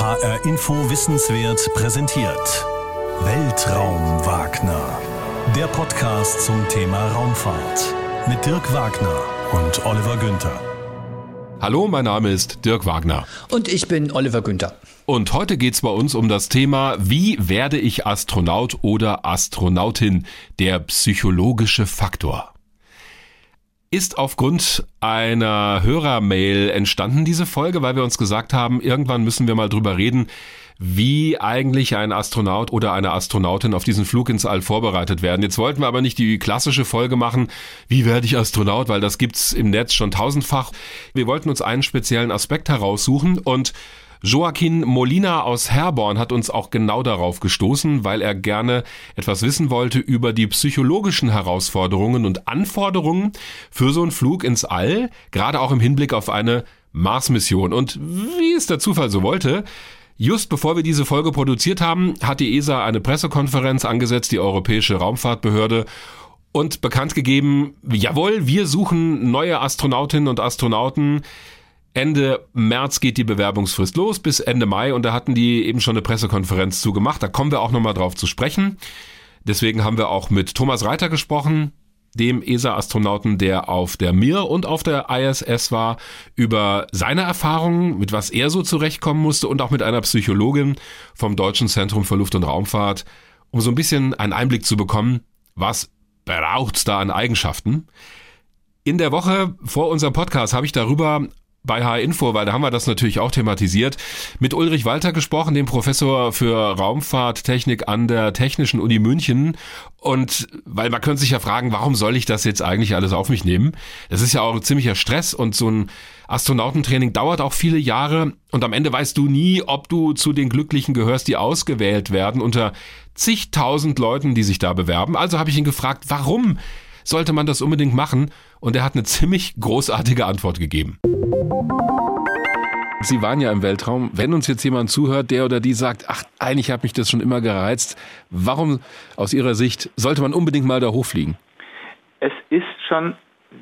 HR Info Wissenswert präsentiert. Weltraum Wagner. Der Podcast zum Thema Raumfahrt. Mit Dirk Wagner und Oliver Günther. Hallo, mein Name ist Dirk Wagner. Und ich bin Oliver Günther. Und heute geht's bei uns um das Thema, wie werde ich Astronaut oder Astronautin? Der psychologische Faktor. Ist aufgrund einer Hörermail entstanden, diese Folge, weil wir uns gesagt haben, irgendwann müssen wir mal drüber reden, wie eigentlich ein Astronaut oder eine Astronautin auf diesen Flug ins All vorbereitet werden. Jetzt wollten wir aber nicht die klassische Folge machen, wie werde ich Astronaut, weil das gibt's im Netz schon tausendfach. Wir wollten uns einen speziellen Aspekt heraussuchen und Joaquin Molina aus Herborn hat uns auch genau darauf gestoßen, weil er gerne etwas wissen wollte über die psychologischen Herausforderungen und Anforderungen für so einen Flug ins All, gerade auch im Hinblick auf eine Mars-Mission. Und wie es der Zufall so wollte, Just bevor wir diese Folge produziert haben, hat die ESA eine Pressekonferenz angesetzt, die Europäische Raumfahrtbehörde, und bekannt gegeben, jawohl, wir suchen neue Astronautinnen und Astronauten Ende März geht die Bewerbungsfrist los bis Ende Mai und da hatten die eben schon eine Pressekonferenz zu gemacht. Da kommen wir auch nochmal drauf zu sprechen. Deswegen haben wir auch mit Thomas Reiter gesprochen, dem ESA-Astronauten, der auf der Mir und auf der ISS war, über seine Erfahrungen, mit was er so zurechtkommen musste und auch mit einer Psychologin vom Deutschen Zentrum für Luft- und Raumfahrt, um so ein bisschen einen Einblick zu bekommen, was braucht's da an Eigenschaften. In der Woche vor unserem Podcast habe ich darüber bei H-Info, weil da haben wir das natürlich auch thematisiert, mit Ulrich Walter gesprochen, dem Professor für Raumfahrttechnik an der Technischen Uni München. Und weil man könnte sich ja fragen, warum soll ich das jetzt eigentlich alles auf mich nehmen? Das ist ja auch ein ziemlicher Stress und so ein Astronautentraining dauert auch viele Jahre und am Ende weißt du nie, ob du zu den Glücklichen gehörst, die ausgewählt werden unter zigtausend Leuten, die sich da bewerben. Also habe ich ihn gefragt, warum sollte man das unbedingt machen? Und er hat eine ziemlich großartige Antwort gegeben. Sie waren ja im Weltraum. Wenn uns jetzt jemand zuhört, der oder die sagt, ach, eigentlich hat mich das schon immer gereizt, warum aus Ihrer Sicht sollte man unbedingt mal da hochfliegen? Es ist schon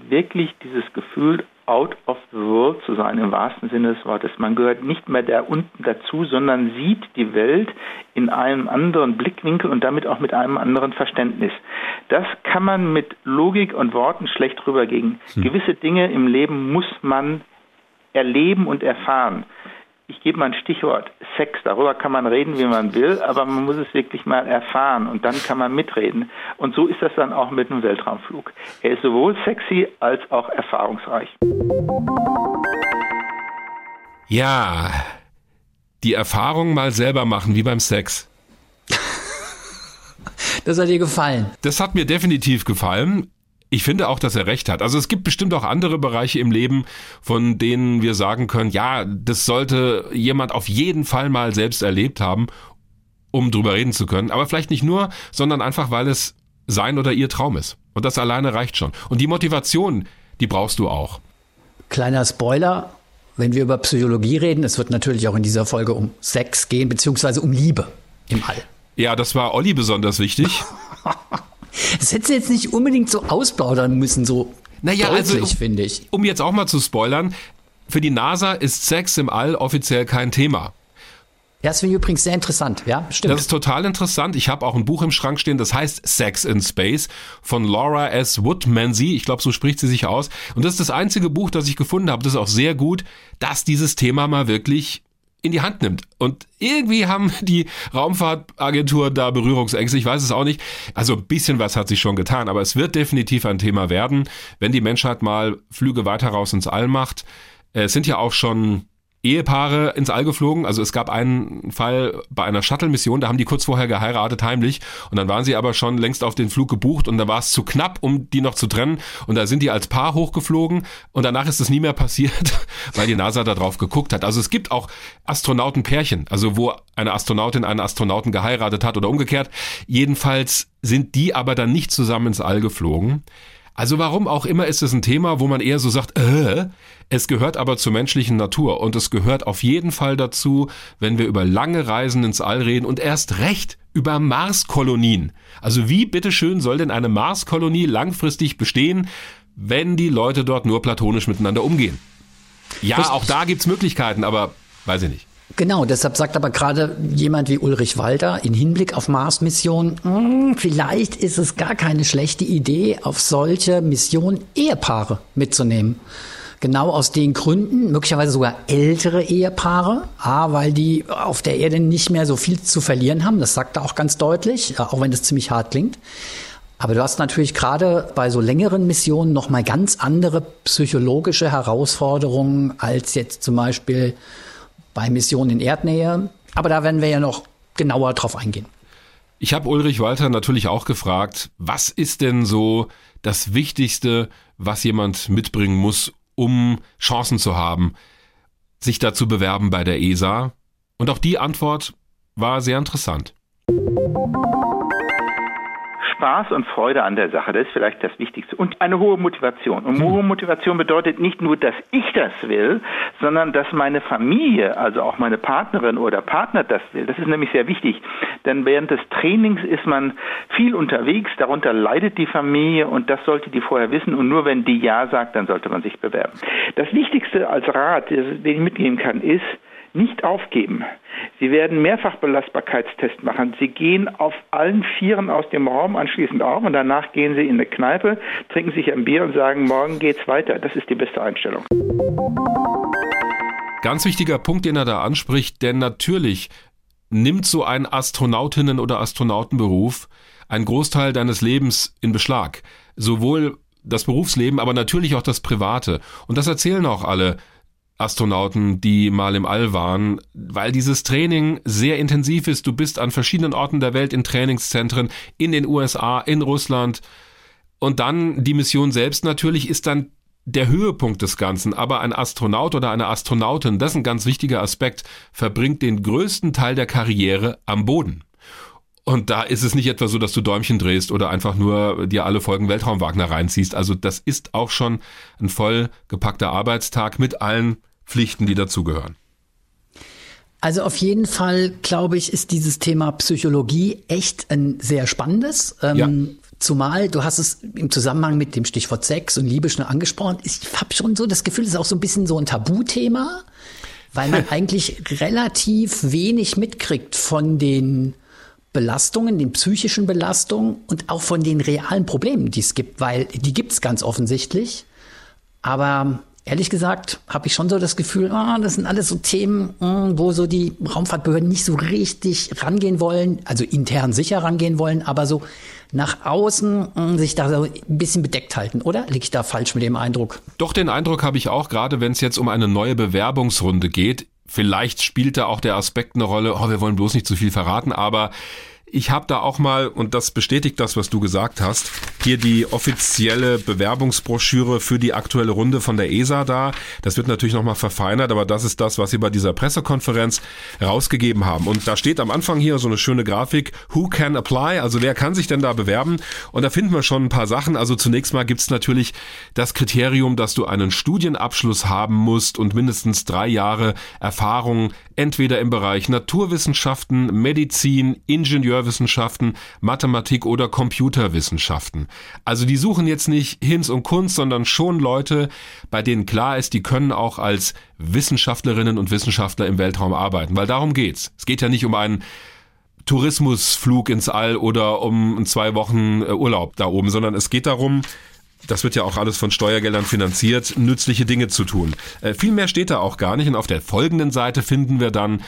wirklich dieses Gefühl, out of the world zu sein, im wahrsten Sinne des Wortes. Man gehört nicht mehr da unten dazu, sondern sieht die Welt in einem anderen Blickwinkel und damit auch mit einem anderen Verständnis. Das kann man mit Logik und Worten schlecht rübergehen. Hm. Gewisse Dinge im Leben muss man erleben und erfahren. Ich gebe mal ein Stichwort, Sex. Darüber kann man reden, wie man will, aber man muss es wirklich mal erfahren und dann kann man mitreden. Und so ist das dann auch mit einem Weltraumflug. Er ist sowohl sexy als auch erfahrungsreich. Ja, die Erfahrung mal selber machen, wie beim Sex. Das hat dir gefallen. Das hat mir definitiv gefallen. Ich finde auch, dass er recht hat. Also es gibt bestimmt auch andere Bereiche im Leben, von denen wir sagen können, ja, das sollte jemand auf jeden Fall mal selbst erlebt haben, um drüber reden zu können. Aber vielleicht nicht nur, sondern einfach, weil es sein oder ihr Traum ist. Und das alleine reicht schon. Und die Motivation, die brauchst du auch. Kleiner Spoiler, wenn wir über Psychologie reden, es wird natürlich auch in dieser Folge um Sex gehen, beziehungsweise um Liebe im All. Ja, das war Olli besonders wichtig. Das hätte sie jetzt nicht unbedingt so ausplaudern müssen, so naja, also deutlich, also, finde ich. Um jetzt auch mal zu spoilern, für die NASA ist Sex im All offiziell kein Thema. Ja, das finde ich übrigens sehr interessant, ja, stimmt. Das ist total interessant. Ich habe auch ein Buch im Schrank stehen, das heißt Sex in Space von Laura S. Woodmansey. Ich glaube, so spricht sie sich aus. Und das ist das einzige Buch, das ich gefunden habe. Das ist auch sehr gut, dass dieses Thema mal wirklich in die Hand nimmt. Und irgendwie haben die Raumfahrtagenturen da Berührungsängste. Ich weiß es auch nicht. Also ein bisschen was hat sich schon getan, aber es wird definitiv ein Thema werden, wenn die Menschheit mal Flüge weiter raus ins All macht. Es sind ja auch schon Ehepaare ins All geflogen. Also es gab einen Fall bei einer Shuttle-Mission, da haben die kurz vorher geheiratet, heimlich. Und dann waren sie aber schon längst auf den Flug gebucht und da war es zu knapp, um die noch zu trennen. Und da sind die als Paar hochgeflogen und danach ist es nie mehr passiert, weil die NASA da drauf geguckt hat. Also es gibt auch Astronautenpärchen, also wo eine Astronautin einen Astronauten geheiratet hat oder umgekehrt. Jedenfalls sind die aber dann nicht zusammen ins All geflogen. Also warum auch immer ist es ein Thema, wo man eher so sagt, äh, es gehört aber zur menschlichen Natur und es gehört auf jeden Fall dazu, wenn wir über lange Reisen ins All reden und erst recht über Marskolonien. Also wie bitteschön soll denn eine Marskolonie langfristig bestehen, wenn die Leute dort nur platonisch miteinander umgehen? Ja, auch da gibt's Möglichkeiten, aber weiß ich nicht. Genau, deshalb sagt aber gerade jemand wie Ulrich Walter in Hinblick auf Mars-Missionen, hm, vielleicht ist es gar keine schlechte Idee, auf solche Missionen Ehepaare mitzunehmen. Genau aus den Gründen, möglicherweise sogar ältere Ehepaare, A, weil die auf der Erde nicht mehr so viel zu verlieren haben, das sagt er auch ganz deutlich, auch wenn das ziemlich hart klingt. Aber du hast natürlich gerade bei so längeren Missionen nochmal ganz andere psychologische Herausforderungen als jetzt zum Beispiel bei Missionen in Erdnähe. Aber da werden wir ja noch genauer drauf eingehen. Ich habe Ulrich Walter natürlich auch gefragt, was ist denn so das Wichtigste, was jemand mitbringen muss, um Chancen zu haben, sich da zu bewerben bei der ESA? Und auch die Antwort war sehr interessant. Spaß und Freude an der Sache, das ist vielleicht das Wichtigste. Und eine hohe Motivation. Und hohe Motivation bedeutet nicht nur, dass ich das will, sondern dass meine Familie, also auch meine Partnerin oder Partner das will. Das ist nämlich sehr wichtig. Denn während des Trainings ist man viel unterwegs, darunter leidet die Familie und das sollte die vorher wissen. Und nur wenn die Ja sagt, dann sollte man sich bewerben. Das Wichtigste als Rat, den ich mitgeben kann, ist, nicht aufgeben. Sie werden mehrfach Belastbarkeitstest machen. Sie gehen auf allen Vieren aus dem Raum anschließend auf und danach gehen Sie in eine Kneipe, trinken sich ein Bier und sagen, morgen geht's weiter. Das ist die beste Einstellung. Ganz wichtiger Punkt, den er da anspricht, denn natürlich nimmt so ein Astronautinnen- oder Astronautenberuf einen Großteil deines Lebens in Beschlag. Sowohl das Berufsleben, aber natürlich auch das Private. Und das erzählen auch alle Astronauten, die mal im All waren, weil dieses Training sehr intensiv ist. Du bist an verschiedenen Orten der Welt in Trainingszentren, in den USA, in Russland. Und dann die Mission selbst natürlich ist dann der Höhepunkt des Ganzen. Aber ein Astronaut oder eine Astronautin, das ist ein ganz wichtiger Aspekt, verbringt den größten Teil der Karriere am Boden. Und da ist es nicht etwa so, dass du Däumchen drehst oder einfach nur dir alle Folgen Weltraumwagner reinziehst. Also das ist auch schon ein voll gepackter Arbeitstag mit allen Pflichten, die dazugehören. Also auf jeden Fall, glaube ich, ist dieses Thema Psychologie echt ein sehr spannendes. Ähm, ja. Zumal, du hast es im Zusammenhang mit dem Stichwort Sex und Liebe schon angesprochen. Ich habe schon so das Gefühl, es ist auch so ein bisschen so ein Tabuthema, weil man eigentlich relativ wenig mitkriegt von den Belastungen, den psychischen Belastungen und auch von den realen Problemen, die es gibt, weil die gibt es ganz offensichtlich. Aber ehrlich gesagt habe ich schon so das Gefühl, ah, das sind alles so Themen, hm, wo so die Raumfahrtbehörden nicht so richtig rangehen wollen, also intern sicher rangehen wollen, aber so nach außen hm, sich da so ein bisschen bedeckt halten, oder? Liege ich da falsch mit dem Eindruck? Doch, den Eindruck habe ich auch, gerade wenn es jetzt um eine neue Bewerbungsrunde geht. Vielleicht spielt da auch der Aspekt eine Rolle, oh, wir wollen bloß nicht zu viel verraten, aber ich habe da auch mal, und das bestätigt das, was du gesagt hast, hier die offizielle Bewerbungsbroschüre für die aktuelle Runde von der ESA da. Das wird natürlich nochmal verfeinert, aber das ist das, was sie bei dieser Pressekonferenz rausgegeben haben. Und da steht am Anfang hier so eine schöne Grafik, Who can apply? Also wer kann sich denn da bewerben? Und da finden wir schon ein paar Sachen. Also zunächst mal gibt's natürlich das Kriterium, dass du einen Studienabschluss haben musst und mindestens drei Jahre Erfahrung entweder im Bereich Naturwissenschaften, Medizin, Ingenieur Ingenieurwissenschaften, Mathematik oder Computerwissenschaften. Also die suchen jetzt nicht Hinz und Kunst, sondern schon Leute, bei denen klar ist, die können auch als Wissenschaftlerinnen und Wissenschaftler im Weltraum arbeiten, weil darum geht's. Es geht ja nicht um einen Tourismusflug ins All oder um zwei Wochen äh, Urlaub da oben, sondern es geht darum, das wird ja auch alles von Steuergeldern finanziert, nützliche Dinge zu tun. Äh, viel mehr steht da auch gar nicht. Und auf der folgenden Seite finden wir dann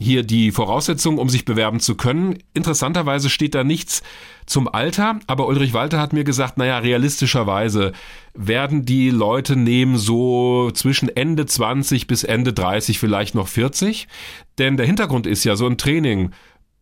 hier die Voraussetzungen, um sich bewerben zu können. Interessanterweise steht da nichts zum Alter, aber Ulrich Walter hat mir gesagt, naja, realistischerweise werden die Leute nehmen so zwischen Ende 20 bis Ende 30, vielleicht noch 40. Denn der Hintergrund ist ja so ein Training.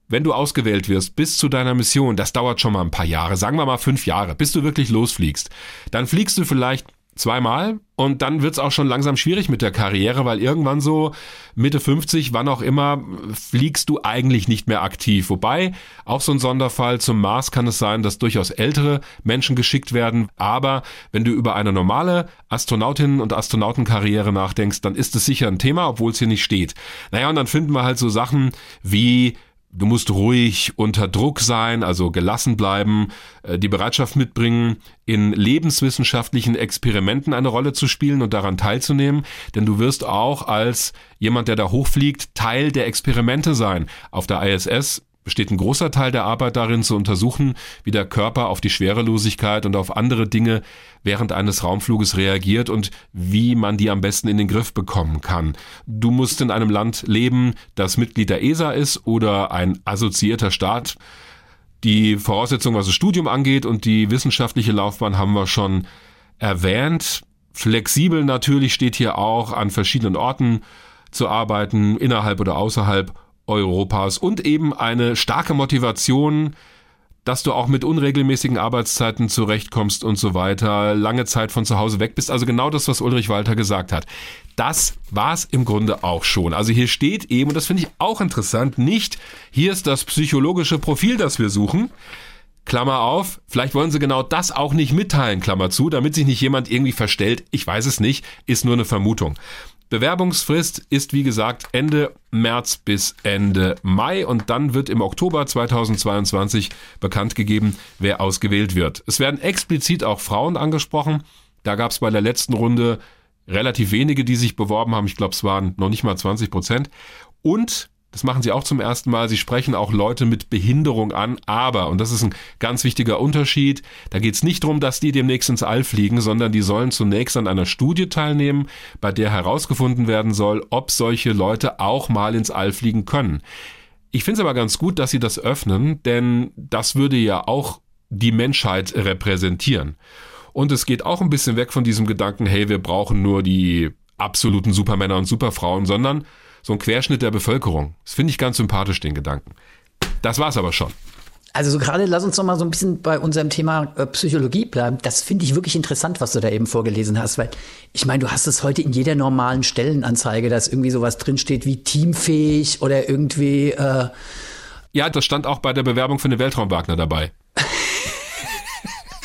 Wenn du ausgewählt wirst bis zu deiner Mission, das dauert schon mal ein paar Jahre, sagen wir mal fünf Jahre, bis du wirklich losfliegst. Dann fliegst du vielleicht zweimal und dann wird's auch schon langsam schwierig mit der Karriere, weil irgendwann so Mitte 50, wann auch immer, fliegst du eigentlich nicht mehr aktiv. Wobei auch so ein Sonderfall zum Mars kann es sein, dass durchaus ältere Menschen geschickt werden. Aber wenn du über eine normale Astronautinnen- und Astronautenkarriere nachdenkst, dann ist es sicher ein Thema, obwohl es hier nicht steht. Naja, und dann finden wir halt so Sachen wie Du musst ruhig unter Druck sein, also gelassen bleiben, äh, die Bereitschaft mitbringen, in lebenswissenschaftlichen Experimenten eine Rolle zu spielen und daran teilzunehmen, denn du wirst auch als jemand, der da hochfliegt, Teil der Experimente sein. Auf der ISS besteht ein großer Teil der Arbeit darin zu untersuchen, wie der Körper auf die Schwerelosigkeit und auf andere Dinge während eines Raumfluges reagiert und wie man die am besten in den Griff bekommen kann. Du musst in einem Land leben, das Mitglied der ESA ist oder ein assoziierter Staat. Die Voraussetzungen, was das Studium angeht und die wissenschaftliche Laufbahn haben wir schon erwähnt. Flexibel natürlich steht hier auch an verschiedenen Orten zu arbeiten, innerhalb oder außerhalb Europas und eben eine starke Motivation, dass du auch mit unregelmäßigen Arbeitszeiten zurechtkommst und so weiter, lange Zeit von zu Hause weg bist. Also genau das, was Ulrich Walter gesagt hat. Das war's im Grunde auch schon. Also hier steht eben, und das finde ich auch interessant, nicht, hier ist das psychologische Profil, das wir suchen. Klammer auf, vielleicht wollen sie genau das auch nicht mitteilen, Klammer zu, damit sich nicht jemand irgendwie verstellt. Ich weiß es nicht, ist nur eine Vermutung. Bewerbungsfrist ist wie gesagt Ende März bis Ende Mai und dann wird im Oktober 2022 bekannt gegeben, wer ausgewählt wird. Es werden explizit auch Frauen angesprochen. Da gab es bei der letzten Runde relativ wenige, die sich beworben haben. Ich glaube, es waren noch nicht mal 20 Prozent. Und das machen sie auch zum ersten Mal. Sie sprechen auch Leute mit Behinderung an, aber, und das ist ein ganz wichtiger Unterschied, da geht es nicht darum, dass die demnächst ins All fliegen, sondern die sollen zunächst an einer Studie teilnehmen, bei der herausgefunden werden soll, ob solche Leute auch mal ins All fliegen können. Ich finde es aber ganz gut, dass sie das öffnen, denn das würde ja auch die Menschheit repräsentieren. Und es geht auch ein bisschen weg von diesem Gedanken, hey, wir brauchen nur die absoluten Supermänner und Superfrauen, sondern so ein Querschnitt der Bevölkerung. Das finde ich ganz sympathisch, den Gedanken. Das war's aber schon. Also so gerade lass uns noch mal so ein bisschen bei unserem Thema äh, Psychologie bleiben. Das finde ich wirklich interessant, was du da eben vorgelesen hast, weil ich meine, du hast es heute in jeder normalen Stellenanzeige, dass irgendwie sowas drinsteht wie teamfähig oder irgendwie. Äh ja, das stand auch bei der Bewerbung für den Weltraumwagner dabei.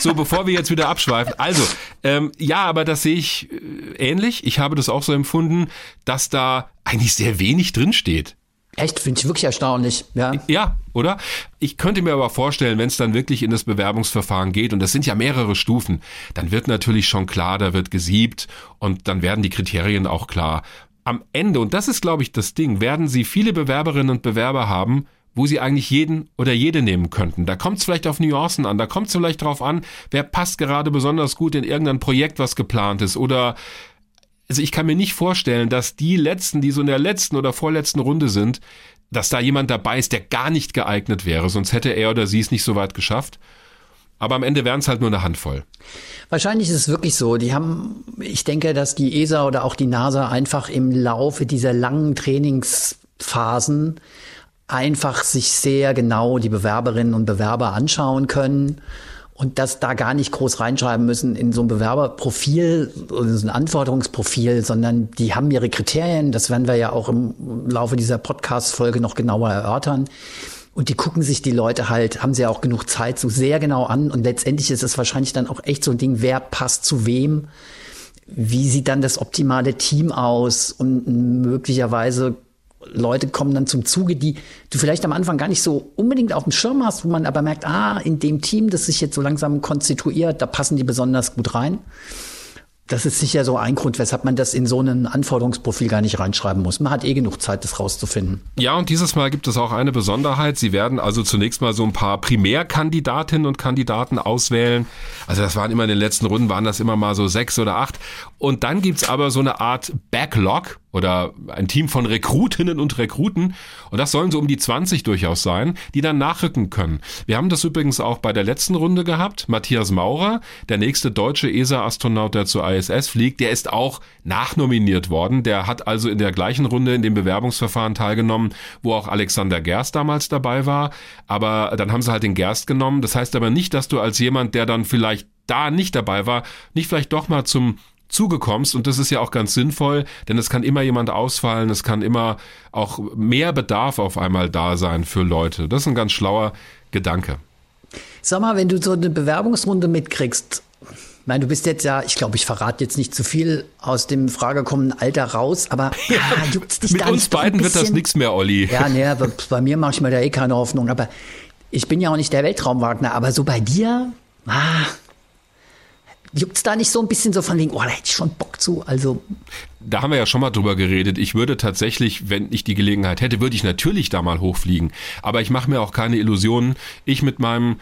So, bevor wir jetzt wieder abschweifen. Also, ähm, ja, aber das sehe ich äh, ähnlich. Ich habe das auch so empfunden, dass da eigentlich sehr wenig drinsteht. Echt, finde ich wirklich erstaunlich, ja. Ja, oder? Ich könnte mir aber vorstellen, wenn es dann wirklich in das Bewerbungsverfahren geht, und das sind ja mehrere Stufen, dann wird natürlich schon klar, da wird gesiebt und dann werden die Kriterien auch klar. Am Ende, und das ist, glaube ich, das Ding, werden Sie viele Bewerberinnen und Bewerber haben, wo sie eigentlich jeden oder jede nehmen könnten. Da kommt es vielleicht auf Nuancen an, da kommt es vielleicht drauf an, wer passt gerade besonders gut in irgendein Projekt, was geplant ist oder also ich kann mir nicht vorstellen, dass die letzten, die so in der letzten oder vorletzten Runde sind, dass da jemand dabei ist, der gar nicht geeignet wäre, sonst hätte er oder sie es nicht so weit geschafft. Aber am Ende wären es halt nur eine Handvoll. Wahrscheinlich ist es wirklich so. Die haben, ich denke, dass die ESA oder auch die NASA einfach im Laufe dieser langen Trainingsphasen einfach sich sehr genau die Bewerberinnen und Bewerber anschauen können und das da gar nicht groß reinschreiben müssen in so ein Bewerberprofil oder so ein Anforderungsprofil, sondern die haben ihre Kriterien. Das werden wir ja auch im Laufe dieser Podcast-Folge noch genauer erörtern. Und die gucken sich die Leute halt, haben sie ja auch genug Zeit, so sehr genau an. Und letztendlich ist es wahrscheinlich dann auch echt so ein Ding, wer passt zu wem? Wie sieht dann das optimale Team aus? Und möglicherweise Leute kommen dann zum Zuge, die du vielleicht am Anfang gar nicht so unbedingt auf dem Schirm hast, wo man aber merkt, ah, in dem Team, das sich jetzt so langsam konstituiert, da passen die besonders gut rein. Das ist sicher so ein Grund, weshalb man das in so ein Anforderungsprofil gar nicht reinschreiben muss. Man hat eh genug Zeit, das rauszufinden. Ja, und dieses Mal gibt es auch eine Besonderheit. Sie werden also zunächst mal so ein paar Primärkandidatinnen und Kandidaten auswählen. Also das waren immer in den letzten Runden, waren das immer mal so sechs oder acht. Und dann gibt's aber so eine Art Backlog oder ein Team von Rekrutinnen und Rekruten. Und das sollen so um die 20 durchaus sein, die dann nachrücken können. Wir haben das übrigens auch bei der letzten Runde gehabt. Matthias Maurer, der nächste deutsche ESA-Astronaut, der zur ISS fliegt, der ist auch nachnominiert worden. Der hat also in der gleichen Runde in dem Bewerbungsverfahren teilgenommen, wo auch Alexander Gerst damals dabei war. Aber dann haben sie halt den Gerst genommen. Das heißt aber nicht, dass du als jemand, der dann vielleicht da nicht dabei war, nicht vielleicht doch mal zum zugekommst und das ist ja auch ganz sinnvoll, denn es kann immer jemand ausfallen, es kann immer auch mehr Bedarf auf einmal da sein für Leute. Das ist ein ganz schlauer Gedanke. Sag mal, wenn du so eine Bewerbungsrunde mitkriegst, Ich meine, du bist jetzt ja, ich glaube, ich verrate jetzt nicht zu viel aus dem fragekommenden Alter raus, aber ja, ah, juckt's dich Mit uns beiden wird das nichts mehr, Olli. Ja, nee, bei, bei mir mache ich mir da eh keine Hoffnung. Aber ich bin ja auch nicht der Weltraumwagner, aber so bei dir, ah, juckt's da nicht so ein bisschen so von wegen, oh, da hätte ich schon Bock zu. Also. Da haben wir ja schon mal drüber geredet. Ich würde tatsächlich, wenn ich die Gelegenheit hätte, würde ich natürlich da mal hochfliegen. Aber ich mache mir auch keine Illusionen. Ich mit meinem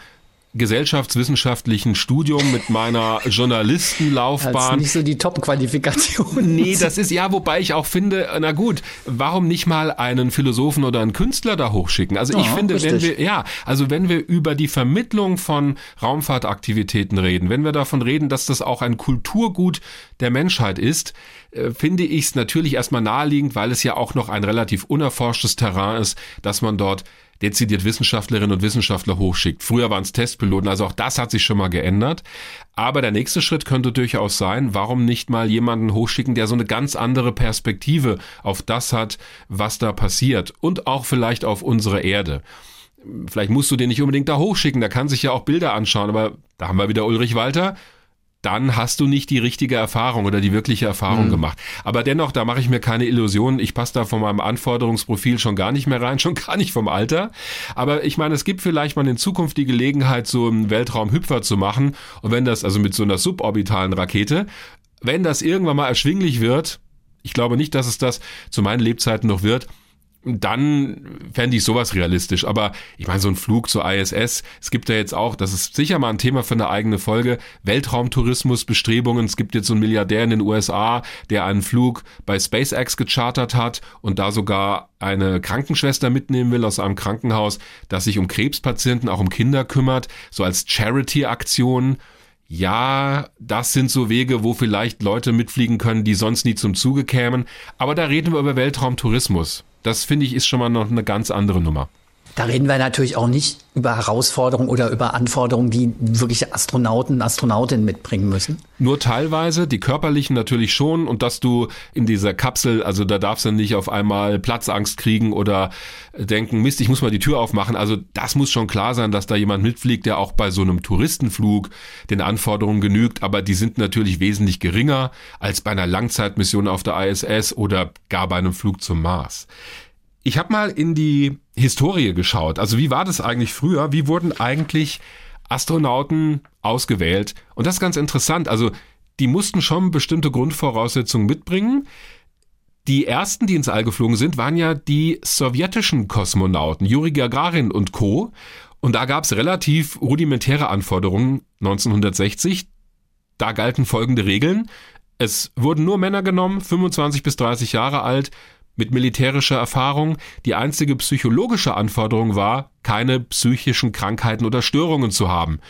gesellschaftswissenschaftlichen Studium, mit meiner Journalistenlaufbahn. Das ist nicht so die Top-Qualifikation. Nee, das ist ja, wobei ich auch finde, na gut, warum nicht mal einen Philosophen oder einen Künstler da hochschicken? Also ich ja, finde, richtig. wenn wir, ja, also wenn wir über die Vermittlung von Raumfahrtaktivitäten reden, wenn wir davon reden, dass das auch ein Kulturgut der Menschheit ist, äh, finde ich es natürlich erstmal naheliegend, weil es ja auch noch ein relativ unerforschtes Terrain ist, dass man dort dezidiert Wissenschaftlerinnen und Wissenschaftler hochschickt. Früher waren es Testpiloten, also auch das hat sich schon mal geändert. Aber der nächste Schritt könnte durchaus sein, warum nicht mal jemanden hochschicken, der so eine ganz andere Perspektive auf das hat, was da passiert und auch vielleicht auf unsere Erde. Vielleicht musst du den nicht unbedingt da hochschicken, der kann sich ja auch Bilder anschauen, aber da haben wir wieder Ulrich Walter dann hast du nicht die richtige Erfahrung oder die wirkliche Erfahrung mhm. gemacht. Aber dennoch, da mache ich mir keine Illusionen. Ich passe da von meinem Anforderungsprofil schon gar nicht mehr rein, schon gar nicht vom Alter. Aber ich meine, es gibt vielleicht mal in Zukunft die Gelegenheit, so einen Weltraumhüpfer zu machen. Und wenn das, also mit so einer suborbitalen Rakete, wenn das irgendwann mal erschwinglich wird, ich glaube nicht, dass es das zu meinen Lebzeiten noch wird, dann fände ich sowas realistisch. Aber ich meine, so ein Flug zur ISS, es gibt ja jetzt auch, das ist sicher mal ein Thema für eine eigene Folge, Weltraumtourismusbestrebungen. Es gibt jetzt so einen Milliardär in den USA, der einen Flug bei SpaceX gechartert hat und da sogar eine Krankenschwester mitnehmen will aus einem Krankenhaus, das sich um Krebspatienten, auch um Kinder kümmert, so als Charity-Aktion. Ja, das sind so Wege, wo vielleicht Leute mitfliegen können, die sonst nie zum Zuge kämen. Aber da reden wir über Weltraumtourismus. Das finde ich ist schon mal noch eine ganz andere Nummer. Da reden wir natürlich auch nicht über Herausforderungen oder über Anforderungen, die wirkliche Astronauten, Astronautinnen mitbringen müssen. Nur teilweise, die körperlichen natürlich schon und dass du in dieser Kapsel, also da darfst du nicht auf einmal Platzangst kriegen oder denken, Mist, ich muss mal die Tür aufmachen. Also das muss schon klar sein, dass da jemand mitfliegt, der auch bei so einem Touristenflug den Anforderungen genügt, aber die sind natürlich wesentlich geringer als bei einer Langzeitmission auf der ISS oder gar bei einem Flug zum Mars. Ich habe mal in die Historie geschaut. Also wie war das eigentlich früher? Wie wurden eigentlich Astronauten ausgewählt? Und das ist ganz interessant. Also die mussten schon bestimmte Grundvoraussetzungen mitbringen. Die ersten, die ins All geflogen sind, waren ja die sowjetischen Kosmonauten, Juri Gagarin und Co. Und da gab es relativ rudimentäre Anforderungen 1960. Da galten folgende Regeln. Es wurden nur Männer genommen, 25 bis 30 Jahre alt, mit militärischer Erfahrung. Die einzige psychologische Anforderung war, keine psychischen Krankheiten oder Störungen zu haben.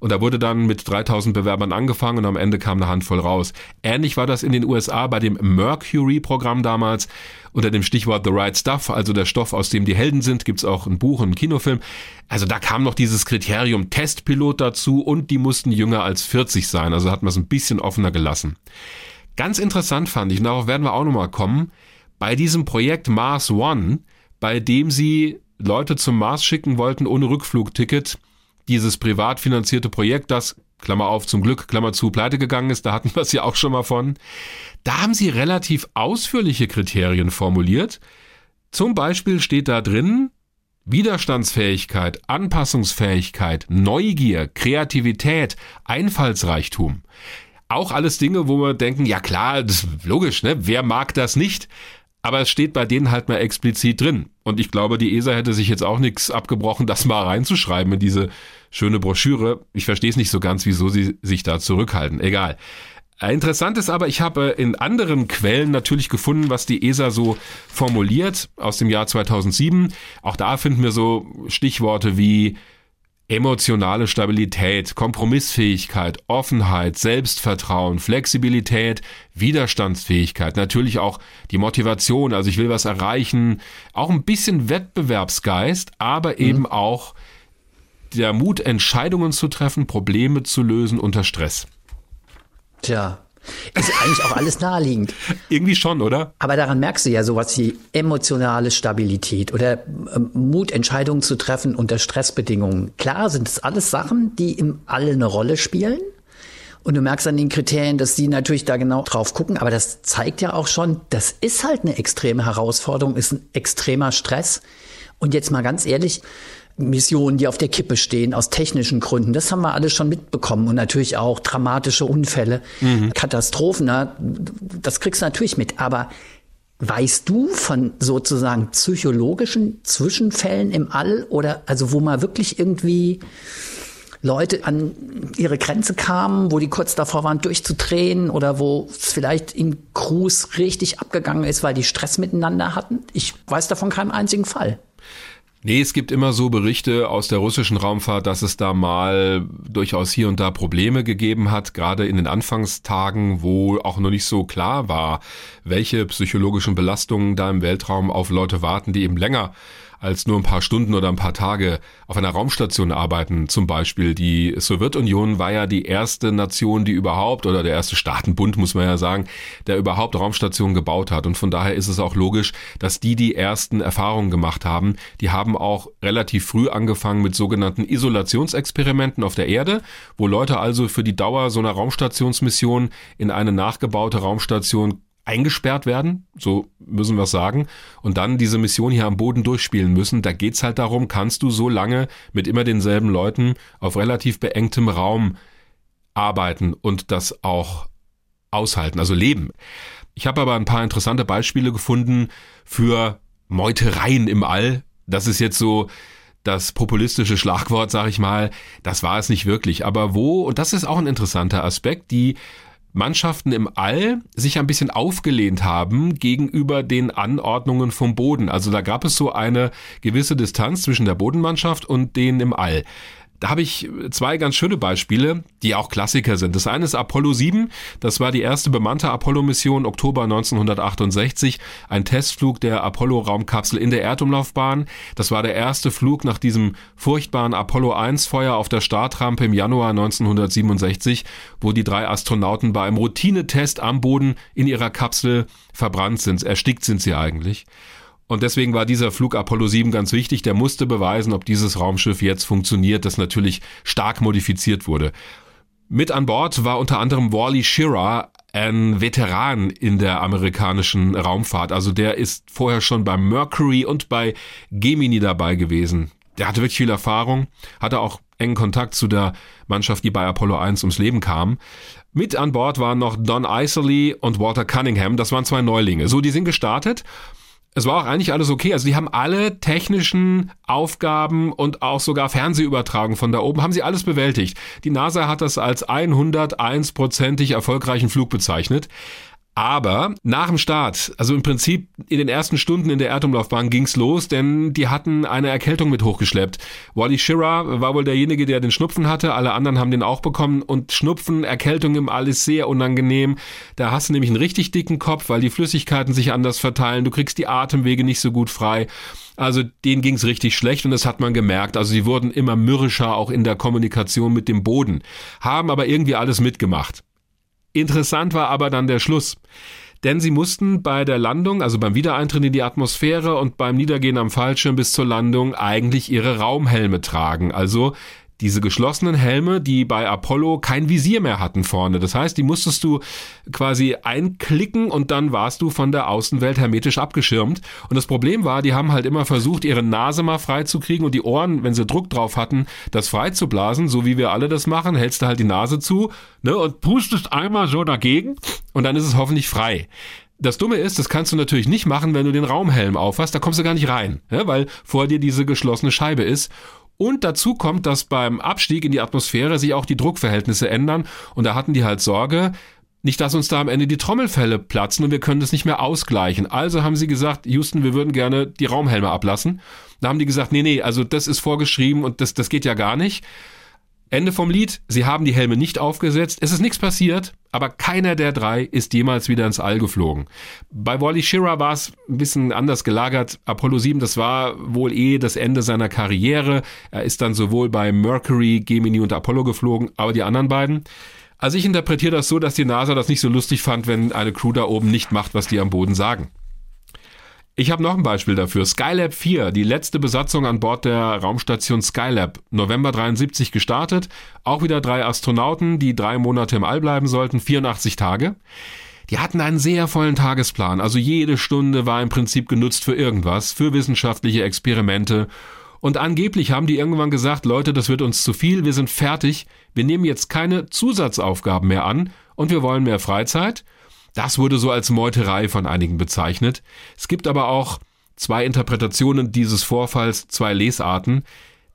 Und da wurde dann mit 3000 Bewerbern angefangen und am Ende kam eine Handvoll raus. Ähnlich war das in den USA bei dem Mercury-Programm damals unter dem Stichwort The Right Stuff, also der Stoff, aus dem die Helden sind, gibt's auch ein Buch und einen Kinofilm. Also da kam noch dieses Kriterium Testpilot dazu und die mussten jünger als 40 sein, also hat man es ein bisschen offener gelassen. Ganz interessant fand ich, und darauf werden wir auch nochmal kommen, bei diesem Projekt Mars One, bei dem sie Leute zum Mars schicken wollten ohne Rückflugticket, dieses privat finanzierte Projekt, das, Klammer auf, zum Glück, Klammer zu, pleite gegangen ist, da hatten wir es ja auch schon mal von, da haben sie relativ ausführliche Kriterien formuliert. Zum Beispiel steht da drin, Widerstandsfähigkeit, Anpassungsfähigkeit, Neugier, Kreativität, Einfallsreichtum. Auch alles Dinge, wo wir denken, ja klar, das ist logisch, ne? Wer mag das nicht? Aber es steht bei denen halt mal explizit drin. Und ich glaube, die ESA hätte sich jetzt auch nichts abgebrochen, das mal reinzuschreiben in diese schöne Broschüre. Ich verstehe es nicht so ganz, wieso sie sich da zurückhalten. Egal. Interessant ist aber, ich habe in anderen Quellen natürlich gefunden, was die ESA so formuliert aus dem Jahr 2007. Auch da finden wir so Stichworte wie Emotionale Stabilität, Kompromissfähigkeit, Offenheit, Selbstvertrauen, Flexibilität, Widerstandsfähigkeit, natürlich auch die Motivation, also ich will was erreichen, auch ein bisschen Wettbewerbsgeist, aber mhm. eben auch der Mut, Entscheidungen zu treffen, Probleme zu lösen unter Stress. Tja, ist eigentlich auch alles naheliegend. Irgendwie schon, oder? Aber daran merkst du ja sowas wie emotionale Stabilität oder ähm, Mut, Entscheidungen zu treffen unter Stressbedingungen. Klar sind es alles Sachen, die im All eine Rolle spielen. Und du merkst an den Kriterien, dass die natürlich da genau drauf gucken. Aber das zeigt ja auch schon, das ist halt eine extreme Herausforderung, ist ein extremer Stress. Und jetzt mal ganz ehrlich, Missionen, die auf der Kippe stehen, aus technischen Gründen. Das haben wir alle schon mitbekommen. Und natürlich auch dramatische Unfälle, mhm. Katastrophen. Das kriegst du natürlich mit. Aber weißt du von sozusagen psychologischen Zwischenfällen im All oder also wo man wirklich irgendwie Leute an ihre Grenze kamen, wo die kurz davor waren, durchzudrehen oder wo es vielleicht in Crews richtig abgegangen ist, weil die Stress miteinander hatten? Ich weiß davon keinen einzigen Fall. Nee, es gibt immer so Berichte aus der russischen Raumfahrt, dass es da mal durchaus hier und da Probleme gegeben hat, gerade in den Anfangstagen, wo auch noch nicht so klar war, welche psychologischen Belastungen da im Weltraum auf Leute warten, die eben länger als nur ein paar Stunden oder ein paar Tage auf einer Raumstation arbeiten. Zum Beispiel die Sowjetunion war ja die erste Nation, die überhaupt, oder der erste Staatenbund, muss man ja sagen, der überhaupt Raumstationen gebaut hat. Und von daher ist es auch logisch, dass die die ersten Erfahrungen gemacht haben. Die haben auch relativ früh angefangen mit sogenannten Isolationsexperimenten auf der Erde, wo Leute also für die Dauer so einer Raumstationsmission in eine nachgebaute Raumstation eingesperrt werden, so müssen wir es sagen, und dann diese Mission hier am Boden durchspielen müssen. Da geht's halt darum, kannst du so lange mit immer denselben Leuten auf relativ beengtem Raum arbeiten und das auch aushalten, also leben. Ich habe aber ein paar interessante Beispiele gefunden für Meutereien im All. Das ist jetzt so das populistische Schlagwort, sag ich mal. Das war es nicht wirklich. Aber wo, und das ist auch ein interessanter Aspekt, die Mannschaften im All sich ein bisschen aufgelehnt haben gegenüber den Anordnungen vom Boden. Also da gab es so eine gewisse Distanz zwischen der Bodenmannschaft und denen im All. Da habe ich zwei ganz schöne Beispiele, die auch Klassiker sind. Das eine ist Apollo 7. Das war die erste bemannte Apollo-Mission Oktober 1968. Ein Testflug der Apollo-Raumkapsel in der Erdumlaufbahn. Das war der erste Flug nach diesem furchtbaren Apollo 1-Feuer auf der Startrampe im Januar 1967, wo die drei Astronauten bei einem Routinetest am Boden in ihrer Kapsel verbrannt sind. Erstickt sind sie eigentlich. Und deswegen war dieser Flug Apollo 7 ganz wichtig. Der musste beweisen, ob dieses Raumschiff jetzt funktioniert, das natürlich stark modifiziert wurde. Mit an Bord war unter anderem Wally Schirra, ein Veteran in der amerikanischen Raumfahrt. Also der ist vorher schon bei Mercury und bei Gemini dabei gewesen. Der hatte wirklich viel Erfahrung, hatte auch engen Kontakt zu der Mannschaft, die bei Apollo 1 ums Leben kam. Mit an Bord waren noch Don Iserly und Walter Cunningham. Das waren zwei Neulinge. So, die sind gestartet es war auch eigentlich alles okay. Also die haben alle technischen Aufgaben und auch sogar Fernsehübertragung von da oben, haben sie alles bewältigt. Die NASA hat das als 101-prozentig erfolgreichen Flug bezeichnet. Aber nach dem Start, also im Prinzip in den ersten Stunden in der Erdumlaufbahn ging's los, denn die hatten eine Erkältung mit hochgeschleppt. Wally Schirra war wohl derjenige, der den Schnupfen hatte, alle anderen haben den auch bekommen und Schnupfen, Erkältung im All ist sehr unangenehm. Da hast du nämlich einen richtig dicken Kopf, weil die Flüssigkeiten sich anders verteilen, du kriegst die Atemwege nicht so gut frei. Also denen ging's richtig schlecht und das hat man gemerkt. Also sie wurden immer mürrischer auch in der Kommunikation mit dem Boden, haben aber irgendwie alles mitgemacht. Interessant war aber dann der Schluss. Denn sie mussten bei der Landung, also beim Wiedereintritt in die Atmosphäre und beim Niedergehen am Fallschirm bis zur Landung eigentlich ihre Raumhelme tragen. Also diese geschlossenen Helme, die bei Apollo kein Visier mehr hatten vorne. Das heißt, die musstest du quasi einklicken und dann warst du von der Außenwelt hermetisch abgeschirmt. Und das Problem war, die haben halt immer versucht, ihre Nase mal freizukriegen und die Ohren, wenn sie Druck drauf hatten, das freizublasen, so wie wir alle das machen, hältst du halt die Nase zu ne, und pustest einmal so dagegen und dann ist es hoffentlich frei. Das Dumme ist, das kannst du natürlich nicht machen, wenn du den Raumhelm aufhast, da kommst du gar nicht rein, ja, weil vor dir diese geschlossene Scheibe ist. Und dazu kommt, dass beim Abstieg in die Atmosphäre sich auch die Druckverhältnisse ändern. Und da hatten die halt Sorge, nicht, dass uns da am Ende die Trommelfälle platzen und wir können das nicht mehr ausgleichen. Also haben sie gesagt, Houston, wir würden gerne die Raumhelme ablassen. Da haben die gesagt, nee, nee, also das ist vorgeschrieben und das, das geht ja gar nicht. Ende vom Lied, sie haben die Helme nicht aufgesetzt, es ist nichts passiert, aber keiner der drei ist jemals wieder ins All geflogen. Bei Wally Schirra war es ein bisschen anders gelagert. Apollo 7, das war wohl eh das Ende seiner Karriere. Er ist dann sowohl bei Mercury, Gemini und Apollo geflogen, aber die anderen beiden. Also ich interpretiere das so, dass die NASA das nicht so lustig fand, wenn eine Crew da oben nicht macht, was die am Boden sagen. Ich habe noch ein Beispiel dafür. Skylab 4, die letzte Besatzung an Bord der Raumstation Skylab. November 73 gestartet. Auch wieder drei Astronauten, die drei Monate im All bleiben sollten, 84 Tage. Die hatten einen sehr vollen Tagesplan. Also jede Stunde war im Prinzip genutzt für irgendwas, für wissenschaftliche Experimente. Und angeblich haben die irgendwann gesagt, Leute, das wird uns zu viel, wir sind fertig, wir nehmen jetzt keine Zusatzaufgaben mehr an und wir wollen mehr Freizeit. Das wurde so als Meuterei von einigen bezeichnet. Es gibt aber auch zwei Interpretationen dieses Vorfalls, zwei Lesarten.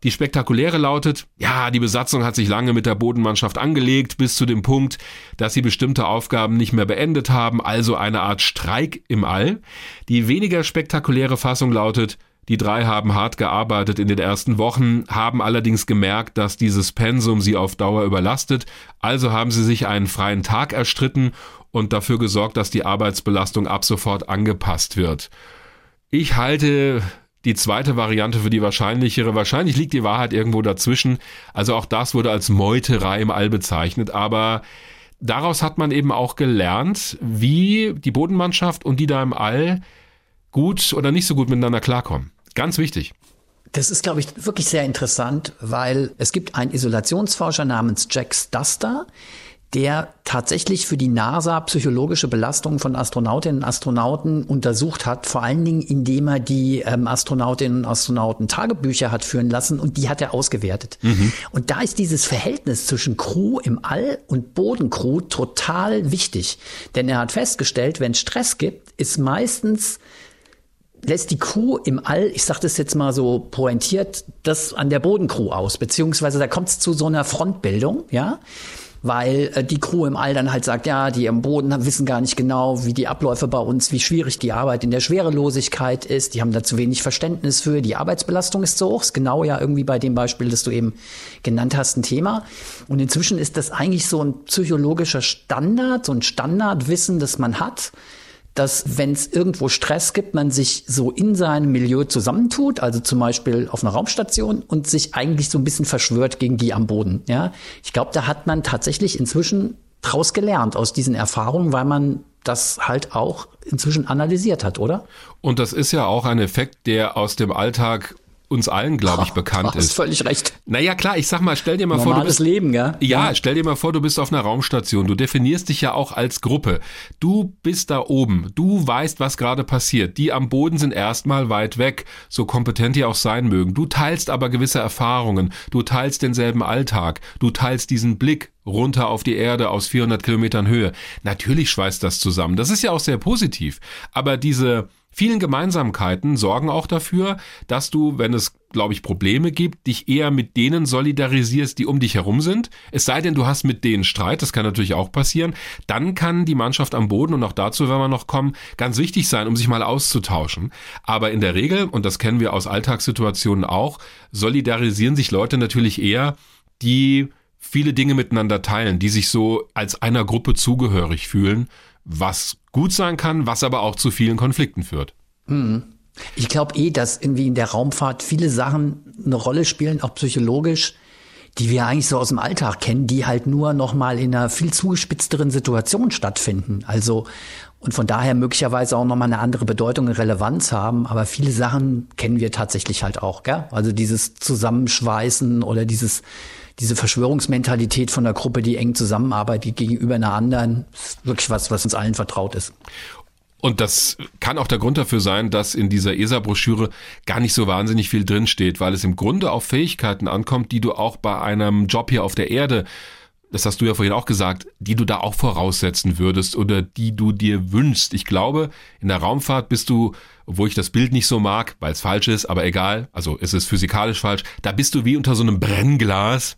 Die spektakuläre lautet, ja, die Besatzung hat sich lange mit der Bodenmannschaft angelegt, bis zu dem Punkt, dass sie bestimmte Aufgaben nicht mehr beendet haben, also eine Art Streik im All. Die weniger spektakuläre Fassung lautet, die drei haben hart gearbeitet in den ersten Wochen, haben allerdings gemerkt, dass dieses Pensum sie auf Dauer überlastet, also haben sie sich einen freien Tag erstritten und dafür gesorgt, dass die Arbeitsbelastung ab sofort angepasst wird. Ich halte die zweite Variante für die wahrscheinlichere. Wahrscheinlich liegt die Wahrheit irgendwo dazwischen. Also auch das wurde als Meuterei im All bezeichnet, aber daraus hat man eben auch gelernt, wie die Bodenmannschaft und die da im All gut oder nicht so gut miteinander klarkommen. Ganz wichtig. Das ist, glaube ich, wirklich sehr interessant, weil es gibt einen Isolationsforscher namens Jack Stuster, der tatsächlich für die NASA psychologische Belastungen von Astronautinnen und Astronauten untersucht hat, vor allen Dingen indem er die ähm, Astronautinnen und Astronauten Tagebücher hat führen lassen und die hat er ausgewertet. Mhm. Und da ist dieses Verhältnis zwischen Crew im All und Bodencrew total wichtig, denn er hat festgestellt, wenn es Stress gibt, ist meistens lässt die Crew im All, ich sage das jetzt mal so pointiert, das an der Bodencrew aus, beziehungsweise da kommt es zu so einer Frontbildung, ja? Weil äh, die Crew im All dann halt sagt, ja, die am Boden wissen gar nicht genau, wie die Abläufe bei uns, wie schwierig die Arbeit in der Schwerelosigkeit ist, die haben da zu wenig Verständnis für, die Arbeitsbelastung ist zu hoch, ist genau ja irgendwie bei dem Beispiel, das du eben genannt hast, ein Thema. Und inzwischen ist das eigentlich so ein psychologischer Standard, so ein Standardwissen, das man hat, dass wenn es irgendwo Stress gibt, man sich so in seinem Milieu zusammentut, also zum Beispiel auf einer Raumstation und sich eigentlich so ein bisschen verschwört gegen die am Boden. Ja, ich glaube, da hat man tatsächlich inzwischen draus gelernt aus diesen Erfahrungen, weil man das halt auch inzwischen analysiert hat, oder? Und das ist ja auch ein Effekt, der aus dem Alltag uns allen, glaube ich, bekannt oh, ist. Hast völlig recht. Naja, klar, ich sag mal, stell dir mal Normales vor, du bist, Leben, ja? ja? stell dir mal vor, du bist auf einer Raumstation. Du definierst dich ja auch als Gruppe. Du bist da oben. Du weißt, was gerade passiert. Die am Boden sind erstmal weit weg, so kompetent die auch sein mögen. Du teilst aber gewisse Erfahrungen. Du teilst denselben Alltag. Du teilst diesen Blick runter auf die Erde aus 400 Kilometern Höhe. Natürlich schweißt das zusammen. Das ist ja auch sehr positiv. Aber diese Vielen Gemeinsamkeiten sorgen auch dafür, dass du, wenn es, glaube ich, Probleme gibt, dich eher mit denen solidarisierst, die um dich herum sind. Es sei denn, du hast mit denen Streit, das kann natürlich auch passieren. Dann kann die Mannschaft am Boden, und auch dazu werden wir noch kommen, ganz wichtig sein, um sich mal auszutauschen. Aber in der Regel, und das kennen wir aus Alltagssituationen auch, solidarisieren sich Leute natürlich eher, die viele Dinge miteinander teilen, die sich so als einer Gruppe zugehörig fühlen, was gut sein kann, was aber auch zu vielen Konflikten führt. Mhm. Ich glaube eh, dass irgendwie in der Raumfahrt viele Sachen eine Rolle spielen, auch psychologisch, die wir eigentlich so aus dem Alltag kennen, die halt nur noch mal in einer viel zugespitzteren Situation stattfinden. Also und von daher möglicherweise auch noch mal eine andere Bedeutung und Relevanz haben. Aber viele Sachen kennen wir tatsächlich halt auch. Gell? Also dieses Zusammenschweißen oder dieses diese Verschwörungsmentalität von der Gruppe, die eng zusammenarbeitet gegenüber einer anderen, ist wirklich was, was uns allen vertraut ist. Und das kann auch der Grund dafür sein, dass in dieser ESA-Broschüre gar nicht so wahnsinnig viel drinsteht, weil es im Grunde auf Fähigkeiten ankommt, die du auch bei einem Job hier auf der Erde das hast du ja vorhin auch gesagt, die du da auch voraussetzen würdest oder die du dir wünschst. Ich glaube, in der Raumfahrt bist du, obwohl ich das Bild nicht so mag, weil es falsch ist, aber egal, also es ist physikalisch falsch, da bist du wie unter so einem Brennglas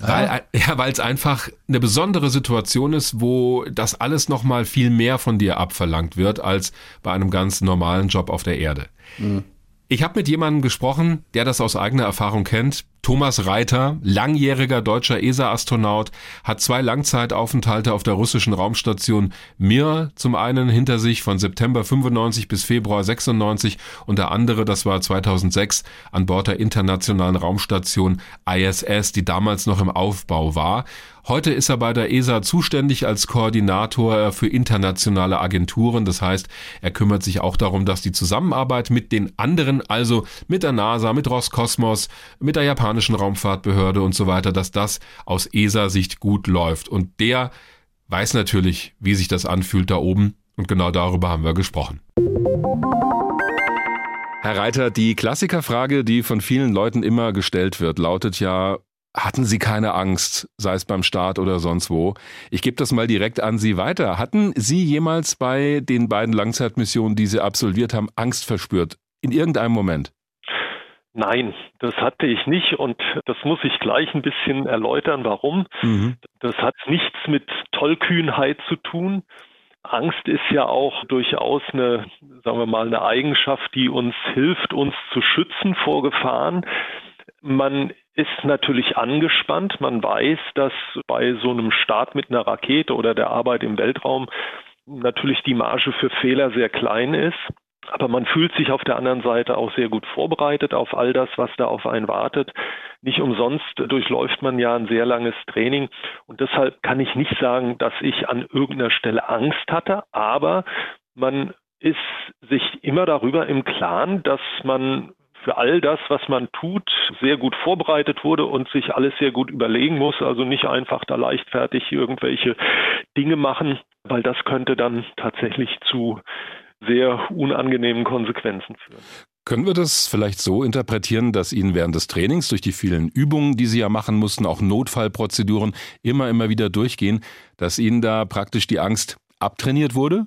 weil, ja, weil es einfach eine besondere Situation ist, wo das alles nochmal viel mehr von dir abverlangt wird als bei einem ganz normalen Job auf der Erde. Mhm. Ich habe mit jemandem gesprochen, der das aus eigener Erfahrung kennt. Thomas Reiter, langjähriger deutscher ESA-Astronaut, hat zwei Langzeitaufenthalte auf der russischen Raumstation Mir zum einen hinter sich von September 95 bis Februar 96 und der andere, das war 2006, an Bord der internationalen Raumstation ISS, die damals noch im Aufbau war. Heute ist er bei der ESA zuständig als Koordinator für internationale Agenturen. Das heißt, er kümmert sich auch darum, dass die Zusammenarbeit mit den anderen, also mit der NASA, mit Roskosmos, mit der japanischen Raumfahrtbehörde und so weiter, dass das aus ESA-Sicht gut läuft. Und der weiß natürlich, wie sich das anfühlt da oben. Und genau darüber haben wir gesprochen. Herr Reiter, die Klassikerfrage, die von vielen Leuten immer gestellt wird, lautet ja, hatten Sie keine Angst, sei es beim Start oder sonst wo? Ich gebe das mal direkt an Sie weiter. Hatten Sie jemals bei den beiden Langzeitmissionen, die Sie absolviert haben, Angst verspürt? In irgendeinem Moment? Nein, das hatte ich nicht und das muss ich gleich ein bisschen erläutern, warum. Mhm. Das hat nichts mit Tollkühnheit zu tun. Angst ist ja auch durchaus eine, sagen wir mal, eine Eigenschaft, die uns hilft, uns zu schützen vor Gefahren. Man ist natürlich angespannt. Man weiß, dass bei so einem Start mit einer Rakete oder der Arbeit im Weltraum natürlich die Marge für Fehler sehr klein ist. Aber man fühlt sich auf der anderen Seite auch sehr gut vorbereitet auf all das, was da auf einen wartet. Nicht umsonst durchläuft man ja ein sehr langes Training. Und deshalb kann ich nicht sagen, dass ich an irgendeiner Stelle Angst hatte, aber man ist sich immer darüber im Klaren, dass man für all das, was man tut, sehr gut vorbereitet wurde und sich alles sehr gut überlegen muss. Also nicht einfach da leichtfertig irgendwelche Dinge machen, weil das könnte dann tatsächlich zu sehr unangenehmen Konsequenzen führen. Können wir das vielleicht so interpretieren, dass Ihnen während des Trainings durch die vielen Übungen, die Sie ja machen mussten, auch Notfallprozeduren immer, immer wieder durchgehen, dass Ihnen da praktisch die Angst abtrainiert wurde?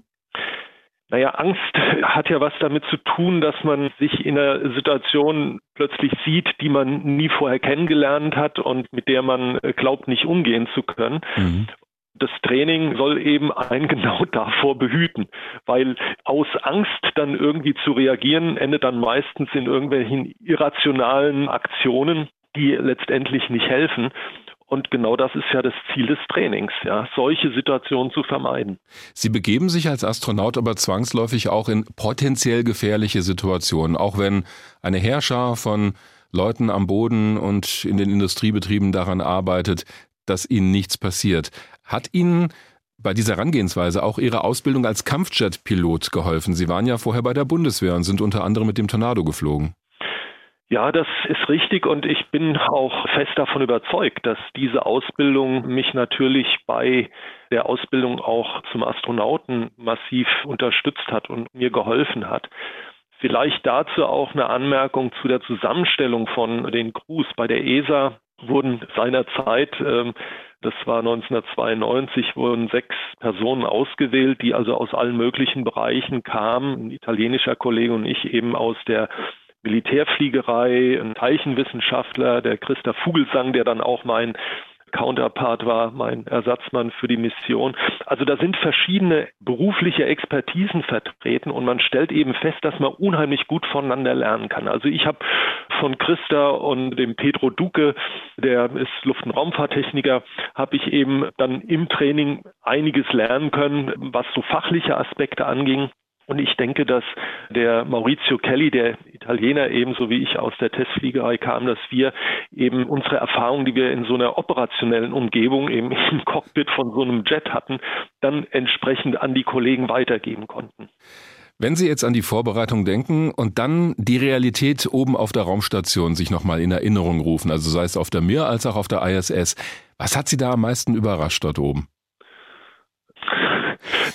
Naja, Angst hat ja was damit zu tun, dass man sich in einer Situation plötzlich sieht, die man nie vorher kennengelernt hat und mit der man äh, glaubt, nicht umgehen zu können. Mhm. Das Training soll eben einen genau davor behüten, weil aus Angst dann irgendwie zu reagieren, endet dann meistens in irgendwelchen irrationalen Aktionen, die letztendlich nicht helfen. Und genau das ist ja das Ziel des Trainings, ja, solche Situationen zu vermeiden. Sie begeben sich als Astronaut aber zwangsläufig auch in potenziell gefährliche Situationen, auch wenn eine Herrscher von Leuten am Boden und in den Industriebetrieben daran arbeitet, dass ihnen nichts passiert. Hat Ihnen bei dieser Herangehensweise auch Ihre Ausbildung als Kampfjet-Pilot geholfen? Sie waren ja vorher bei der Bundeswehr und sind unter anderem mit dem Tornado geflogen. Ja, das ist richtig und ich bin auch fest davon überzeugt, dass diese Ausbildung mich natürlich bei der Ausbildung auch zum Astronauten massiv unterstützt hat und mir geholfen hat. Vielleicht dazu auch eine Anmerkung zu der Zusammenstellung von den Crews. Bei der ESA wurden seinerzeit, ähm, das war 1992, wurden sechs Personen ausgewählt, die also aus allen möglichen Bereichen kamen. Ein italienischer Kollege und ich eben aus der Militärfliegerei, ein Teilchenwissenschaftler, der Christa Vogelsang, der dann auch mein Counterpart war, mein Ersatzmann für die Mission. Also da sind verschiedene berufliche Expertisen vertreten und man stellt eben fest, dass man unheimlich gut voneinander lernen kann. Also ich habe von Christa und dem Pedro Duque, der ist Luft- und Raumfahrttechniker, habe ich eben dann im Training einiges lernen können, was so fachliche Aspekte anging. Und ich denke, dass der Maurizio Kelly, der Italiener ebenso wie ich aus der Testfliegerei kam, dass wir eben unsere Erfahrungen, die wir in so einer operationellen Umgebung eben im Cockpit von so einem Jet hatten, dann entsprechend an die Kollegen weitergeben konnten. Wenn Sie jetzt an die Vorbereitung denken und dann die Realität oben auf der Raumstation sich nochmal in Erinnerung rufen, also sei es auf der Mir als auch auf der ISS, was hat Sie da am meisten überrascht dort oben?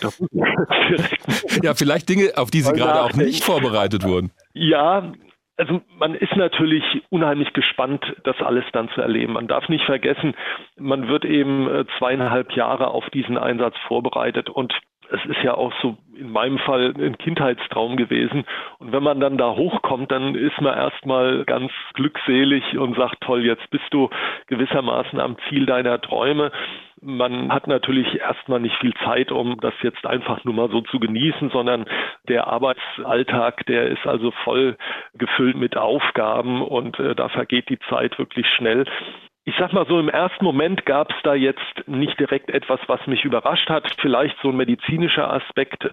ja, vielleicht Dinge, auf die Sie gerade auch nicht vorbereitet wurden. Ja, also man ist natürlich unheimlich gespannt, das alles dann zu erleben. Man darf nicht vergessen, man wird eben äh, zweieinhalb Jahre auf diesen Einsatz vorbereitet und es ist ja auch so in meinem Fall ein Kindheitstraum gewesen. Und wenn man dann da hochkommt, dann ist man erstmal ganz glückselig und sagt, toll, jetzt bist du gewissermaßen am Ziel deiner Träume. man hat natürlich erstmal nicht viel Zeit, um das jetzt einfach nur mal so zu genießen, sondern der Arbeitsalltag, der ist also voll gefüllt mit Aufgaben und äh, da vergeht die Zeit wirklich schnell. Ich sag mal so, im ersten Moment gab es da jetzt nicht direkt etwas, was mich überrascht hat. Vielleicht so ein medizinischer Aspekt,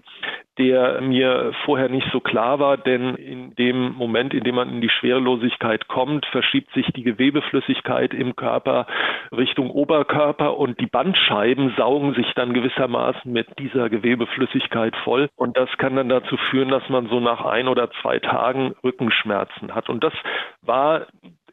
der mir vorher nicht so klar war, denn in dem Moment, in dem man in die Schwerelosigkeit kommt, verschiebt sich die Gewebeflüssigkeit im Körper Richtung Oberkörper und die Bandscheiben saugen sich dann gewissermaßen mit dieser Gewebeflüssigkeit voll. Und das kann dann dazu führen, dass man so nach ein oder zwei Tagen Rückenschmerzen hat. Und das war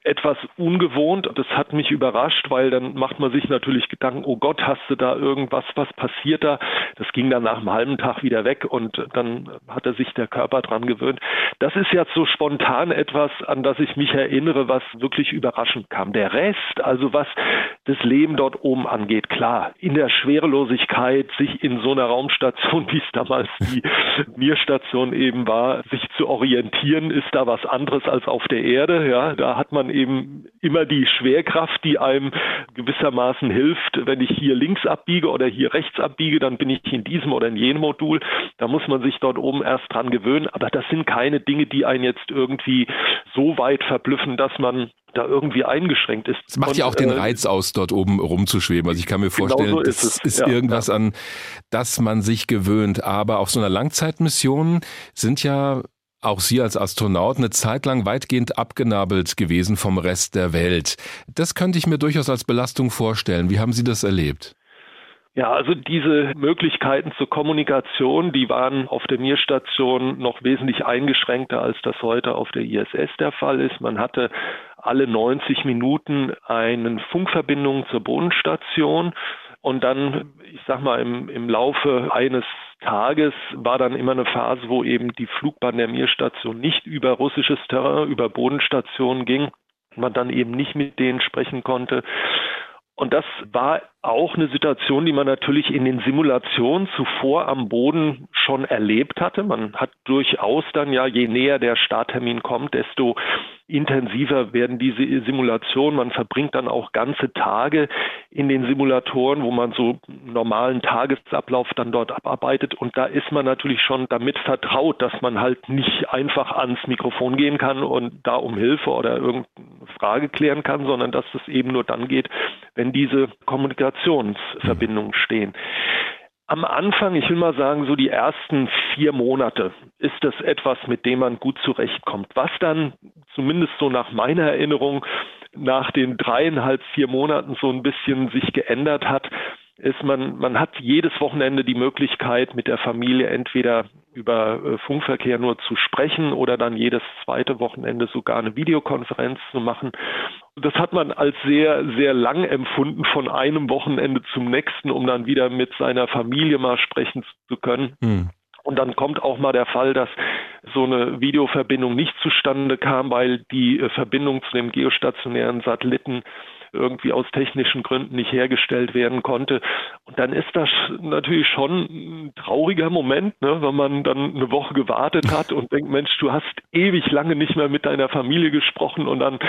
etwas ungewohnt. Das hat mich überrascht, weil dann macht man sich natürlich Gedanken, oh Gott, hast du da irgendwas, was passiert da? Das ging dann nach einem halben Tag wieder weg und dann hatte sich der Körper dran gewöhnt. Das ist jetzt so spontan etwas, an das ich mich erinnere, was wirklich überraschend kam. Der Rest, also was das Leben dort oben angeht, klar, in der Schwerelosigkeit, sich in so einer Raumstation, wie es damals die Mir-Station eben war, sich zu orientieren, ist da was anderes als auf der Erde. Ja, da hat man eben immer die Schwerkraft, die einem gewissermaßen hilft. Wenn ich hier links abbiege oder hier rechts abbiege, dann bin ich in diesem oder in jenem Modul. Da muss man sich dort oben erst dran gewöhnen. Aber das sind keine Dinge, die einen jetzt irgendwie so weit verblüffen, dass man da irgendwie eingeschränkt ist. Es macht und, ja auch den äh, Reiz aus, dort oben rumzuschweben. Also ich kann mir genau vorstellen, genau so ist das ist ja, irgendwas ja. an, das man sich gewöhnt. Aber auf so einer Langzeitmission sind ja auch Sie als Astronaut eine Zeit lang weitgehend abgenabelt gewesen vom Rest der Welt. Das könnte ich mir durchaus als Belastung vorstellen. Wie haben Sie das erlebt? Ja, also diese Möglichkeiten zur Kommunikation, die waren auf der Mir-Station noch wesentlich eingeschränkter, als das heute auf der ISS der Fall ist. Man hatte alle 90 Minuten eine Funkverbindung zur Bodenstation und dann, ich sag mal, im, im Laufe eines Tages war dann immer eine Phase, wo eben die Flugbahn der Mir-Station nicht über russisches Terrain, über Bodenstationen ging, man dann eben nicht mit denen sprechen konnte. Und das war auch eine Situation, die man natürlich in den Simulationen zuvor am Boden schon erlebt hatte. Man hat durchaus dann ja, je näher der Starttermin kommt, desto intensiver werden diese Simulationen. Man verbringt dann auch ganze Tage in den Simulatoren, wo man so normalen Tagesablauf dann dort abarbeitet. Und da ist man natürlich schon damit vertraut, dass man halt nicht einfach ans Mikrofon gehen kann und da um Hilfe oder irgendeine Frage klären kann, sondern dass es eben nur dann geht, wenn diese Kommunikationsverbindungen stehen. Am Anfang, ich will mal sagen, so die ersten vier Monate ist das etwas, mit dem man gut zurechtkommt. Was dann, zumindest so nach meiner Erinnerung, nach den dreieinhalb, vier Monaten so ein bisschen sich geändert hat, ist man, man hat jedes Wochenende die Möglichkeit, mit der Familie entweder über äh, Funkverkehr nur zu sprechen oder dann jedes zweite Wochenende sogar eine Videokonferenz zu machen. Das hat man als sehr, sehr lang empfunden, von einem Wochenende zum nächsten, um dann wieder mit seiner Familie mal sprechen zu können. Mhm. Und dann kommt auch mal der Fall, dass so eine Videoverbindung nicht zustande kam, weil die äh, Verbindung zu dem geostationären Satelliten irgendwie aus technischen Gründen nicht hergestellt werden konnte. Und dann ist das natürlich schon ein trauriger Moment, ne, wenn man dann eine Woche gewartet hat und denkt, Mensch, du hast ewig lange nicht mehr mit deiner Familie gesprochen und dann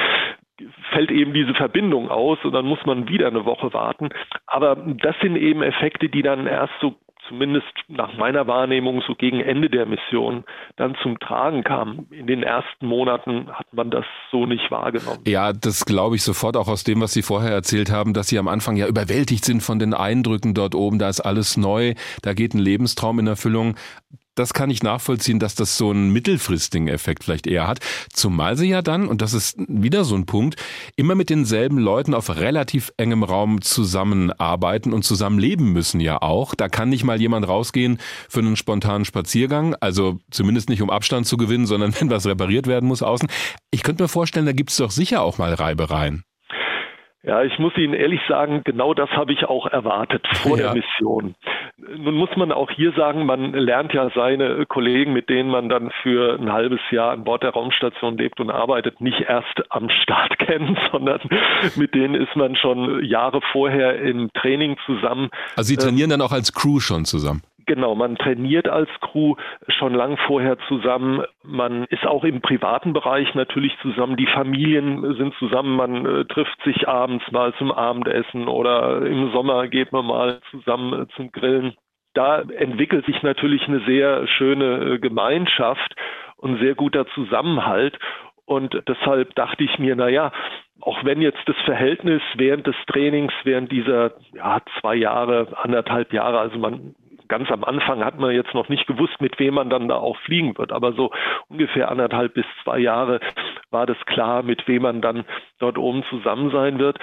fällt eben diese Verbindung aus und dann muss man wieder eine Woche warten. Aber das sind eben Effekte, die dann erst so zumindest nach meiner Wahrnehmung so gegen Ende der Mission dann zum Tragen kam. In den ersten Monaten hat man das so nicht wahrgenommen. Ja, das glaube ich sofort auch aus dem, was Sie vorher erzählt haben, dass Sie am Anfang ja überwältigt sind von den Eindrücken dort oben. Da ist alles neu, da geht ein Lebenstraum in Erfüllung das kann ich nachvollziehen, dass das so einen mittelfristigen Effekt vielleicht eher hat. Zumal sie ja dann, und das ist wieder so ein Punkt, immer mit denselben Leuten auf relativ engem Raum zusammenarbeiten und zusammenleben müssen ja auch. Da kann nicht mal jemand rausgehen für einen spontanen Spaziergang, also zumindest nicht um Abstand zu gewinnen, sondern wenn was repariert werden muss außen. Ich könnte mir vorstellen, da gibt es doch sicher auch mal Reibereien. Ja, ich muss Ihnen ehrlich sagen, genau das habe ich auch erwartet vor ja. der Mission. Nun muss man auch hier sagen, man lernt ja seine Kollegen, mit denen man dann für ein halbes Jahr an Bord der Raumstation lebt und arbeitet, nicht erst am Start kennen, sondern mit denen ist man schon Jahre vorher im Training zusammen. Also Sie trainieren ähm, dann auch als Crew schon zusammen? Genau, man trainiert als Crew schon lang vorher zusammen. Man ist auch im privaten Bereich natürlich zusammen. Die Familien sind zusammen. Man äh, trifft sich abends mal zum Abendessen oder im Sommer geht man mal zusammen äh, zum Grillen. Da entwickelt sich natürlich eine sehr schöne äh, Gemeinschaft und sehr guter Zusammenhalt. Und deshalb dachte ich mir, na ja, auch wenn jetzt das Verhältnis während des Trainings, während dieser ja, zwei Jahre, anderthalb Jahre, also man ganz am Anfang hat man jetzt noch nicht gewusst, mit wem man dann da auch fliegen wird, aber so ungefähr anderthalb bis zwei Jahre war das klar, mit wem man dann dort oben zusammen sein wird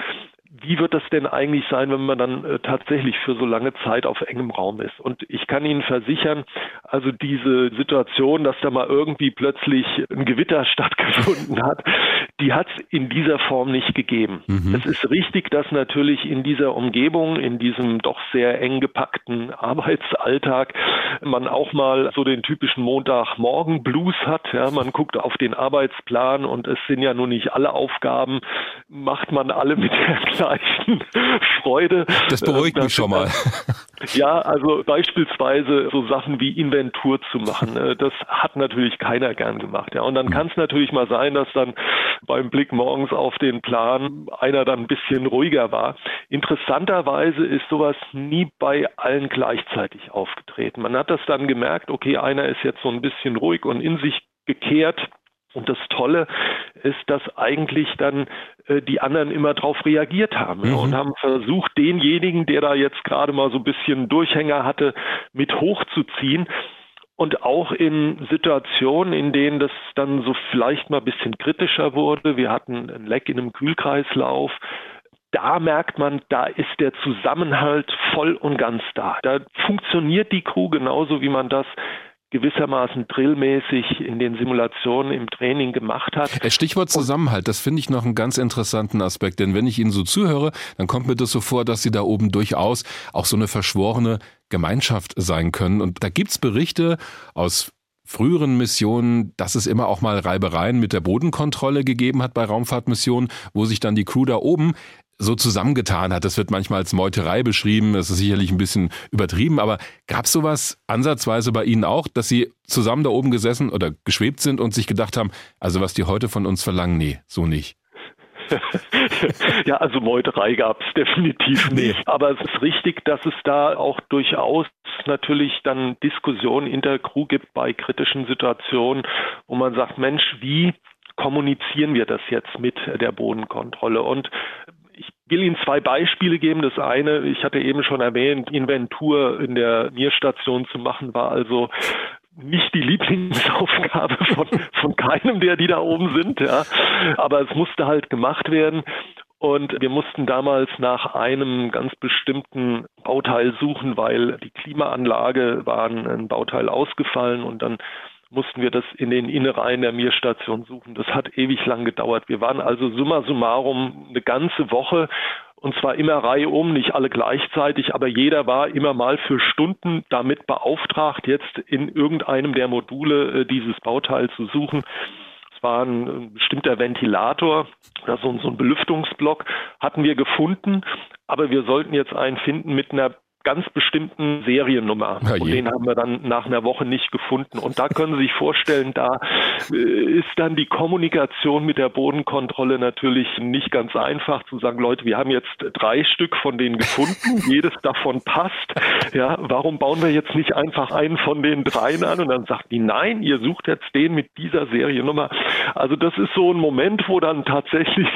wie wird das denn eigentlich sein, wenn man dann äh, tatsächlich für so lange Zeit auf engem Raum ist? Und ich kann Ihnen versichern, also diese Situation, dass da mal irgendwie plötzlich ein Gewitter stattgefunden hat, die hat es in dieser Form nicht gegeben. Mhm. Es ist richtig, dass natürlich in dieser Umgebung, in diesem doch sehr eng gepackten Arbeitsalltag, man auch mal so den typischen Montagmorgen-Blues hat. Ja, man guckt auf den Arbeitsplan und es sind ja nun nicht alle Aufgaben, macht man alle mit der gleichen Freude. Das beruhigt mich schon mal. Ja, also beispielsweise so Sachen wie Inventur zu machen, äh, das hat natürlich keiner gern gemacht. Ja, und dann hm. kann es natürlich mal sein, dass dann beim Blick morgens auf den Plan einer dann ein bisschen ruhiger war. Interessanterweise ist sowas nie bei allen gleichzeitig aufgetreten. Man hat das dann gemerkt, okay, einer ist jetzt so ein bisschen ruhig und in sich gekehrt und das Tolle ist, dass eigentlich dann äh, die anderen immer darauf reagiert haben mhm. und haben versucht, denjenigen, der da jetzt gerade mal so ein bisschen Durchhänger hatte, mit hochzuziehen. Und auch in Situationen, in denen das dann so vielleicht mal ein bisschen kritischer wurde, wir hatten ein Leck in einem Kühlkreislauf, da merkt man, da ist der Zusammenhalt voll und ganz da. Da funktioniert die Crew genauso, wie man das gewissermaßen drillmäßig in den Simulationen im Training gemacht hat. Stichwort Zusammenhalt, das finde ich noch einen ganz interessanten Aspekt, denn wenn ich Ihnen so zuhöre, dann kommt mir das so vor, dass Sie da oben durchaus auch so eine verschworene Gemeinschaft sein können. Und da gibt's Berichte aus früheren Missionen, dass es immer auch mal Reibereien mit der Bodenkontrolle gegeben hat bei Raumfahrtmissionen, wo sich dann die Crew da oben so zusammengetan hat. Das wird manchmal als Meuterei beschrieben, das ist sicherlich ein bisschen übertrieben, aber gab es sowas ansatzweise bei Ihnen auch, dass Sie zusammen da oben gesessen oder geschwebt sind und sich gedacht haben, also was die heute von uns verlangen, nee, so nicht. ja, also Meuterei gab es definitiv nicht. Aber es ist richtig, dass es da auch durchaus natürlich dann Diskussionen in der Crew gibt bei kritischen Situationen, wo man sagt, Mensch, wie kommunizieren wir das jetzt mit der Bodenkontrolle? Und will Ihnen zwei Beispiele geben. Das eine, ich hatte eben schon erwähnt, Inventur in der Nierstation zu machen, war also nicht die Lieblingsaufgabe von, von keinem der, die da oben sind, ja. Aber es musste halt gemacht werden. Und wir mussten damals nach einem ganz bestimmten Bauteil suchen, weil die Klimaanlage war ein Bauteil ausgefallen und dann mussten wir das in den Innereien der Mir-Station suchen. Das hat ewig lang gedauert. Wir waren also summa summarum eine ganze Woche und zwar immer Reihe um, nicht alle gleichzeitig, aber jeder war immer mal für Stunden damit beauftragt, jetzt in irgendeinem der Module äh, dieses Bauteil zu suchen. Es war ein bestimmter Ventilator oder so, so ein Belüftungsblock, hatten wir gefunden, aber wir sollten jetzt einen finden mit einer ganz bestimmten Seriennummer. Ja, und den haben wir dann nach einer Woche nicht gefunden. Und da können Sie sich vorstellen, da äh, ist dann die Kommunikation mit der Bodenkontrolle natürlich nicht ganz einfach zu sagen, Leute, wir haben jetzt drei Stück von denen gefunden, jedes davon passt. Ja, warum bauen wir jetzt nicht einfach einen von den dreien an? Und dann sagt die, nein, ihr sucht jetzt den mit dieser Seriennummer. Also das ist so ein Moment, wo dann tatsächlich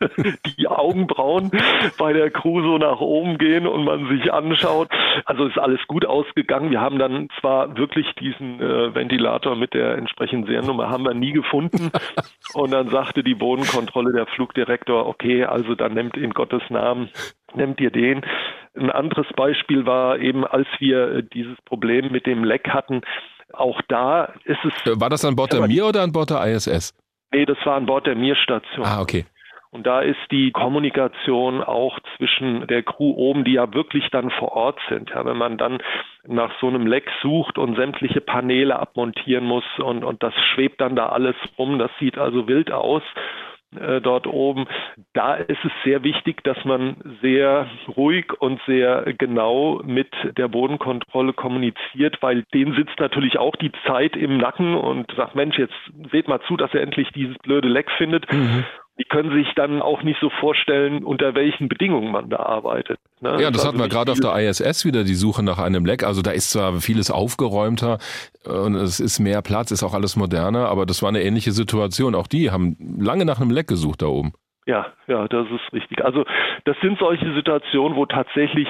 die Augenbrauen bei der Crew so nach oben gehen und man sich anschaut, angeschaut. Also ist alles gut ausgegangen. Wir haben dann zwar wirklich diesen äh, Ventilator mit der entsprechenden Seriennummer haben wir nie gefunden. Und dann sagte die Bodenkontrolle der Flugdirektor, okay, also dann nimmt in Gottes Namen, nehmt ihr den. Ein anderes Beispiel war eben, als wir äh, dieses Problem mit dem Leck hatten, auch da ist es. War das an Bord der Mir oder an Bord der ISS? Nee, das war an Bord der Mir-Station. Ah, okay. Und da ist die Kommunikation auch zwischen der Crew oben, die ja wirklich dann vor Ort sind. Ja, wenn man dann nach so einem Leck sucht und sämtliche Paneele abmontieren muss und, und das schwebt dann da alles rum, das sieht also wild aus. äh, dort oben. Da ist es sehr wichtig, dass man sehr ruhig und sehr genau mit der Bodenkontrolle kommuniziert, weil denen sitzt natürlich auch die Zeit im Nacken und sagt, Mensch, jetzt seht mal zu, dass er endlich dieses blöde Leck findet. Mhm die können sich dann auch nicht so vorstellen, unter welchen Bedingungen man da arbeitet. Ne? Ja, das also hatten wir gerade auf der ISS wieder, die Suche nach einem Leck. Also da ist zwar vieles aufgeräumter und es ist mehr Platz, ist auch alles moderner, aber das war eine ähnliche Situation. Auch die haben lange nach einem Leck gesucht da oben. Ja, ja, das ist richtig. Also das sind solche Situationen, wo tatsächlich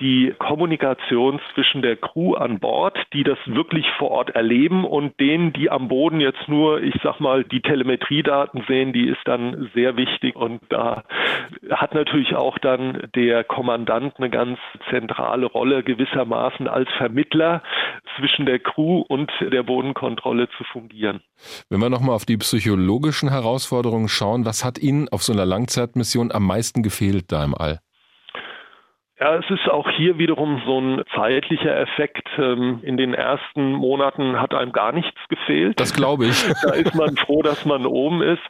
die Kommunikation zwischen der Crew an Bord, die das wirklich vor Ort erleben und denen, die am Boden jetzt nur, ich sag mal, die Telemetriedaten sehen, die ist dann sehr wichtig und da hat natürlich auch dann der Kommandant eine ganz zentrale Rolle gewissermaßen als Vermittler zwischen der Crew und der Bodenkontrolle zu fungieren. Wenn wir nochmal auf die psychologischen Herausforderungen schauen, was hat Ihnen auf so einer Langzeitmission am meisten gefehlt da im All? Ja, es ist auch hier wiederum so ein zeitlicher Effekt. Ähm, in den ersten Monaten hat einem gar nichts gefehlt. Das glaube ich. Da ist man froh, dass man oben ist.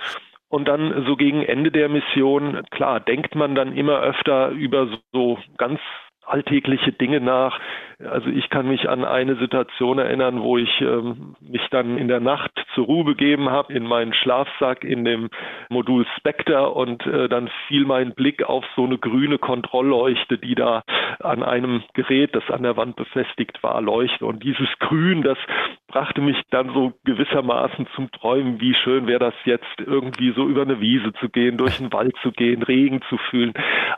Und dann so gegen Ende der Mission, klar, denkt man dann immer öfter über so ganz alltägliche Dinge nach. Also ich kann mich an eine Situation erinnern, wo ich ähm, mich dann in der Nacht zur Ruhe begeben habe in meinen Schlafsack in dem Modul Spectre und äh, dann fiel mein Blick auf so eine grüne Kontrollleuchte, die da an einem Gerät, das an der Wand befestigt war, leuchtet. Und dieses Grün, das brachte mich dann so gewissermaßen zum Träumen, wie schön wäre das jetzt irgendwie so über eine Wiese zu gehen, durch den Wald zu gehen, Regen zu fühlen.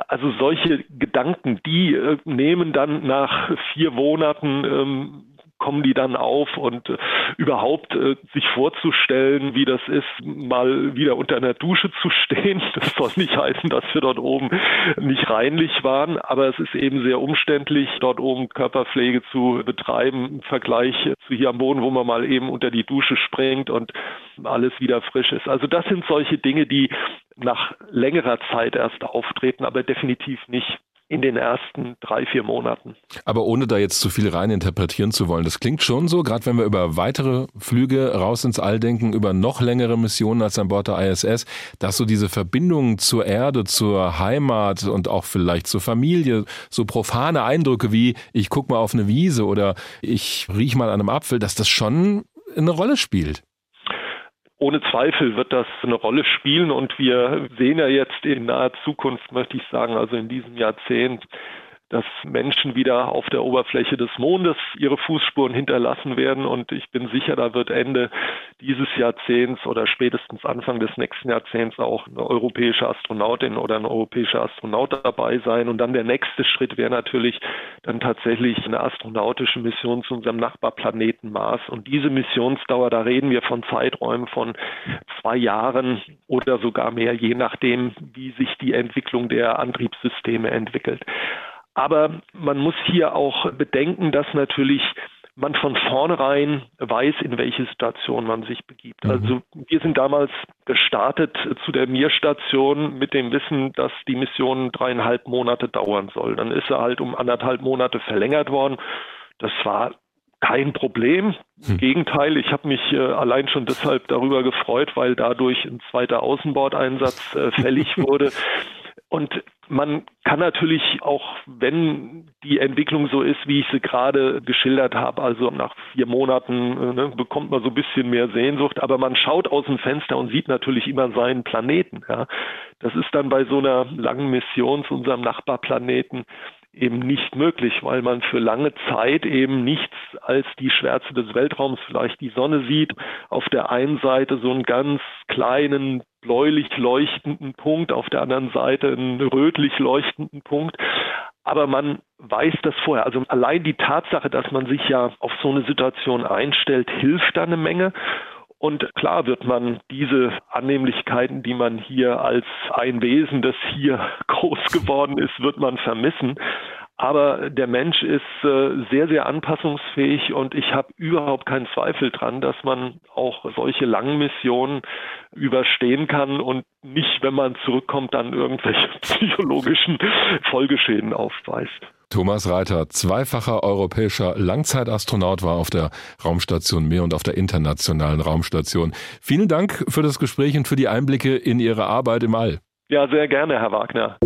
Also solche Gedanken, die äh, nehmen dann nach vier Monaten ähm, kommen die dann auf und äh, überhaupt äh, sich vorzustellen, wie das ist, mal wieder unter einer Dusche zu stehen. Das soll nicht heißen, dass wir dort oben nicht reinlich waren, aber es ist eben sehr umständlich, dort oben Körperpflege zu betreiben im Vergleich zu hier am Boden, wo man mal eben unter die Dusche springt und alles wieder frisch ist. Also das sind solche Dinge, die nach längerer Zeit erst auftreten, aber definitiv nicht in den ersten drei, vier Monaten. Aber ohne da jetzt zu viel rein interpretieren zu wollen, das klingt schon so, gerade wenn wir über weitere Flüge raus ins All denken, über noch längere Missionen als an Bord der ISS, dass so diese Verbindung zur Erde, zur Heimat und auch vielleicht zur Familie, so profane Eindrücke wie ich guck mal auf eine Wiese oder ich riech mal an einem Apfel, dass das schon eine Rolle spielt. Ohne Zweifel wird das eine Rolle spielen. Und wir sehen ja jetzt in naher Zukunft, möchte ich sagen, also in diesem Jahrzehnt, dass Menschen wieder auf der Oberfläche des Mondes ihre Fußspuren hinterlassen werden. Und ich bin sicher, da wird Ende dieses Jahrzehnts oder spätestens Anfang des nächsten Jahrzehnts auch eine europäische Astronautin oder ein europäischer Astronaut dabei sein. Und dann der nächste Schritt wäre natürlich dann tatsächlich eine astronautische Mission zu unserem Nachbarplaneten Mars. Und diese Missionsdauer, da reden wir von Zeiträumen von zwei Jahren oder sogar mehr, je nachdem, wie sich die Entwicklung der Antriebssysteme entwickelt. Aber man muss hier auch bedenken, dass natürlich man von vornherein weiß, in welche Situation man sich begibt. Mhm. Also wir sind damals gestartet zu der Mir-Station mit dem Wissen, dass die Mission dreieinhalb Monate dauern soll. Dann ist er halt um anderthalb Monate verlängert worden. Das war kein Problem. Im hm. Gegenteil, ich habe mich äh, allein schon deshalb darüber gefreut, weil dadurch ein zweiter Außenbordeinsatz äh, fällig wurde. Und man kann natürlich auch, wenn die Entwicklung so ist, wie ich sie gerade geschildert habe, also nach vier Monaten äh, ne, bekommt man so ein bisschen mehr Sehnsucht, aber man schaut aus dem Fenster und sieht natürlich immer seinen Planeten. Ja. Das ist dann bei so einer langen Mission zu unserem Nachbarplaneten eben nicht möglich, weil man für lange Zeit eben nichts als die Schwärze des Weltraums, vielleicht die Sonne sieht, auf der einen Seite so einen ganz kleinen bläulich leuchtenden Punkt, auf der anderen Seite einen rötlich leuchtenden Punkt. Aber man weiß das vorher. Also allein die Tatsache, dass man sich ja auf so eine Situation einstellt, hilft da eine Menge. Und klar wird man diese Annehmlichkeiten, die man hier als ein Wesen, das hier groß geworden ist, wird man vermissen. Aber der Mensch ist äh, sehr, sehr anpassungsfähig und ich habe überhaupt keinen Zweifel dran, dass man auch solche langen Missionen überstehen kann und nicht, wenn man zurückkommt, dann irgendwelche psychologischen Folgeschäden aufweist. Thomas Reiter, zweifacher europäischer Langzeitastronaut, war auf der Raumstation Mir und auf der internationalen Raumstation. Vielen Dank für das Gespräch und für die Einblicke in Ihre Arbeit im All. Ja, sehr gerne, Herr Wagner.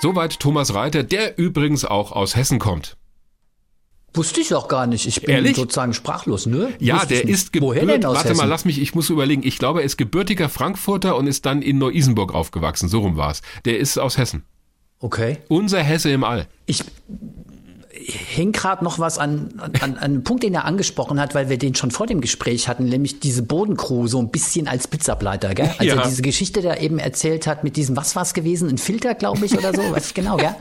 Soweit Thomas Reiter, der übrigens auch aus Hessen kommt. Wusste ich auch gar nicht. Ich bin Ehrlich? sozusagen sprachlos, ne? Ja, Wusste der ist Woher gebürtig. denn aus Warte Hessen? mal, lass mich, ich muss überlegen. Ich glaube, er ist gebürtiger Frankfurter und ist dann in Neu-Isenburg aufgewachsen. So rum war's. Der ist aus Hessen. Okay. Unser Hesse im All. Ich hing gerade noch was an, an, an einem Punkt, den er angesprochen hat, weil wir den schon vor dem Gespräch hatten, nämlich diese Bodencrew so ein bisschen als Blitzableiter, gell? Also Ja. diese Geschichte, die er eben erzählt hat mit diesem, was war's gewesen? Ein Filter, glaube ich, oder so, weiß ich genau, gell?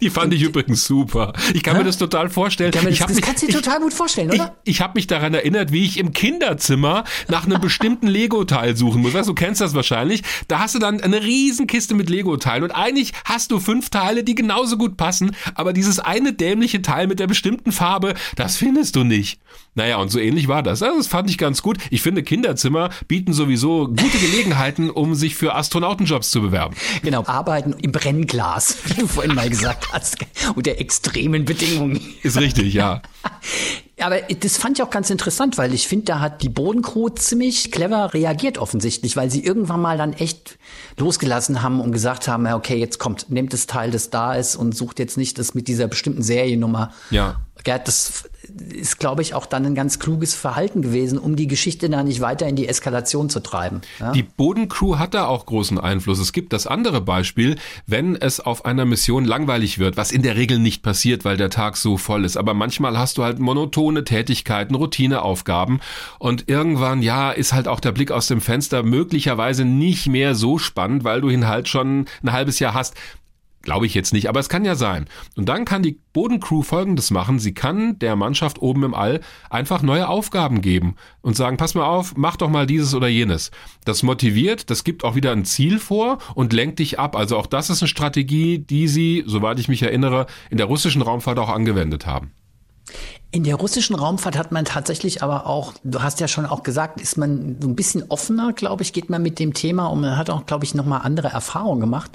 Die fand ich übrigens super. Ich kann Hä? mir das total vorstellen. Kann ich das, das mich- kannst du dir ich- total gut vorstellen, Ich, oder? ich habe mich daran erinnert, wie ich im Kinderzimmer nach einem bestimmten Lego-Teil suchen muss. Weißt du, du kennst das wahrscheinlich. Da hast du dann eine riesen Kiste mit Lego-Teilen und eigentlich hast du fünf Teile, die genauso gut passen, aber dieses eine dämliche Teil mit der bestimmten Farbe, das findest du nicht. Naja, und so ähnlich war das. Also, das fand ich ganz gut. Ich finde, Kinderzimmer bieten sowieso gute Gelegenheiten, um sich für Astronautenjobs zu bewerben. Genau, arbeiten im Brennglas, wie du vorhin mal gesagt hast, unter extremen Bedingungen. Ist richtig, ja. Aber das fand ich auch ganz interessant, weil ich finde, da hat die Bodencrew ziemlich clever reagiert offensichtlich, weil sie irgendwann mal dann echt losgelassen haben und gesagt haben, okay, jetzt kommt, nehmt das Teil, das da ist und sucht jetzt nicht das mit dieser bestimmten Seriennummer. Ja. Ja, das ist, glaube ich, auch dann ein ganz kluges Verhalten gewesen, um die Geschichte da nicht weiter in die Eskalation zu treiben. Ja? Die Bodencrew hat da auch großen Einfluss. Es gibt das andere Beispiel, wenn es auf einer Mission langweilig wird, was in der Regel nicht passiert, weil der Tag so voll ist. Aber manchmal hast du halt monotone Tätigkeiten, Routineaufgaben und irgendwann, ja, ist halt auch der Blick aus dem Fenster möglicherweise nicht mehr so spannend, weil du ihn halt schon ein halbes Jahr hast. Glaube ich jetzt nicht, aber es kann ja sein. Und dann kann die Bodencrew Folgendes machen. Sie kann der Mannschaft oben im All einfach neue Aufgaben geben und sagen, pass mal auf, mach doch mal dieses oder jenes. Das motiviert, das gibt auch wieder ein Ziel vor und lenkt dich ab. Also auch das ist eine Strategie, die sie, soweit ich mich erinnere, in der russischen Raumfahrt auch angewendet haben. In der russischen Raumfahrt hat man tatsächlich aber auch, du hast ja schon auch gesagt, ist man so ein bisschen offener, glaube ich, geht man mit dem Thema und man hat auch, glaube ich, nochmal andere Erfahrungen gemacht.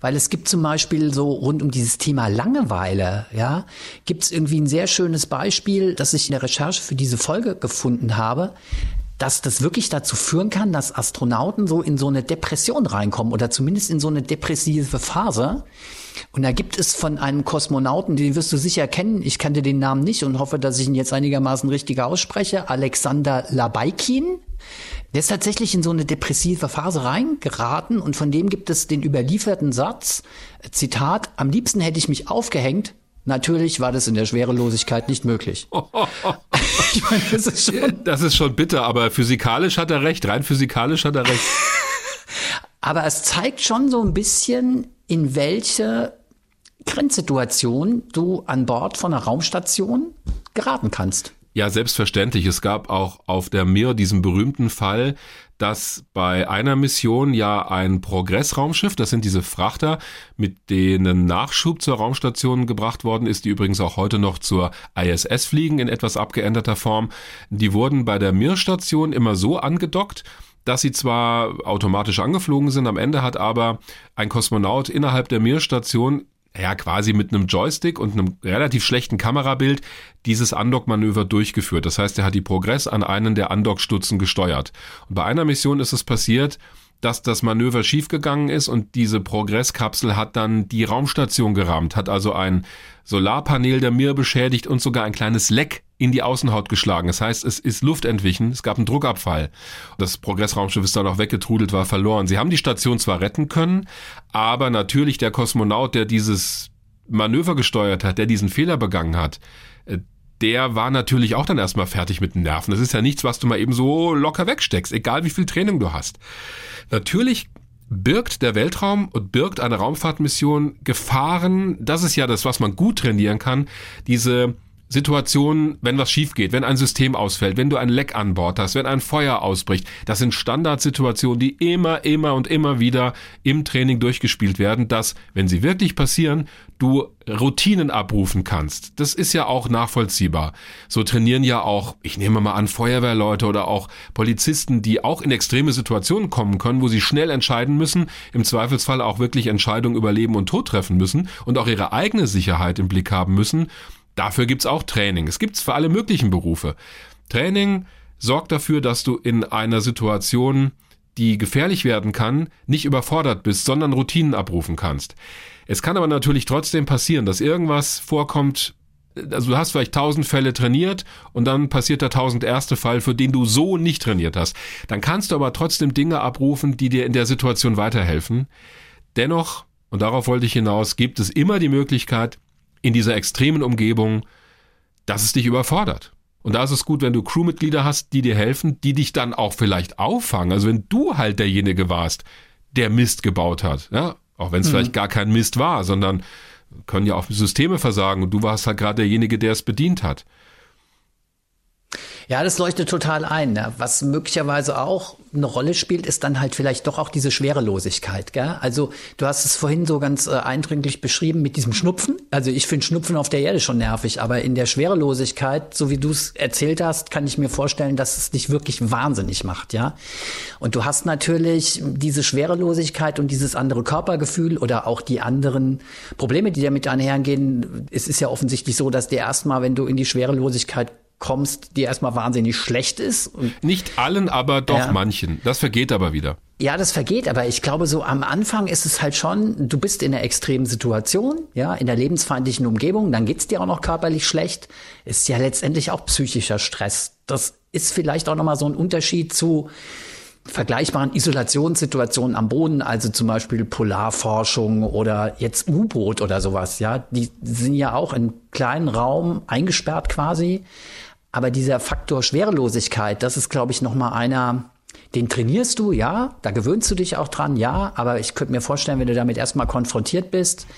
Weil es gibt zum Beispiel so rund um dieses Thema Langeweile, ja, gibt es irgendwie ein sehr schönes Beispiel, das ich in der Recherche für diese Folge gefunden habe dass das wirklich dazu führen kann, dass Astronauten so in so eine Depression reinkommen oder zumindest in so eine depressive Phase. Und da gibt es von einem Kosmonauten, den wirst du sicher kennen, ich kannte den Namen nicht und hoffe, dass ich ihn jetzt einigermaßen richtig ausspreche, Alexander Labaikin. Der ist tatsächlich in so eine depressive Phase reingeraten und von dem gibt es den überlieferten Satz, Zitat, am liebsten hätte ich mich aufgehängt, Natürlich war das in der Schwerelosigkeit nicht möglich. ich meine, das ist schon Das ist schon bitter, aber physikalisch hat er recht, rein physikalisch hat er recht. Aber es zeigt schon so ein bisschen, in welche Grenzsituation du an Bord von einer Raumstation geraten kannst. Ja, selbstverständlich. Es gab auch auf der Mir diesen berühmten Fall, dass bei einer Mission ja ein Progress-Raumschiff, das sind diese Frachter, mit denen Nachschub zur Raumstation gebracht worden ist, die übrigens auch heute noch zur ISS fliegen in etwas abgeänderter Form. Die wurden bei der Mir-Station immer so angedockt, dass sie zwar automatisch angeflogen sind, am Ende hat aber ein Kosmonaut innerhalb der Mir-Station ja, quasi mit einem Joystick und einem relativ schlechten Kamerabild dieses Andock-Manöver durchgeführt. Das heißt, er hat die Progress an einen der Andockstutzen gesteuert. Und bei einer Mission ist es passiert, dass das Manöver schiefgegangen ist und diese Progresskapsel hat dann die Raumstation gerammt, hat also ein Solarpanel der Mir beschädigt und sogar ein kleines Leck in die Außenhaut geschlagen. Das heißt, es ist Luft entwichen, es gab einen Druckabfall. Das Progressraumschiff ist dann auch weggetrudelt, war verloren. Sie haben die Station zwar retten können, aber natürlich der Kosmonaut, der dieses Manöver gesteuert hat, der diesen Fehler begangen hat, äh, der war natürlich auch dann erstmal fertig mit den Nerven. Das ist ja nichts, was du mal eben so locker wegsteckst, egal wie viel Training du hast. Natürlich birgt der Weltraum und birgt eine Raumfahrtmission Gefahren. Das ist ja das, was man gut trainieren kann. Diese Situationen, wenn was schief geht, wenn ein System ausfällt, wenn du ein Leck an Bord hast, wenn ein Feuer ausbricht, das sind Standardsituationen, die immer, immer und immer wieder im Training durchgespielt werden, dass, wenn sie wirklich passieren, du Routinen abrufen kannst. Das ist ja auch nachvollziehbar. So trainieren ja auch, ich nehme mal an, Feuerwehrleute oder auch Polizisten, die auch in extreme Situationen kommen können, wo sie schnell entscheiden müssen, im Zweifelsfall auch wirklich Entscheidungen über Leben und Tod treffen müssen und auch ihre eigene Sicherheit im Blick haben müssen. Dafür gibt's auch Training. Es gibt's für alle möglichen Berufe. Training sorgt dafür, dass du in einer Situation, die gefährlich werden kann, nicht überfordert bist, sondern Routinen abrufen kannst. Es kann aber natürlich trotzdem passieren, dass irgendwas vorkommt, also du hast vielleicht tausend Fälle trainiert und dann passiert der tausend erste Fall, für den du so nicht trainiert hast. Dann kannst du aber trotzdem Dinge abrufen, die dir in der Situation weiterhelfen. Dennoch, und darauf wollte ich hinaus, gibt es immer die Möglichkeit, in dieser extremen Umgebung, dass es dich überfordert. Und da ist es gut, wenn du Crewmitglieder hast, die dir helfen, die dich dann auch vielleicht auffangen. Also wenn du halt derjenige warst, der Mist gebaut hat, ja, auch wenn es mhm. vielleicht gar kein Mist war, sondern können ja auch Systeme versagen und du warst halt gerade derjenige, der es bedient hat. Ja, das leuchtet total ein. Ja. Was möglicherweise auch eine Rolle spielt, ist dann halt vielleicht doch auch diese Schwerelosigkeit. Gell? Also du hast es vorhin so ganz äh, eindringlich beschrieben mit diesem Schnupfen. Also ich finde Schnupfen auf der Erde schon nervig, aber in der Schwerelosigkeit, so wie du es erzählt hast, kann ich mir vorstellen, dass es dich wirklich wahnsinnig macht. Ja, und du hast natürlich diese Schwerelosigkeit und dieses andere Körpergefühl oder auch die anderen Probleme, die damit einhergehen. Es ist ja offensichtlich so, dass dir erstmal, wenn du in die Schwerelosigkeit kommst, die erstmal wahnsinnig schlecht ist. Nicht allen, aber doch ja. manchen. Das vergeht aber wieder. Ja, das vergeht, aber ich glaube, so am Anfang ist es halt schon, du bist in einer extremen Situation, ja, in der lebensfeindlichen Umgebung, dann geht's dir auch noch körperlich schlecht. Ist ja letztendlich auch psychischer Stress. Das ist vielleicht auch nochmal so ein Unterschied zu vergleichbaren Isolationssituationen am Boden, also zum Beispiel Polarforschung oder jetzt U-Boot oder sowas, ja, die sind ja auch in kleinen Raum eingesperrt quasi. Aber dieser Faktor Schwerelosigkeit, das ist, glaube ich, noch mal einer, den trainierst du, ja, da gewöhnst du dich auch dran, ja, aber ich könnte mir vorstellen, wenn du damit erstmal konfrontiert bist,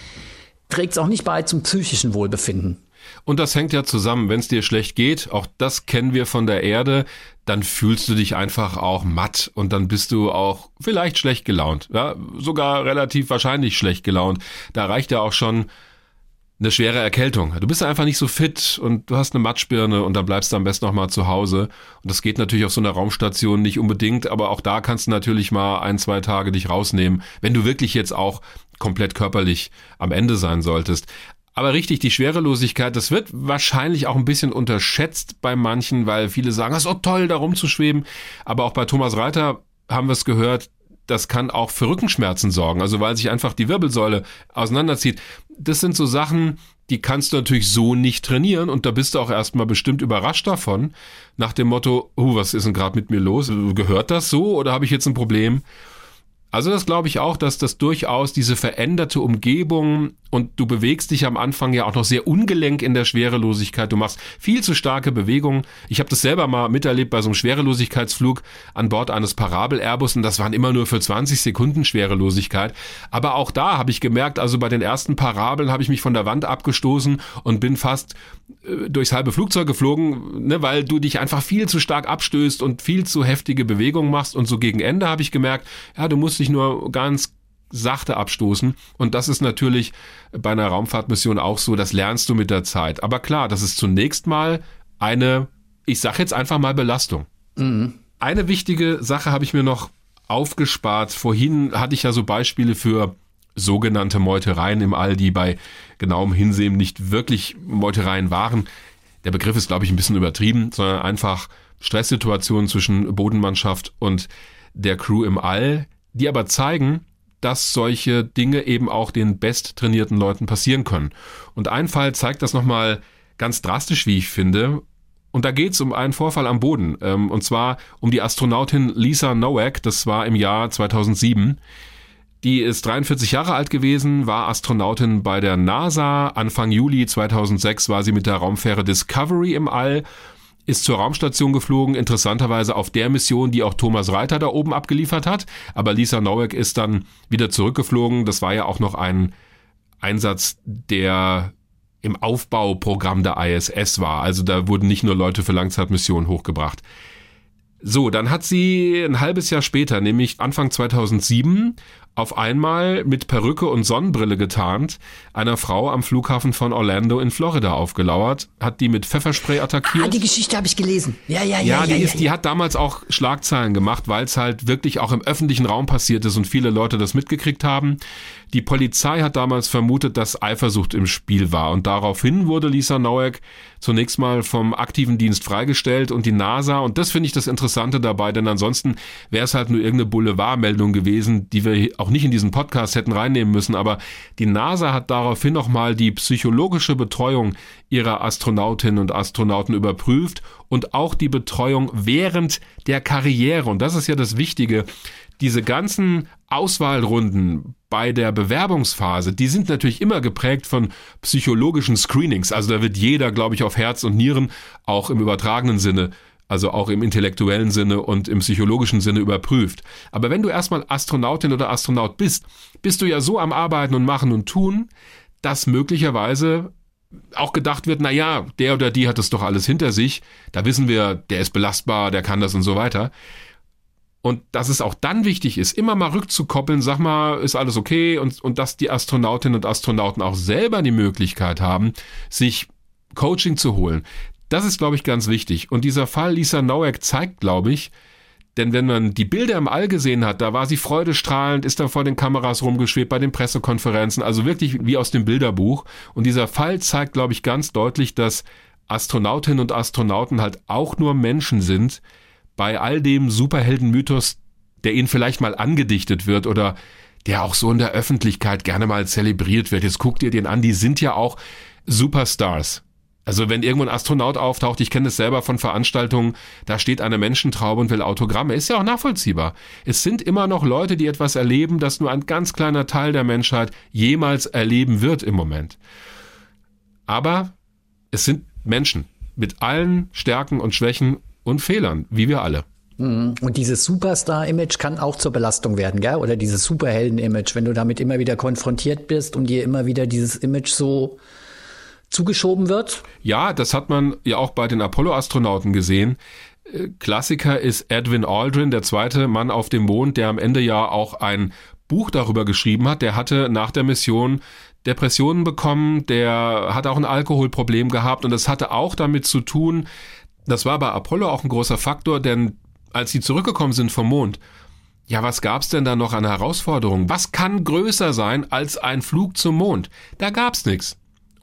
trägt es auch nicht bei zum psychischen Wohlbefinden. Und das hängt ja zusammen, wenn es dir schlecht geht, auch das kennen wir von der Erde, dann fühlst du dich einfach auch matt und dann bist du auch vielleicht schlecht gelaunt, ja, sogar relativ wahrscheinlich schlecht gelaunt. Da reicht ja auch schon eine schwere Erkältung. Du bist einfach nicht so fit und du hast eine Matschbirne und dann bleibst du am besten noch mal zu Hause. Und das geht natürlich auf so einer Raumstation nicht unbedingt, aber auch da kannst du natürlich mal ein, zwei Tage dich rausnehmen, wenn du wirklich jetzt auch komplett körperlich am Ende sein solltest. Aber richtig, die Schwerelosigkeit, das wird wahrscheinlich auch ein bisschen unterschätzt bei manchen, weil viele sagen, es ist auch toll, da rumzuschweben. Aber auch bei Thomas Reiter haben wir es gehört, das kann auch für Rückenschmerzen sorgen, also weil sich einfach die Wirbelsäule auseinanderzieht. Das sind so Sachen, die kannst du natürlich so nicht trainieren und da bist du auch erstmal bestimmt überrascht davon, nach dem Motto, oh, was ist denn gerade mit mir los? Gehört das so oder habe ich jetzt ein Problem? Also das glaube ich auch, dass das durchaus diese veränderte Umgebung und du bewegst dich am Anfang ja auch noch sehr ungelenk in der Schwerelosigkeit. Du machst viel zu starke Bewegungen. Ich habe das selber mal miterlebt bei so einem Schwerelosigkeitsflug an Bord eines Parabel-Airbus und das waren immer nur für 20 Sekunden Schwerelosigkeit. Aber auch da habe ich gemerkt, also bei den ersten Parabeln habe ich mich von der Wand abgestoßen und bin fast äh, durchs halbe Flugzeug geflogen, ne, weil du dich einfach viel zu stark abstößt und viel zu heftige Bewegungen machst. Und so gegen Ende habe ich gemerkt, ja, du musst dich nur ganz sachte abstoßen. Und das ist natürlich bei einer Raumfahrtmission auch so, das lernst du mit der Zeit. Aber klar, das ist zunächst mal eine, ich sag jetzt einfach mal Belastung. Mhm. Eine wichtige Sache habe ich mir noch aufgespart. Vorhin hatte ich ja so Beispiele für sogenannte Meutereien im All, die bei genauem Hinsehen nicht wirklich Meutereien waren. Der Begriff ist, glaube ich, ein bisschen übertrieben, sondern einfach Stresssituationen zwischen Bodenmannschaft und der Crew im All, die aber zeigen, dass solche Dinge eben auch den besttrainierten Leuten passieren können. Und ein Fall zeigt das nochmal ganz drastisch, wie ich finde. Und da geht es um einen Vorfall am Boden. Ähm, und zwar um die Astronautin Lisa Nowak. Das war im Jahr 2007. Die ist 43 Jahre alt gewesen, war Astronautin bei der NASA. Anfang Juli 2006 war sie mit der Raumfähre Discovery im All ist zur Raumstation geflogen, interessanterweise auf der Mission, die auch Thomas Reiter da oben abgeliefert hat. Aber Lisa Nowak ist dann wieder zurückgeflogen. Das war ja auch noch ein Einsatz, der im Aufbauprogramm der ISS war. Also da wurden nicht nur Leute für Langzeitmissionen hochgebracht. So, dann hat sie ein halbes Jahr später, nämlich Anfang 2007, auf einmal mit Perücke und Sonnenbrille getarnt, einer Frau am Flughafen von Orlando in Florida aufgelauert, hat die mit Pfefferspray attackiert. Ah, die Geschichte habe ich gelesen. Ja, ja, ja. Ja, die, ja, ist, ja, die hat damals auch Schlagzeilen gemacht, weil es halt wirklich auch im öffentlichen Raum passiert ist und viele Leute das mitgekriegt haben. Die Polizei hat damals vermutet, dass Eifersucht im Spiel war und daraufhin wurde Lisa Nowak zunächst mal vom aktiven Dienst freigestellt und die NASA, und das finde ich das Interessante dabei, denn ansonsten wäre es halt nur irgendeine Boulevardmeldung gewesen, die wir auch nicht in diesen Podcast hätten reinnehmen müssen, aber die NASA hat daraufhin nochmal die psychologische Betreuung ihrer Astronautinnen und Astronauten überprüft und auch die Betreuung während der Karriere. Und das ist ja das Wichtige diese ganzen Auswahlrunden bei der Bewerbungsphase, die sind natürlich immer geprägt von psychologischen Screenings. Also da wird jeder, glaube ich, auf Herz und Nieren, auch im übertragenen Sinne, also auch im intellektuellen Sinne und im psychologischen Sinne überprüft. Aber wenn du erstmal Astronautin oder Astronaut bist, bist du ja so am Arbeiten und Machen und Tun, dass möglicherweise auch gedacht wird, na ja, der oder die hat es doch alles hinter sich, da wissen wir, der ist belastbar, der kann das und so weiter. Und dass es auch dann wichtig ist, immer mal rückzukoppeln, sag mal, ist alles okay und, und dass die Astronautinnen und Astronauten auch selber die Möglichkeit haben, sich Coaching zu holen. Das ist, glaube ich, ganz wichtig. Und dieser Fall Lisa Nowak zeigt, glaube ich, denn wenn man die Bilder im All gesehen hat, da war sie freudestrahlend, ist dann vor den Kameras rumgeschwebt bei den Pressekonferenzen, also wirklich wie aus dem Bilderbuch. Und dieser Fall zeigt, glaube ich, ganz deutlich, dass Astronautinnen und Astronauten halt auch nur Menschen sind, bei all dem Superheldenmythos, der ihnen vielleicht mal angedichtet wird oder der auch so in der Öffentlichkeit gerne mal zelebriert wird. Jetzt guckt ihr den an, die sind ja auch Superstars. Also wenn irgendwo ein Astronaut auftaucht, ich kenne es selber von Veranstaltungen, da steht eine Menschentraube und will Autogramme, ist ja auch nachvollziehbar. Es sind immer noch Leute, die etwas erleben, das nur ein ganz kleiner Teil der Menschheit jemals erleben wird im Moment. Aber es sind Menschen mit allen Stärken und Schwächen und Fehlern, wie wir alle. Mhm. Und dieses Superstar-Image kann auch zur Belastung werden, gell? Oder dieses Superhelden-Image, wenn du damit immer wieder konfrontiert bist und dir immer wieder dieses Image so zugeschoben wird? Ja, das hat man ja auch bei den Apollo-Astronauten gesehen. Äh, Klassiker ist Edwin Aldrin, der zweite Mann auf dem Mond, der am Ende ja auch ein Buch darüber geschrieben hat. Der hatte nach der Mission Depressionen bekommen, der hat auch ein Alkoholproblem gehabt und das hatte auch damit zu tun, das war bei Apollo auch ein großer Faktor, denn als sie zurückgekommen sind vom Mond, ja, was gab's denn da noch an Herausforderungen? Was kann größer sein als ein Flug zum Mond? Da gab's nichts.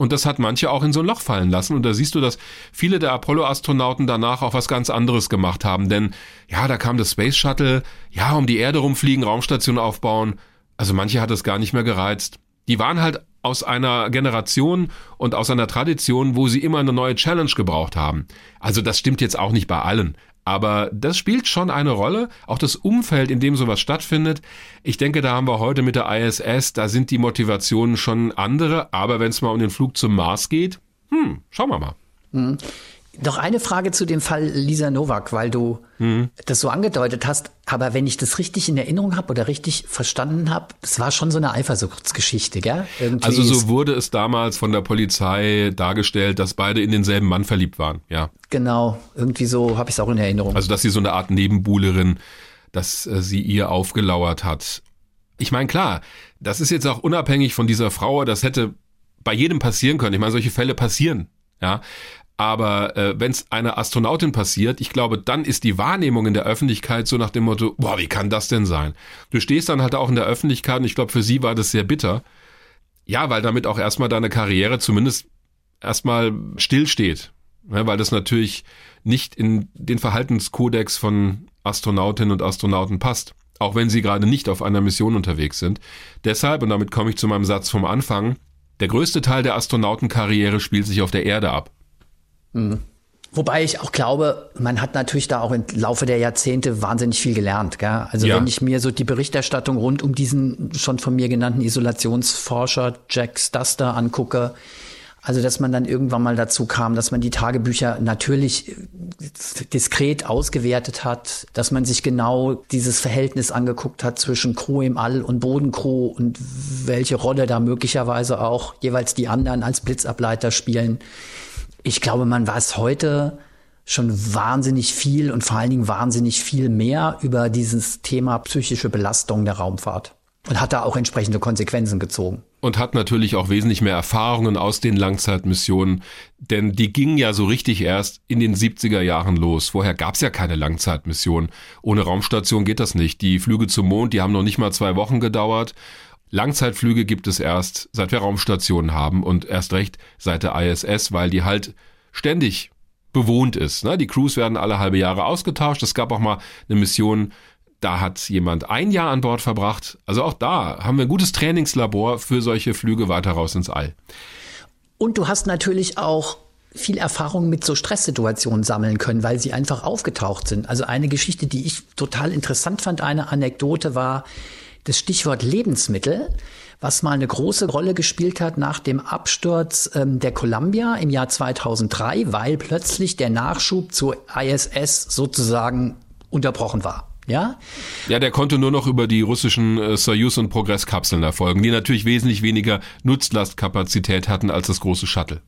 Und das hat manche auch in so ein Loch fallen lassen. Und da siehst du, dass viele der Apollo-Astronauten danach auch was ganz anderes gemacht haben. Denn ja, da kam das Space Shuttle, ja, um die Erde rumfliegen, Raumstation aufbauen. Also manche hat es gar nicht mehr gereizt. Die waren halt aus einer Generation und aus einer Tradition, wo sie immer eine neue Challenge gebraucht haben. Also das stimmt jetzt auch nicht bei allen. Aber das spielt schon eine Rolle, auch das Umfeld, in dem sowas stattfindet. Ich denke, da haben wir heute mit der ISS, da sind die Motivationen schon andere. Aber wenn es mal um den Flug zum Mars geht, hm, schauen wir mal. Mhm. Noch eine Frage zu dem Fall Lisa Nowak, weil du mhm. das so angedeutet hast. Aber wenn ich das richtig in Erinnerung habe oder richtig verstanden habe, es war schon so eine Eifersuchtsgeschichte, gell? Irgendwie also so wurde es damals von der Polizei dargestellt, dass beide in denselben Mann verliebt waren, ja. Genau, irgendwie so habe ich es auch in Erinnerung. Also dass sie so eine Art Nebenbuhlerin, dass äh, sie ihr aufgelauert hat. Ich meine, klar, das ist jetzt auch unabhängig von dieser Frau, das hätte bei jedem passieren können. Ich meine, solche Fälle passieren. Ja, aber äh, wenn es einer Astronautin passiert, ich glaube, dann ist die Wahrnehmung in der Öffentlichkeit so nach dem Motto, boah, wie kann das denn sein? Du stehst dann halt auch in der Öffentlichkeit und ich glaube, für sie war das sehr bitter. Ja, weil damit auch erstmal deine Karriere zumindest erstmal stillsteht. Ja, weil das natürlich nicht in den Verhaltenskodex von Astronautinnen und Astronauten passt. Auch wenn sie gerade nicht auf einer Mission unterwegs sind. Deshalb, und damit komme ich zu meinem Satz vom Anfang, der größte Teil der Astronautenkarriere spielt sich auf der Erde ab. Mhm. Wobei ich auch glaube, man hat natürlich da auch im Laufe der Jahrzehnte wahnsinnig viel gelernt. Gell? Also ja. wenn ich mir so die Berichterstattung rund um diesen schon von mir genannten Isolationsforscher Jack Stuster angucke, Also, dass man dann irgendwann mal dazu kam, dass man die Tagebücher natürlich äh, diskret ausgewertet hat, dass man sich genau dieses Verhältnis angeguckt hat zwischen Crew im All und Bodencrew und welche Rolle da möglicherweise auch jeweils die anderen als Blitzableiter spielen. Ich glaube, man weiß heute schon wahnsinnig viel und vor allen Dingen wahnsinnig viel mehr über dieses Thema psychische Belastung der Raumfahrt und hat da auch entsprechende Konsequenzen gezogen. Und hat natürlich auch wesentlich mehr Erfahrungen aus den Langzeitmissionen, denn die gingen ja so richtig erst in den 70er Jahren los. Vorher gab's ja keine Langzeitmission. Ohne Raumstation geht das nicht. Die Flüge zum Mond, die haben noch nicht mal zwei Wochen gedauert. Langzeitflüge gibt es erst, seit wir Raumstationen haben und erst recht seit der ISS, weil die halt ständig bewohnt ist. Ne? Die Crews werden alle halbe Jahre ausgetauscht. Es gab auch mal eine Mission da hat jemand ein Jahr an Bord verbracht. Also auch da haben wir ein gutes Trainingslabor für solche Flüge weiter raus ins All. Und du hast natürlich auch viel Erfahrung mit so Stresssituationen sammeln können, weil sie einfach aufgetaucht sind. Also eine Geschichte, die ich total interessant fand, eine Anekdote war das Stichwort Lebensmittel, was mal eine große Rolle gespielt hat nach dem Absturz ähm, der Columbia im Jahr 2003, weil plötzlich der Nachschub zur ISS sozusagen unterbrochen war. Ja? Ja, der konnte nur noch über die russischen äh, Soyuz und Progress-Kapseln erfolgen, die natürlich wesentlich weniger Nutzlastkapazität hatten als das große Shuttle.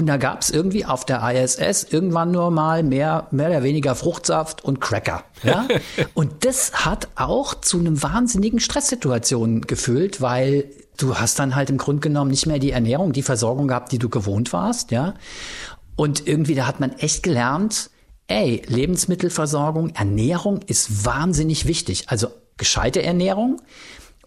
Und da gab es irgendwie auf der ISS irgendwann nur mal mehr, mehr oder weniger Fruchtsaft und Cracker. Ja? und das hat auch zu einem wahnsinnigen Stresssituation gefühlt, weil du hast dann halt im Grunde genommen nicht mehr die Ernährung, die Versorgung gehabt, die du gewohnt warst, ja. Und irgendwie, da hat man echt gelernt, ey, Lebensmittelversorgung, Ernährung ist wahnsinnig wichtig. Also gescheite Ernährung.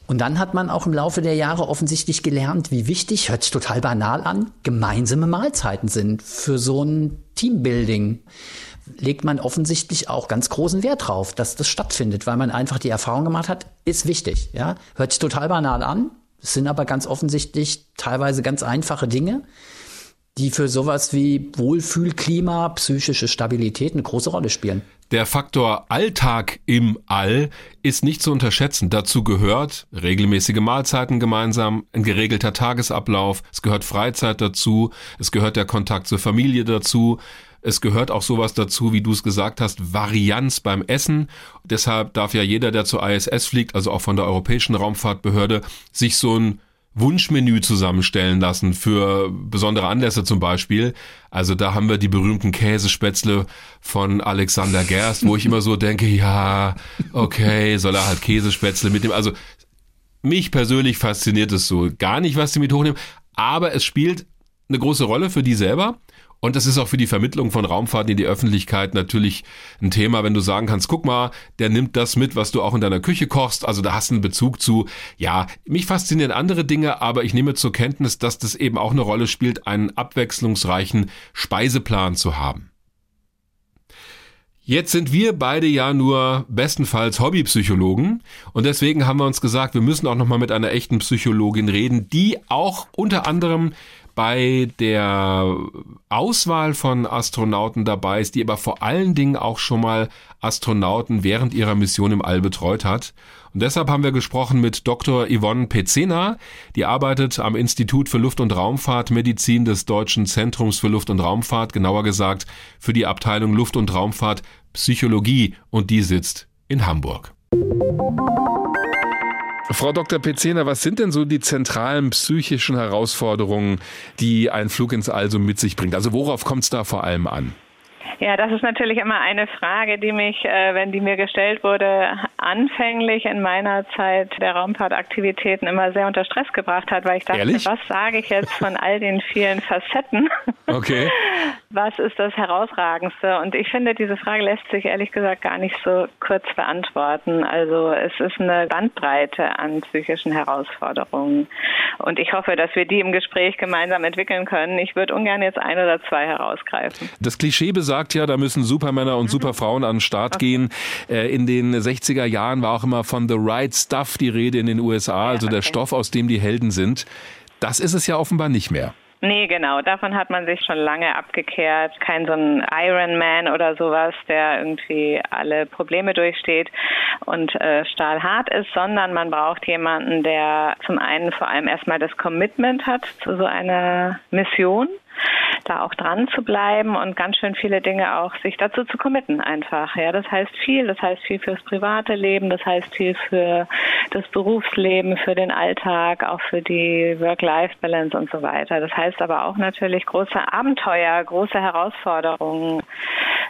Und dann hat man auch im Laufe der Jahre offensichtlich gelernt, wie wichtig, hört sich total banal an, gemeinsame Mahlzeiten sind für so ein Teambuilding. Legt man offensichtlich auch ganz großen Wert drauf, dass das stattfindet, weil man einfach die Erfahrung gemacht hat, ist wichtig. Ja, hört sich total banal an, es sind aber ganz offensichtlich teilweise ganz einfache Dinge die für sowas wie Wohlfühlklima, psychische Stabilität eine große Rolle spielen. Der Faktor Alltag im All ist nicht zu unterschätzen. Dazu gehört regelmäßige Mahlzeiten gemeinsam, ein geregelter Tagesablauf, es gehört Freizeit dazu, es gehört der Kontakt zur Familie dazu, es gehört auch sowas dazu, wie du es gesagt hast, Varianz beim Essen. Deshalb darf ja jeder, der zur ISS fliegt, also auch von der Europäischen Raumfahrtbehörde, sich so ein Wunschmenü zusammenstellen lassen für besondere Anlässe zum Beispiel. Also da haben wir die berühmten Käsespätzle von Alexander Gerst, wo ich immer so denke, ja, okay, soll er halt Käsespätzle mitnehmen. Also mich persönlich fasziniert es so gar nicht, was sie mit hochnehmen, aber es spielt eine große Rolle für die selber. Und das ist auch für die Vermittlung von Raumfahrt in die Öffentlichkeit natürlich ein Thema, wenn du sagen kannst, guck mal, der nimmt das mit, was du auch in deiner Küche kochst. Also da hast du einen Bezug zu. Ja, mich faszinieren andere Dinge, aber ich nehme zur Kenntnis, dass das eben auch eine Rolle spielt, einen abwechslungsreichen Speiseplan zu haben. Jetzt sind wir beide ja nur bestenfalls Hobbypsychologen und deswegen haben wir uns gesagt, wir müssen auch noch mal mit einer echten Psychologin reden, die auch unter anderem bei der Auswahl von Astronauten dabei ist, die aber vor allen Dingen auch schon mal Astronauten während ihrer Mission im All betreut hat. Und deshalb haben wir gesprochen mit Dr. Yvonne Pezena, die arbeitet am Institut für Luft- und Raumfahrtmedizin des Deutschen Zentrums für Luft- und Raumfahrt, genauer gesagt für die Abteilung Luft- und Raumfahrt Psychologie und die sitzt in Hamburg. Frau Dr. Pezena, was sind denn so die zentralen psychischen Herausforderungen, die ein Flug ins All so mit sich bringt? Also worauf kommt es da vor allem an? Ja, das ist natürlich immer eine Frage, die mich, äh, wenn die mir gestellt wurde, anfänglich in meiner Zeit der Raumfahrtaktivitäten immer sehr unter Stress gebracht hat, weil ich dachte, Ehrlich? was sage ich jetzt von all den vielen Facetten? Okay. Was ist das Herausragendste? Und ich finde, diese Frage lässt sich ehrlich gesagt gar nicht so kurz beantworten. Also es ist eine Bandbreite an psychischen Herausforderungen. Und ich hoffe, dass wir die im Gespräch gemeinsam entwickeln können. Ich würde ungern jetzt ein oder zwei herausgreifen. Das Klischee besagt ja, da müssen Supermänner und Superfrauen an den Start okay. gehen. Äh, in den 60er Jahren war auch immer von The Right Stuff die Rede in den USA, also okay. der Stoff, aus dem die Helden sind. Das ist es ja offenbar nicht mehr. Nee, genau. Davon hat man sich schon lange abgekehrt. Kein so ein Ironman oder sowas, der irgendwie alle Probleme durchsteht und äh, stahlhart ist, sondern man braucht jemanden, der zum einen vor allem erstmal das Commitment hat zu so einer Mission da auch dran zu bleiben und ganz schön viele Dinge auch sich dazu zu committen einfach. Ja, das heißt viel, das heißt viel fürs private Leben, das heißt viel für das Berufsleben, für den Alltag, auch für die Work-Life-Balance und so weiter. Das heißt aber auch natürlich große Abenteuer, große Herausforderungen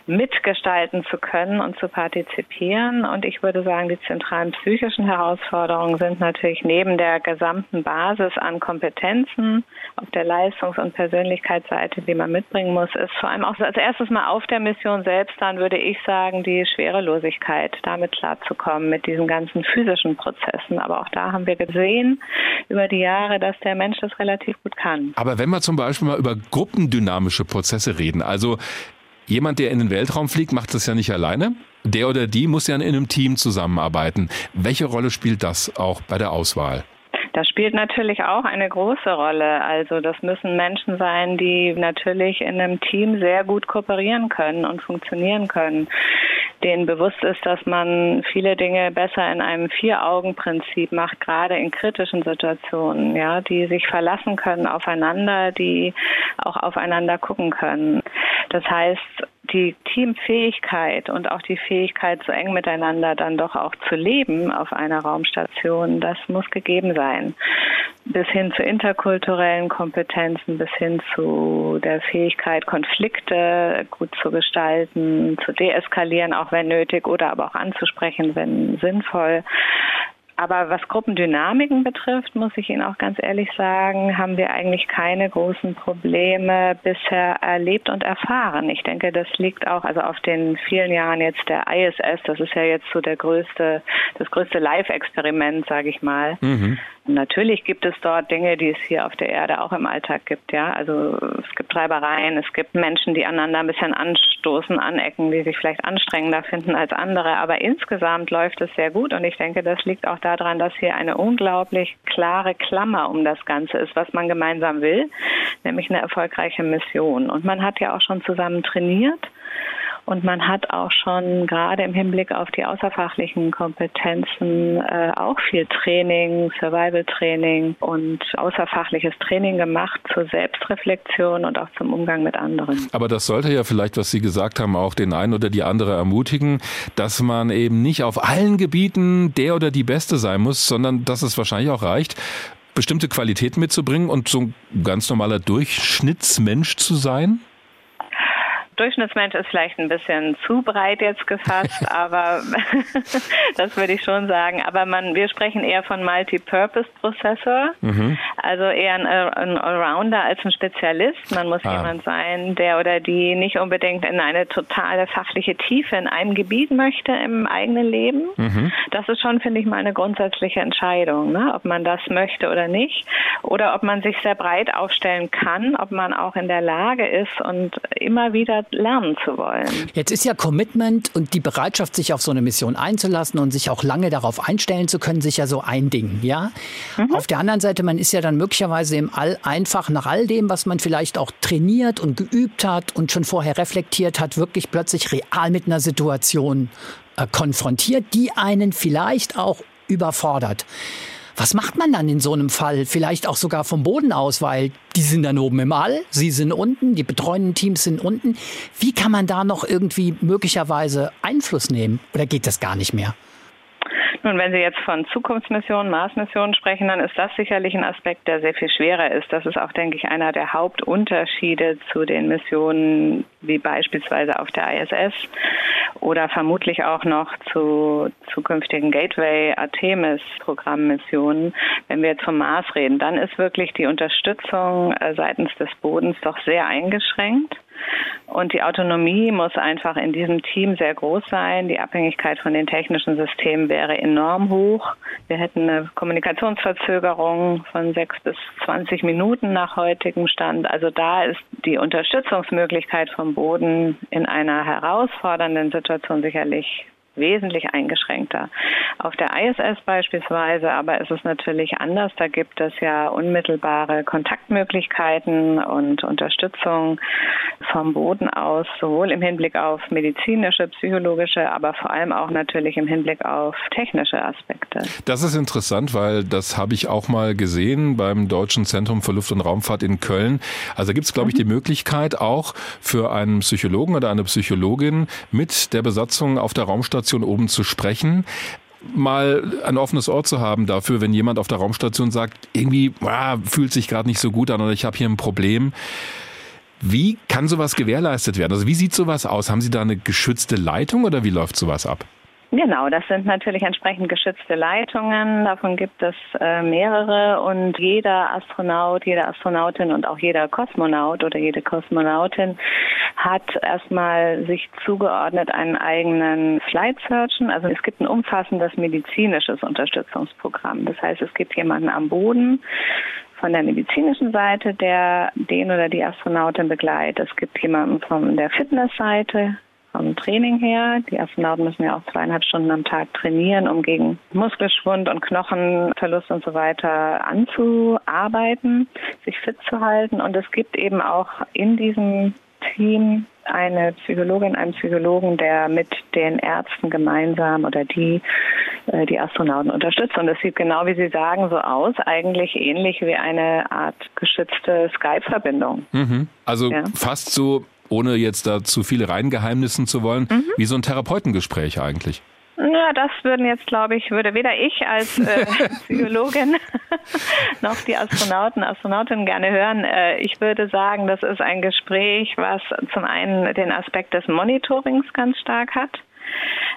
mitgestalten zu können und zu partizipieren. Und ich würde sagen, die zentralen psychischen Herausforderungen sind natürlich neben der gesamten Basis an Kompetenzen auf der Leistungs- und Persönlichkeitsseite, die man mitbringen muss, ist vor allem auch als erstes mal auf der Mission selbst, dann würde ich sagen, die Schwerelosigkeit, damit klarzukommen mit diesen ganzen physischen Prozessen. Aber auch da haben wir gesehen über die Jahre, dass der Mensch das relativ gut kann. Aber wenn wir zum Beispiel mal über gruppendynamische Prozesse reden, also Jemand, der in den Weltraum fliegt, macht das ja nicht alleine. Der oder die muss ja in einem Team zusammenarbeiten. Welche Rolle spielt das auch bei der Auswahl? Das spielt natürlich auch eine große Rolle. Also das müssen Menschen sein, die natürlich in einem Team sehr gut kooperieren können und funktionieren können denen bewusst ist, dass man viele Dinge besser in einem Vier-Augen-Prinzip macht, gerade in kritischen Situationen, ja, die sich verlassen können aufeinander, die auch aufeinander gucken können. Das heißt, die Teamfähigkeit und auch die Fähigkeit, so eng miteinander dann doch auch zu leben auf einer Raumstation, das muss gegeben sein. Bis hin zu interkulturellen Kompetenzen, bis hin zu der Fähigkeit, Konflikte gut zu gestalten, zu deeskalieren, auch wenn nötig, oder aber auch anzusprechen, wenn sinnvoll. Aber was Gruppendynamiken betrifft, muss ich Ihnen auch ganz ehrlich sagen, haben wir eigentlich keine großen Probleme bisher erlebt und erfahren. Ich denke, das liegt auch also auf den vielen Jahren jetzt der ISS. Das ist ja jetzt so der größte, das größte Live-Experiment, sage ich mal. Mhm. Natürlich gibt es dort Dinge, die es hier auf der Erde auch im Alltag gibt, ja. Also es gibt Treibereien, es gibt Menschen, die einander ein bisschen anstoßen, anecken, die sich vielleicht anstrengender finden als andere. Aber insgesamt läuft es sehr gut und ich denke, das liegt auch daran, dass hier eine unglaublich klare Klammer um das Ganze ist, was man gemeinsam will, nämlich eine erfolgreiche Mission. Und man hat ja auch schon zusammen trainiert. Und man hat auch schon gerade im Hinblick auf die außerfachlichen Kompetenzen äh, auch viel Training, Survival-Training und außerfachliches Training gemacht zur Selbstreflexion und auch zum Umgang mit anderen. Aber das sollte ja vielleicht, was Sie gesagt haben, auch den einen oder die andere ermutigen, dass man eben nicht auf allen Gebieten der oder die Beste sein muss, sondern dass es wahrscheinlich auch reicht, bestimmte Qualitäten mitzubringen und so ein ganz normaler Durchschnittsmensch zu sein? Durchschnittsmensch ist vielleicht ein bisschen zu breit jetzt gefasst, aber das würde ich schon sagen. Aber man, wir sprechen eher von Multipurpose-Prozessor, mhm. also eher ein, ein, Allrounder als ein Spezialist. Man muss ah. jemand sein, der oder die nicht unbedingt in eine totale fachliche Tiefe in einem Gebiet möchte im eigenen Leben. Mhm. Das ist schon, finde ich, mal eine grundsätzliche Entscheidung, ne? ob man das möchte oder nicht. Oder ob man sich sehr breit aufstellen kann, ob man auch in der Lage ist und immer wieder lernen zu wollen. Jetzt ist ja Commitment und die Bereitschaft, sich auf so eine Mission einzulassen und sich auch lange darauf einstellen zu können, sicher so ein Ding, ja. Mhm. Auf der anderen Seite, man ist ja dann möglicherweise im All einfach nach all dem, was man vielleicht auch trainiert und geübt hat und schon vorher reflektiert hat, wirklich plötzlich real mit einer Situation äh, konfrontiert, die einen vielleicht auch überfordert. Was macht man dann in so einem Fall? Vielleicht auch sogar vom Boden aus, weil die sind dann oben im All, sie sind unten, die betreuenden Teams sind unten. Wie kann man da noch irgendwie möglicherweise Einfluss nehmen? Oder geht das gar nicht mehr? Nun, wenn Sie jetzt von Zukunftsmissionen, Marsmissionen sprechen, dann ist das sicherlich ein Aspekt, der sehr viel schwerer ist. Das ist auch, denke ich, einer der Hauptunterschiede zu den Missionen wie beispielsweise auf der ISS oder vermutlich auch noch zu zukünftigen Gateway Artemis Programmmissionen. Wenn wir vom Mars reden, dann ist wirklich die Unterstützung äh, seitens des Bodens doch sehr eingeschränkt. Und die Autonomie muss einfach in diesem Team sehr groß sein. Die Abhängigkeit von den technischen Systemen wäre enorm hoch. Wir hätten eine Kommunikationsverzögerung von sechs bis zwanzig Minuten nach heutigem Stand. Also da ist die Unterstützungsmöglichkeit vom Boden in einer herausfordernden Situation sicherlich wesentlich eingeschränkter. Auf der ISS beispielsweise aber ist es natürlich anders. Da gibt es ja unmittelbare Kontaktmöglichkeiten und Unterstützung vom Boden aus, sowohl im Hinblick auf medizinische, psychologische, aber vor allem auch natürlich im Hinblick auf technische Aspekte. Das ist interessant, weil das habe ich auch mal gesehen beim Deutschen Zentrum für Luft- und Raumfahrt in Köln. Also gibt es, glaube ich, die Möglichkeit auch für einen Psychologen oder eine Psychologin mit der Besatzung auf der Raumstation oben zu sprechen mal ein offenes Ohr zu haben dafür, wenn jemand auf der Raumstation sagt, irgendwie ah, fühlt sich gerade nicht so gut an oder ich habe hier ein Problem. Wie kann sowas gewährleistet werden? Also wie sieht sowas aus? Haben Sie da eine geschützte Leitung oder wie läuft sowas ab? Genau, das sind natürlich entsprechend geschützte Leitungen. Davon gibt es äh, mehrere und jeder Astronaut, jede Astronautin und auch jeder Kosmonaut oder jede Kosmonautin hat erstmal sich zugeordnet einen eigenen Flight Surgeon. Also es gibt ein umfassendes medizinisches Unterstützungsprogramm. Das heißt, es gibt jemanden am Boden, von der medizinischen Seite, der den oder die Astronautin begleitet. Es gibt jemanden von der Fitnessseite, vom Training her. Die Astronauten müssen ja auch zweieinhalb Stunden am Tag trainieren, um gegen Muskelschwund und Knochenverlust und so weiter anzuarbeiten, sich fit zu halten. Und es gibt eben auch in diesem Team eine Psychologin, einen Psychologen, der mit den Ärzten gemeinsam oder die äh, die Astronauten unterstützt. Und das sieht genau, wie Sie sagen, so aus, eigentlich ähnlich wie eine Art geschützte Skype-Verbindung. Mhm. Also ja. fast so ohne jetzt da zu viele reingeheimnissen zu wollen, mhm. wie so ein Therapeutengespräch eigentlich. Ja, das würden jetzt, glaube ich, würde weder ich als äh, Psychologin noch die Astronauten, Astronautinnen gerne hören. Äh, ich würde sagen, das ist ein Gespräch, was zum einen den Aspekt des Monitorings ganz stark hat.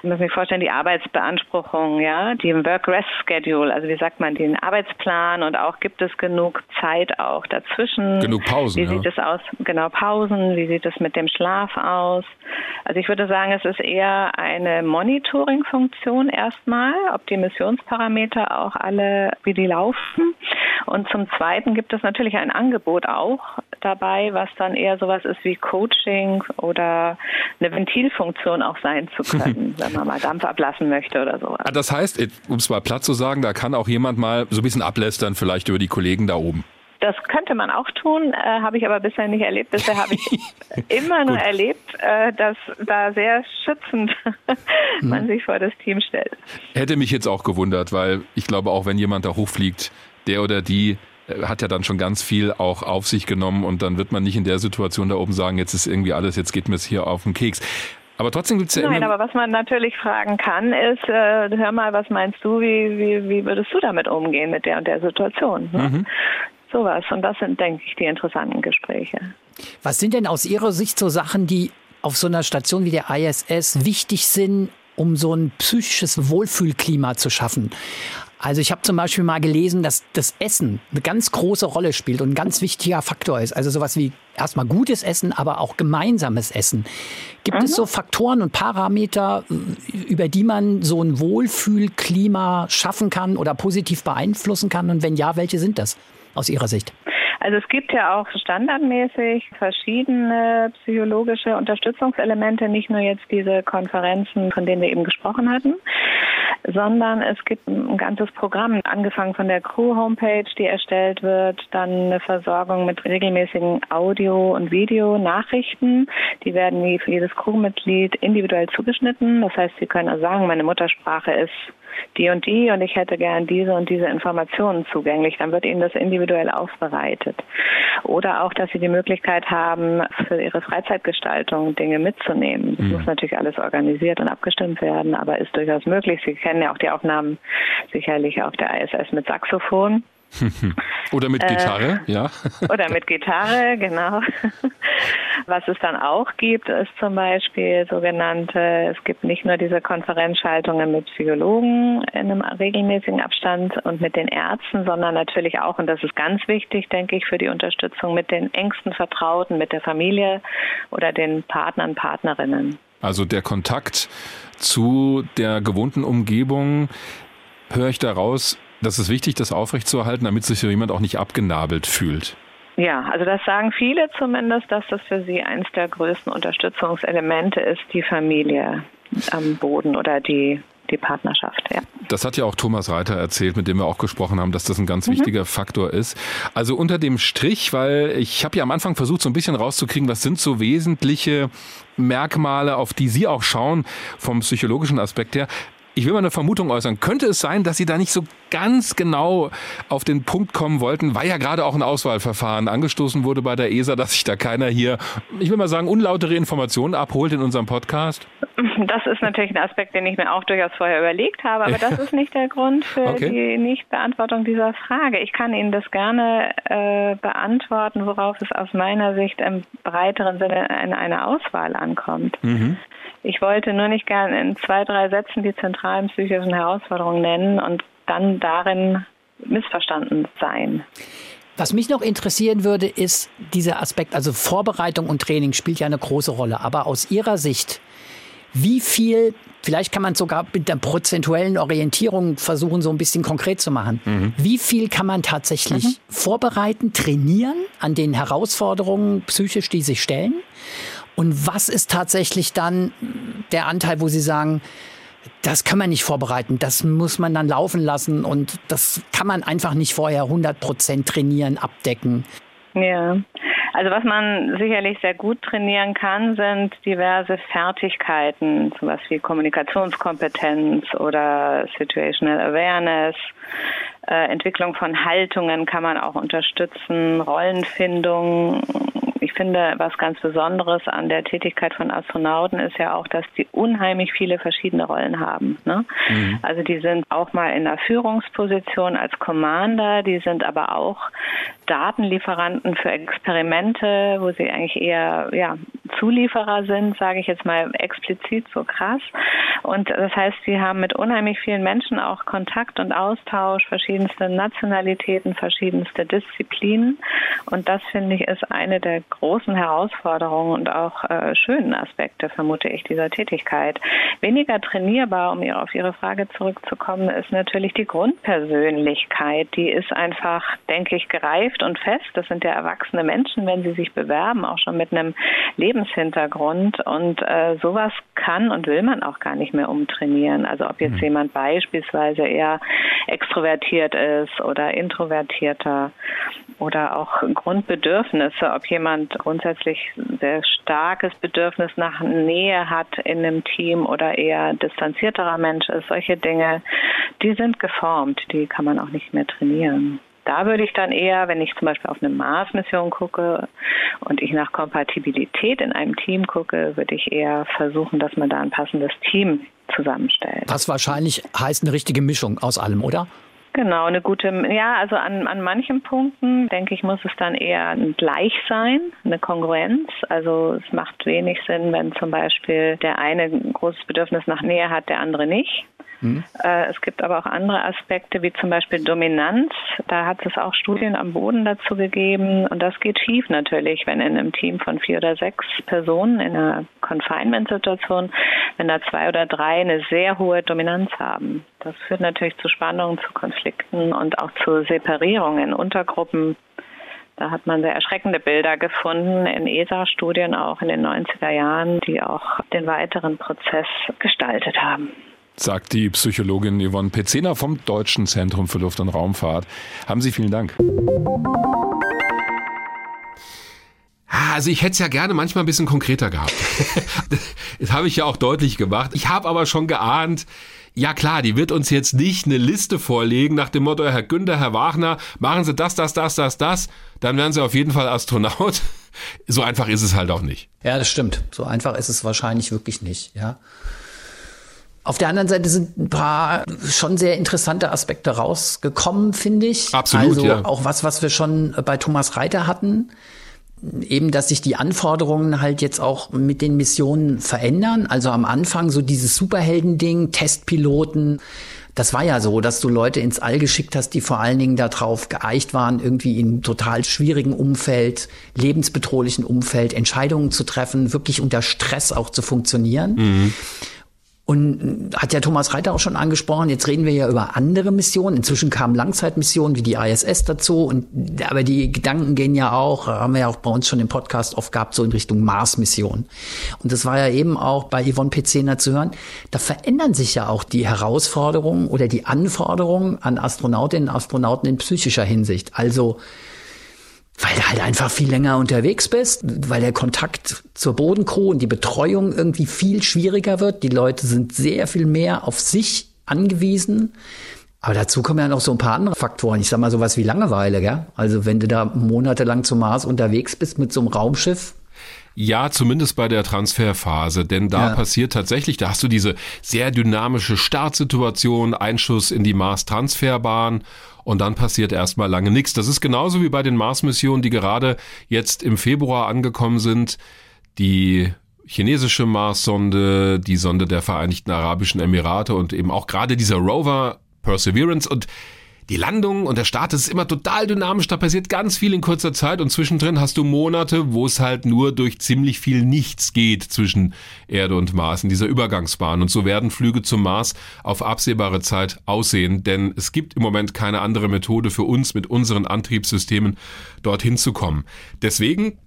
Ich muss mir vorstellen, die Arbeitsbeanspruchung, ja, die Work-Rest-Schedule, also wie sagt man, den Arbeitsplan und auch gibt es genug Zeit auch dazwischen. Genug Pausen. Wie sieht es aus? Genau, Pausen. Wie sieht es mit dem Schlaf aus? Also ich würde sagen, es ist eher eine Monitoring-Funktion erstmal, ob die Missionsparameter auch alle, wie die laufen. Und zum Zweiten gibt es natürlich ein Angebot auch dabei, was dann eher sowas ist wie Coaching oder eine Ventilfunktion auch sein zu können, wenn man mal Dampf ablassen möchte oder sowas. Ah, das heißt, um es mal platt zu sagen, da kann auch jemand mal so ein bisschen ablästern vielleicht über die Kollegen da oben. Das könnte man auch tun, äh, habe ich aber bisher nicht erlebt. Bisher habe ich immer nur erlebt, äh, dass da sehr schützend man mhm. sich vor das Team stellt. Hätte mich jetzt auch gewundert, weil ich glaube, auch wenn jemand da hochfliegt, der oder die äh, hat ja dann schon ganz viel auch auf sich genommen und dann wird man nicht in der Situation da oben sagen, jetzt ist irgendwie alles, jetzt geht mir es hier auf den Keks. Aber trotzdem gibt es ja Nein, immer... aber was man natürlich fragen kann, ist, äh, hör mal, was meinst du, wie, wie, wie würdest du damit umgehen mit der und der Situation? Ne? Mhm. Sowas. Und das sind, denke ich, die interessanten Gespräche. Was sind denn aus Ihrer Sicht so Sachen, die auf so einer Station wie der ISS wichtig sind, um so ein psychisches Wohlfühlklima zu schaffen? Also ich habe zum Beispiel mal gelesen, dass das Essen eine ganz große Rolle spielt und ein ganz wichtiger Faktor ist. Also sowas wie erstmal gutes Essen, aber auch gemeinsames Essen. Gibt mhm. es so Faktoren und Parameter, über die man so ein Wohlfühlklima schaffen kann oder positiv beeinflussen kann? Und wenn ja, welche sind das aus Ihrer Sicht? Also es gibt ja auch standardmäßig verschiedene psychologische Unterstützungselemente, nicht nur jetzt diese Konferenzen, von denen wir eben gesprochen hatten, sondern es gibt ein ganzes Programm, angefangen von der Crew-Homepage, die erstellt wird, dann eine Versorgung mit regelmäßigen Audio- und Videonachrichten. Die werden für jedes Crewmitglied individuell zugeschnitten. Das heißt, Sie können also sagen, meine Muttersprache ist die und die und ich hätte gern diese und diese Informationen zugänglich. Dann wird Ihnen das individuell aufbereitet. Oder auch, dass Sie die Möglichkeit haben, für Ihre Freizeitgestaltung Dinge mitzunehmen. Das mhm. muss natürlich alles organisiert und abgestimmt werden, aber ist durchaus möglich. Sie kennen ja auch die Aufnahmen sicherlich auf der ISS mit Saxophon. oder mit Gitarre, äh, ja. oder mit Gitarre, genau. Was es dann auch gibt, ist zum Beispiel sogenannte, es gibt nicht nur diese Konferenzschaltungen mit Psychologen in einem regelmäßigen Abstand und mit den Ärzten, sondern natürlich auch, und das ist ganz wichtig, denke ich, für die Unterstützung mit den engsten Vertrauten, mit der Familie oder den Partnern, Partnerinnen. Also der Kontakt zu der gewohnten Umgebung, höre ich daraus, das ist wichtig, das aufrechtzuerhalten, damit sich so jemand auch nicht abgenabelt fühlt. Ja, also das sagen viele zumindest, dass das für sie eines der größten Unterstützungselemente ist, die Familie. am Boden oder die die Partnerschaft. Ja. Das hat ja auch Thomas Reiter erzählt, mit dem wir auch gesprochen haben, dass das ein ganz mhm. wichtiger Faktor ist. Also unter dem Strich, weil ich habe ja am Anfang versucht, so ein bisschen rauszukriegen, was sind so wesentliche Merkmale, auf die Sie auch schauen vom psychologischen Aspekt her. Ich will mal eine Vermutung äußern. Könnte es sein, dass Sie da nicht so ganz genau auf den Punkt kommen wollten, weil ja gerade auch ein Auswahlverfahren angestoßen wurde bei der ESA, dass sich da keiner hier, ich will mal sagen, unlautere Informationen abholt in unserem Podcast? Das ist natürlich ein Aspekt, den ich mir auch durchaus vorher überlegt habe, aber das ist nicht der Grund für okay. die Nichtbeantwortung dieser Frage. Ich kann Ihnen das gerne äh, beantworten, worauf es aus meiner Sicht im breiteren Sinne in einer Auswahl ankommt. Mhm. Ich wollte nur nicht gern in zwei, drei Sätzen die zentralen psychischen Herausforderungen nennen und dann darin missverstanden sein. Was mich noch interessieren würde, ist dieser Aspekt, also Vorbereitung und Training spielt ja eine große Rolle. Aber aus Ihrer Sicht, wie viel, vielleicht kann man sogar mit der prozentuellen Orientierung versuchen, so ein bisschen konkret zu machen. Mhm. Wie viel kann man tatsächlich mhm. vorbereiten, trainieren an den Herausforderungen psychisch, die sich stellen? Und was ist tatsächlich dann der Anteil, wo Sie sagen, das kann man nicht vorbereiten, das muss man dann laufen lassen und das kann man einfach nicht vorher 100 Prozent trainieren, abdecken. Ja, also was man sicherlich sehr gut trainieren kann, sind diverse Fertigkeiten, sowas wie Kommunikationskompetenz oder Situational Awareness. Äh, Entwicklung von Haltungen kann man auch unterstützen, Rollenfindung, ich finde, was ganz Besonderes an der Tätigkeit von Astronauten ist ja auch, dass die unheimlich viele verschiedene Rollen haben. Ne? Mhm. Also die sind auch mal in der Führungsposition als Commander, die sind aber auch Datenlieferanten für Experimente, wo sie eigentlich eher ja, Zulieferer sind, sage ich jetzt mal explizit so krass. Und das heißt, sie haben mit unheimlich vielen Menschen auch Kontakt und Austausch, verschiedenste Nationalitäten, verschiedenste Disziplinen. Und das finde ich ist eine der großen Herausforderungen und auch äh, schönen Aspekte, vermute ich, dieser Tätigkeit. Weniger trainierbar, um auf Ihre Frage zurückzukommen, ist natürlich die Grundpersönlichkeit. Die ist einfach, denke ich, gereift und fest. Das sind ja erwachsene Menschen, wenn sie sich bewerben, auch schon mit einem Lebenshintergrund. Und äh, sowas kann und will man auch gar nicht mehr umtrainieren. Also ob jetzt mhm. jemand beispielsweise eher extrovertiert ist oder introvertierter oder auch Grundbedürfnisse, ob jemand grundsätzlich sehr starkes Bedürfnis nach Nähe hat in einem Team oder eher distanzierterer Mensch ist, solche Dinge, die sind geformt, die kann man auch nicht mehr trainieren. Da würde ich dann eher, wenn ich zum Beispiel auf eine Mars-Mission gucke und ich nach Kompatibilität in einem Team gucke, würde ich eher versuchen, dass man da ein passendes Team zusammenstellt. Was wahrscheinlich heißt eine richtige Mischung aus allem, oder? Genau, eine gute, ja, also an, an manchen Punkten, denke ich, muss es dann eher ein Gleichsein, eine Kongruenz. Also es macht wenig Sinn, wenn zum Beispiel der eine ein großes Bedürfnis nach Nähe hat, der andere nicht. Mhm. Äh, es gibt aber auch andere Aspekte, wie zum Beispiel Dominanz. Da hat es auch Studien am Boden dazu gegeben. Und das geht schief natürlich, wenn in einem Team von vier oder sechs Personen in einer Confinement-Situation, wenn da zwei oder drei eine sehr hohe Dominanz haben. Das führt natürlich zu Spannungen, zu Konflikten und auch zu Separierungen in Untergruppen. Da hat man sehr erschreckende Bilder gefunden in ESA-Studien auch in den 90er Jahren, die auch den weiteren Prozess gestaltet haben sagt die Psychologin Yvonne Pezena vom Deutschen Zentrum für Luft- und Raumfahrt. Haben Sie vielen Dank. Also ich hätte es ja gerne manchmal ein bisschen konkreter gehabt. das habe ich ja auch deutlich gemacht. Ich habe aber schon geahnt, ja klar, die wird uns jetzt nicht eine Liste vorlegen nach dem Motto, Herr Günther, Herr Wagner, machen Sie das, das, das, das, das, dann werden Sie auf jeden Fall Astronaut. So einfach ist es halt auch nicht. Ja, das stimmt. So einfach ist es wahrscheinlich wirklich nicht, ja. Auf der anderen Seite sind ein paar schon sehr interessante Aspekte rausgekommen, finde ich. Absolut, also ja. auch was, was wir schon bei Thomas Reiter hatten. Eben, dass sich die Anforderungen halt jetzt auch mit den Missionen verändern. Also am Anfang so dieses Superhelden-Ding, Testpiloten. Das war ja so, dass du Leute ins All geschickt hast, die vor allen Dingen darauf geeicht waren, irgendwie in total schwierigen Umfeld, lebensbedrohlichen Umfeld Entscheidungen zu treffen, wirklich unter Stress auch zu funktionieren. Mhm. Und hat ja Thomas Reiter auch schon angesprochen, jetzt reden wir ja über andere Missionen. Inzwischen kamen Langzeitmissionen wie die ISS dazu. Und, aber die Gedanken gehen ja auch, haben wir ja auch bei uns schon im Podcast oft gehabt, so in Richtung Mars-Mission. Und das war ja eben auch bei Yvonne Pezena zu hören. Da verändern sich ja auch die Herausforderungen oder die Anforderungen an Astronautinnen und Astronauten in psychischer Hinsicht. Also, weil du halt einfach viel länger unterwegs bist, weil der Kontakt zur Bodencrew und die Betreuung irgendwie viel schwieriger wird. Die Leute sind sehr viel mehr auf sich angewiesen. Aber dazu kommen ja noch so ein paar andere Faktoren. Ich sag mal sowas wie Langeweile, gell? Also wenn du da monatelang zum Mars unterwegs bist mit so einem Raumschiff, ja, zumindest bei der Transferphase, denn da ja. passiert tatsächlich, da hast du diese sehr dynamische Startsituation, Einschuss in die Mars-Transferbahn und dann passiert erstmal lange nichts. Das ist genauso wie bei den Mars-Missionen, die gerade jetzt im Februar angekommen sind. Die chinesische Mars-Sonde, die Sonde der Vereinigten Arabischen Emirate und eben auch gerade dieser Rover Perseverance und die Landung und der Start ist immer total dynamisch, da passiert ganz viel in kurzer Zeit und zwischendrin hast du Monate, wo es halt nur durch ziemlich viel Nichts geht zwischen Erde und Mars in dieser Übergangsbahn. Und so werden Flüge zum Mars auf absehbare Zeit aussehen, denn es gibt im Moment keine andere Methode für uns mit unseren Antriebssystemen dorthin zu kommen. Deswegen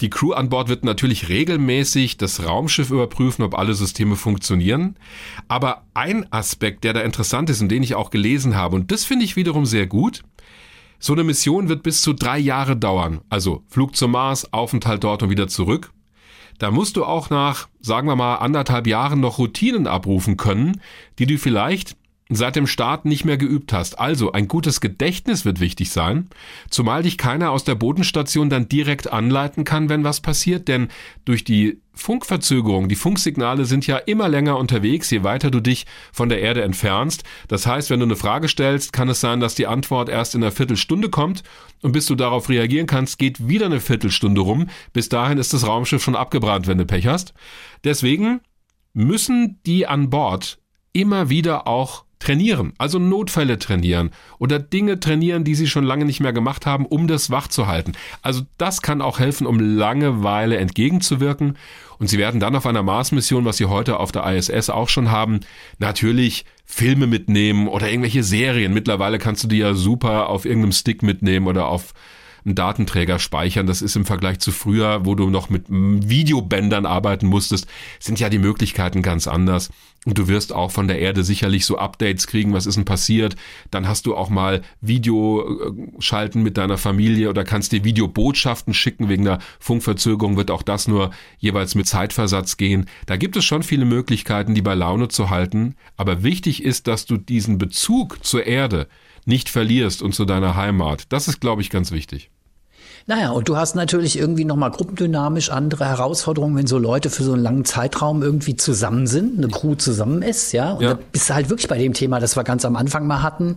die Crew an Bord wird natürlich regelmäßig das Raumschiff überprüfen, ob alle Systeme funktionieren. Aber ein Aspekt, der da interessant ist und den ich auch gelesen habe, und das finde ich wiederum sehr gut, so eine Mission wird bis zu drei Jahre dauern. Also Flug zum Mars, Aufenthalt dort und wieder zurück. Da musst du auch nach, sagen wir mal, anderthalb Jahren noch Routinen abrufen können, die du vielleicht seit dem Start nicht mehr geübt hast. Also ein gutes Gedächtnis wird wichtig sein, zumal dich keiner aus der Bodenstation dann direkt anleiten kann, wenn was passiert, denn durch die Funkverzögerung, die Funksignale sind ja immer länger unterwegs, je weiter du dich von der Erde entfernst. Das heißt, wenn du eine Frage stellst, kann es sein, dass die Antwort erst in einer Viertelstunde kommt und bis du darauf reagieren kannst, geht wieder eine Viertelstunde rum. Bis dahin ist das Raumschiff schon abgebrannt, wenn du Pech hast. Deswegen müssen die an Bord immer wieder auch trainieren, also Notfälle trainieren oder Dinge trainieren, die sie schon lange nicht mehr gemacht haben, um das wach zu halten. Also das kann auch helfen, um Langeweile entgegenzuwirken. Und sie werden dann auf einer Mars-Mission, was sie heute auf der ISS auch schon haben, natürlich Filme mitnehmen oder irgendwelche Serien. Mittlerweile kannst du die ja super auf irgendeinem Stick mitnehmen oder auf einen Datenträger speichern. Das ist im Vergleich zu früher, wo du noch mit Videobändern arbeiten musstest, sind ja die Möglichkeiten ganz anders. Und du wirst auch von der Erde sicherlich so Updates kriegen, was ist denn passiert. Dann hast du auch mal Video äh, mit deiner Familie oder kannst dir Videobotschaften schicken. Wegen der Funkverzögerung wird auch das nur jeweils mit Zeitversatz gehen. Da gibt es schon viele Möglichkeiten, die bei Laune zu halten. Aber wichtig ist, dass du diesen Bezug zur Erde nicht verlierst und zu deiner Heimat. Das ist, glaube ich, ganz wichtig. Naja, und du hast natürlich irgendwie nochmal gruppendynamisch andere Herausforderungen, wenn so Leute für so einen langen Zeitraum irgendwie zusammen sind, eine Crew zusammen ist, ja. Und ja. da bist du halt wirklich bei dem Thema, das wir ganz am Anfang mal hatten.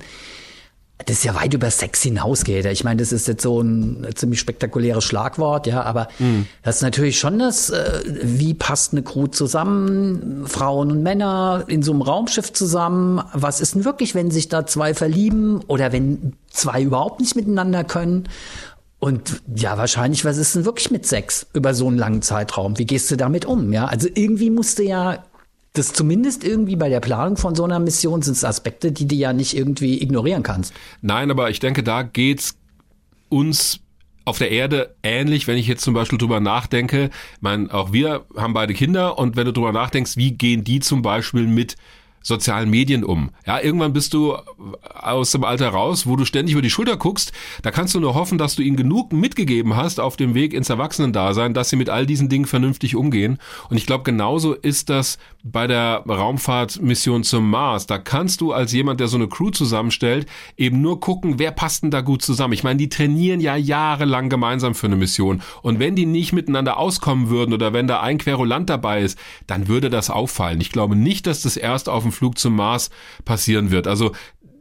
Das ja weit über Sex hinausgeht. Ich meine, das ist jetzt so ein ziemlich spektakuläres Schlagwort, ja, aber mhm. das ist natürlich schon das, äh, wie passt eine Crew zusammen, Frauen und Männer in so einem Raumschiff zusammen. Was ist denn wirklich, wenn sich da zwei verlieben oder wenn zwei überhaupt nicht miteinander können? Und ja, wahrscheinlich, was ist denn wirklich mit Sex über so einen langen Zeitraum? Wie gehst du damit um? Ja, also irgendwie musste ja das zumindest irgendwie bei der Planung von so einer Mission sind es Aspekte, die du ja nicht irgendwie ignorieren kannst. Nein, aber ich denke, da geht's uns auf der Erde ähnlich, wenn ich jetzt zum Beispiel drüber nachdenke. Ich meine, auch wir haben beide Kinder und wenn du drüber nachdenkst, wie gehen die zum Beispiel mit sozialen Medien um. Ja, irgendwann bist du aus dem Alter raus, wo du ständig über die Schulter guckst. Da kannst du nur hoffen, dass du ihnen genug mitgegeben hast auf dem Weg ins Erwachsenendasein, dass sie mit all diesen Dingen vernünftig umgehen. Und ich glaube, genauso ist das bei der Raumfahrtmission zum Mars. Da kannst du als jemand, der so eine Crew zusammenstellt, eben nur gucken, wer passt denn da gut zusammen. Ich meine, die trainieren ja jahrelang gemeinsam für eine Mission. Und wenn die nicht miteinander auskommen würden oder wenn da ein Querulant dabei ist, dann würde das auffallen. Ich glaube nicht, dass das erst auf dem dem Flug zum Mars passieren wird. Also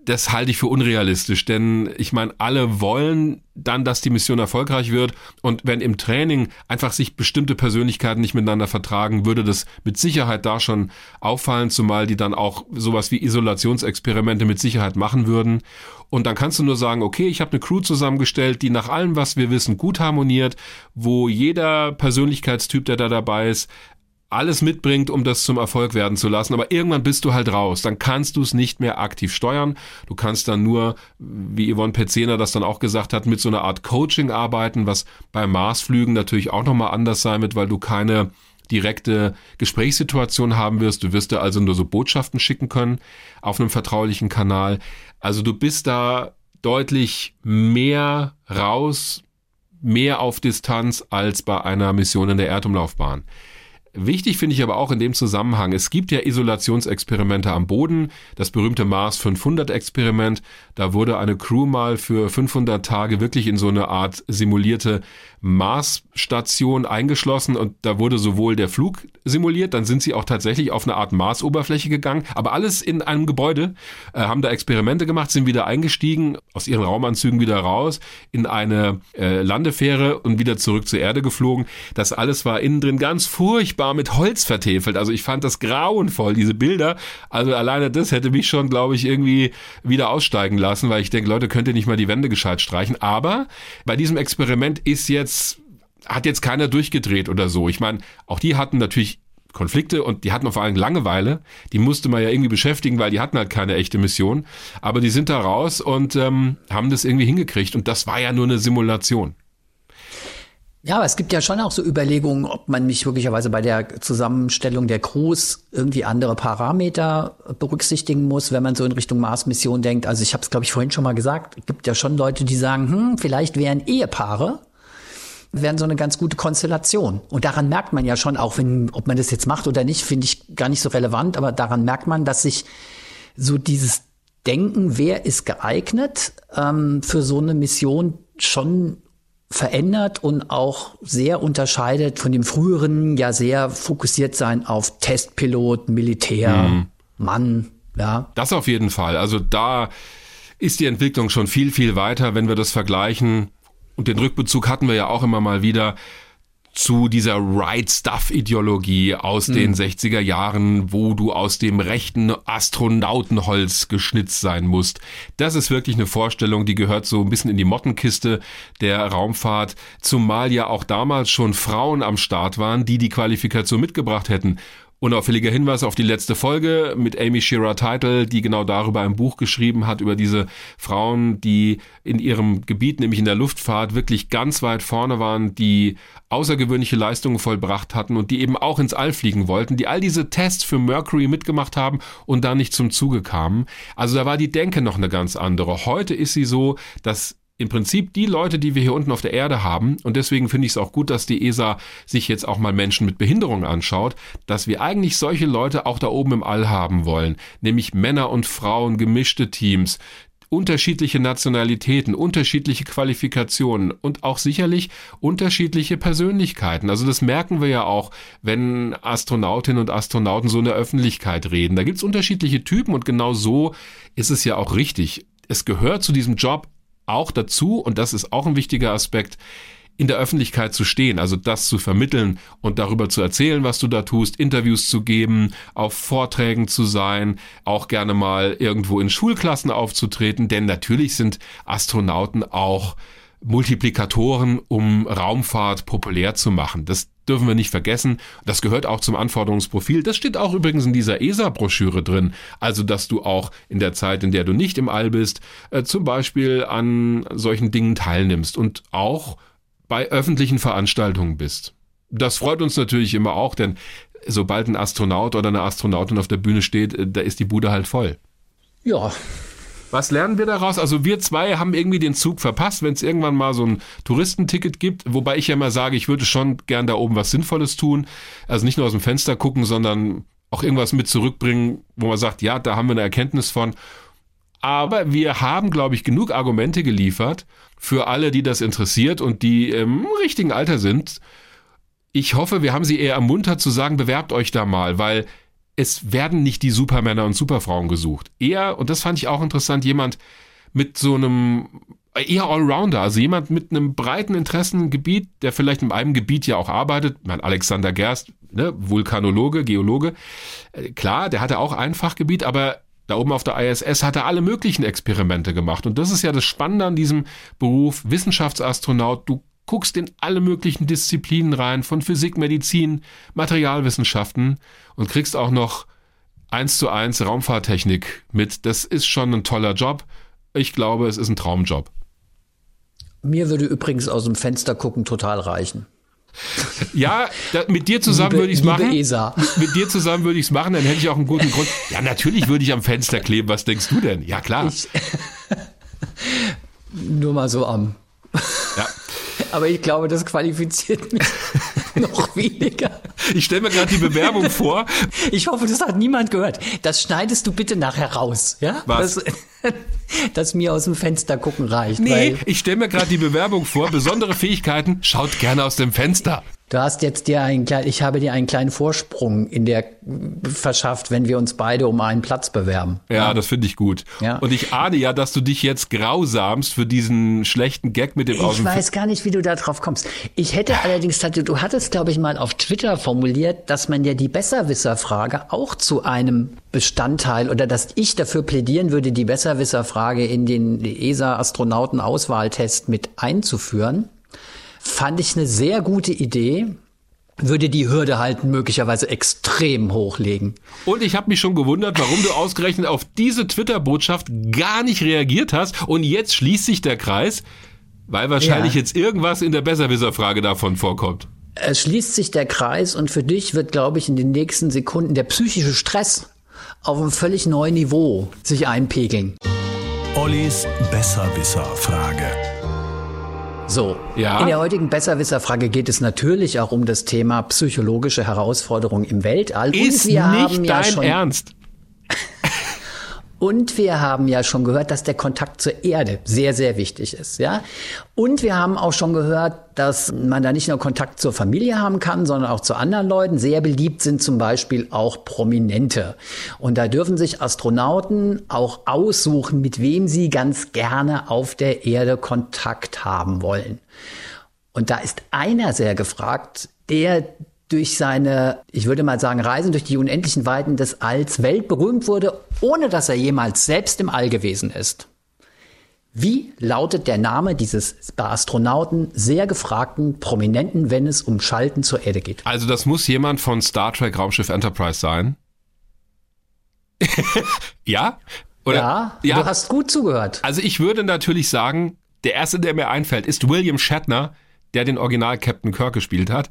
das halte ich für unrealistisch, denn ich meine, alle wollen dann, dass die Mission erfolgreich wird und wenn im Training einfach sich bestimmte Persönlichkeiten nicht miteinander vertragen, würde das mit Sicherheit da schon auffallen, zumal die dann auch sowas wie Isolationsexperimente mit Sicherheit machen würden. Und dann kannst du nur sagen, okay, ich habe eine Crew zusammengestellt, die nach allem, was wir wissen, gut harmoniert, wo jeder Persönlichkeitstyp, der da dabei ist, alles mitbringt, um das zum Erfolg werden zu lassen. Aber irgendwann bist du halt raus. Dann kannst du es nicht mehr aktiv steuern. Du kannst dann nur, wie Yvonne Petzena das dann auch gesagt hat, mit so einer Art Coaching arbeiten, was bei Marsflügen natürlich auch nochmal anders sein wird, weil du keine direkte Gesprächssituation haben wirst. Du wirst da also nur so Botschaften schicken können auf einem vertraulichen Kanal. Also du bist da deutlich mehr raus, mehr auf Distanz als bei einer Mission in der Erdumlaufbahn. Wichtig finde ich aber auch in dem Zusammenhang, es gibt ja Isolationsexperimente am Boden, das berühmte Mars 500 Experiment, da wurde eine Crew mal für 500 Tage wirklich in so eine Art simulierte Marsstation eingeschlossen und da wurde sowohl der Flug simuliert, dann sind sie auch tatsächlich auf eine Art Marsoberfläche gegangen, aber alles in einem Gebäude, äh, haben da Experimente gemacht, sind wieder eingestiegen, aus ihren Raumanzügen wieder raus, in eine äh, Landefähre und wieder zurück zur Erde geflogen. Das alles war innen drin ganz furchtbar mit Holz vertefelt. Also ich fand das grauenvoll, diese Bilder. Also alleine das hätte mich schon, glaube ich, irgendwie wieder aussteigen lassen, weil ich denke, Leute, könnt ihr nicht mal die Wände gescheit streichen. Aber bei diesem Experiment ist jetzt jetzt, hat jetzt keiner durchgedreht oder so. Ich meine, auch die hatten natürlich Konflikte und die hatten vor allem Langeweile. Die musste man ja irgendwie beschäftigen, weil die hatten halt keine echte Mission. Aber die sind da raus und ähm, haben das irgendwie hingekriegt. Und das war ja nur eine Simulation. Ja, aber es gibt ja schon auch so Überlegungen, ob man nicht möglicherweise bei der Zusammenstellung der Crews irgendwie andere Parameter berücksichtigen muss, wenn man so in Richtung Mars-Mission denkt. Also ich habe es, glaube ich, vorhin schon mal gesagt, es gibt ja schon Leute, die sagen, hm, vielleicht wären Ehepaare wären so eine ganz gute Konstellation. Und daran merkt man ja schon, auch wenn, ob man das jetzt macht oder nicht, finde ich gar nicht so relevant, aber daran merkt man, dass sich so dieses Denken, wer ist geeignet ähm, für so eine Mission schon verändert und auch sehr unterscheidet von dem früheren, ja sehr fokussiert sein auf Testpilot, Militär, mhm. Mann, ja. Das auf jeden Fall. Also da ist die Entwicklung schon viel, viel weiter, wenn wir das vergleichen und den Rückbezug hatten wir ja auch immer mal wieder zu dieser Right Stuff Ideologie aus hm. den 60er Jahren, wo du aus dem rechten Astronautenholz geschnitzt sein musst. Das ist wirklich eine Vorstellung, die gehört so ein bisschen in die Mottenkiste der Raumfahrt, zumal ja auch damals schon Frauen am Start waren, die die Qualifikation mitgebracht hätten. Unauffälliger Hinweis auf die letzte Folge mit Amy Shearer Title, die genau darüber ein Buch geschrieben hat, über diese Frauen, die in ihrem Gebiet, nämlich in der Luftfahrt, wirklich ganz weit vorne waren, die außergewöhnliche Leistungen vollbracht hatten und die eben auch ins All fliegen wollten, die all diese Tests für Mercury mitgemacht haben und da nicht zum Zuge kamen. Also da war die Denke noch eine ganz andere. Heute ist sie so, dass im Prinzip die Leute, die wir hier unten auf der Erde haben, und deswegen finde ich es auch gut, dass die ESA sich jetzt auch mal Menschen mit Behinderungen anschaut, dass wir eigentlich solche Leute auch da oben im All haben wollen, nämlich Männer und Frauen, gemischte Teams, unterschiedliche Nationalitäten, unterschiedliche Qualifikationen und auch sicherlich unterschiedliche Persönlichkeiten. Also das merken wir ja auch, wenn Astronautinnen und Astronauten so in der Öffentlichkeit reden. Da gibt's unterschiedliche Typen und genau so ist es ja auch richtig. Es gehört zu diesem Job auch dazu, und das ist auch ein wichtiger Aspekt, in der Öffentlichkeit zu stehen, also das zu vermitteln und darüber zu erzählen, was du da tust, Interviews zu geben, auf Vorträgen zu sein, auch gerne mal irgendwo in Schulklassen aufzutreten, denn natürlich sind Astronauten auch Multiplikatoren, um Raumfahrt populär zu machen. Das dürfen wir nicht vergessen. Das gehört auch zum Anforderungsprofil. Das steht auch übrigens in dieser ESA-Broschüre drin. Also, dass du auch in der Zeit, in der du nicht im All bist, äh, zum Beispiel an solchen Dingen teilnimmst und auch bei öffentlichen Veranstaltungen bist. Das freut uns natürlich immer auch, denn sobald ein Astronaut oder eine Astronautin auf der Bühne steht, äh, da ist die Bude halt voll. Ja, was lernen wir daraus? Also wir zwei haben irgendwie den Zug verpasst, wenn es irgendwann mal so ein Touristenticket gibt, wobei ich ja immer sage, ich würde schon gern da oben was Sinnvolles tun. Also nicht nur aus dem Fenster gucken, sondern auch irgendwas mit zurückbringen, wo man sagt, ja, da haben wir eine Erkenntnis von. Aber wir haben, glaube ich, genug Argumente geliefert für alle, die das interessiert und die im richtigen Alter sind. Ich hoffe, wir haben sie eher ermuntert zu sagen, bewerbt euch da mal, weil es werden nicht die Supermänner und Superfrauen gesucht. Eher, und das fand ich auch interessant, jemand mit so einem eher Allrounder, also jemand mit einem breiten Interessengebiet, der vielleicht in einem Gebiet ja auch arbeitet. Mein Alexander Gerst, ne, Vulkanologe, Geologe, äh, klar, der hatte auch ein Fachgebiet, aber da oben auf der ISS hat er alle möglichen Experimente gemacht. Und das ist ja das Spannende an diesem Beruf, Wissenschaftsastronaut. Du guckst in alle möglichen Disziplinen rein, von Physik, Medizin, Materialwissenschaften und kriegst auch noch eins zu eins Raumfahrttechnik mit. Das ist schon ein toller Job. Ich glaube, es ist ein Traumjob. Mir würde übrigens aus dem Fenster gucken total reichen. Ja, da, mit dir zusammen Liebe- würde ich es machen. ESA. Mit dir zusammen würde ich es machen, dann hätte ich auch einen guten Grund. Ja, natürlich würde ich am Fenster kleben. Was denkst du denn? Ja, klar. Ich, nur mal so am. ja. Aber ich glaube, das qualifiziert mich noch weniger. Ich stelle mir gerade die Bewerbung vor. Ich hoffe, das hat niemand gehört. Das schneidest du bitte nachher raus, ja? Was? Das, dass mir aus dem Fenster gucken reicht. Nee, ich stelle mir gerade die Bewerbung vor. Besondere Fähigkeiten, schaut gerne aus dem Fenster. Du hast jetzt dir einen kleinen, ich habe dir einen kleinen Vorsprung in der verschafft, wenn wir uns beide um einen Platz bewerben. Ja, das finde ich gut. Ja. Und ich ahne ja, dass du dich jetzt grausamst für diesen schlechten Gag mit dem Ich dem weiß gar nicht, wie du da drauf kommst. Ich hätte allerdings, du hattest, glaube ich, mal auf Twitter formuliert, dass man ja die Besserwisserfrage auch zu einem Bestandteil oder dass ich dafür plädieren würde, die Besserwisserfrage in den ESA-Astronauten-Auswahltest mit einzuführen. Fand ich eine sehr gute Idee. Würde die Hürde halt möglicherweise extrem hochlegen. Und ich habe mich schon gewundert, warum du ausgerechnet auf diese Twitter-Botschaft gar nicht reagiert hast. Und jetzt schließt sich der Kreis, weil wahrscheinlich Ja. jetzt irgendwas in der Besserwisser-Frage davon vorkommt. Es schließt sich der Kreis und für dich wird, glaube ich, in den nächsten Sekunden der psychische Stress auf einem völlig neuen Niveau sich einpegeln. Ollis Besserwisser-Frage. So, Ja. in der heutigen Besserwisserfrage geht es natürlich auch um das Thema psychologische Herausforderungen im Weltall. Ist und wir nicht haben ja dein schon Ernst. Und wir haben ja schon gehört, dass der Kontakt zur Erde sehr, sehr wichtig ist, ja. Und wir haben auch schon gehört, dass man da nicht nur Kontakt zur Familie haben kann, sondern auch zu anderen Leuten. Sehr beliebt sind zum Beispiel auch Prominente. Und da dürfen sich Astronauten auch aussuchen, mit wem sie ganz gerne auf der Erde Kontakt haben wollen. Und da ist einer sehr gefragt, der durch seine, ich würde mal sagen, Reisen durch die unendlichen Weiten des Alls weltberühmt wurde, ohne dass er jemals selbst im All gewesen ist. Wie lautet der Name dieses bei Astronauten sehr gefragten Prominenten, wenn es um Schalten zur Erde geht? Also das muss jemand von Star Trek Raumschiff Enterprise sein. ja? Oder? ja, du hast gut zugehört. Also ich würde natürlich sagen, der erste, der mir einfällt, ist William Shatner, der den Original Captain Kirk gespielt hat.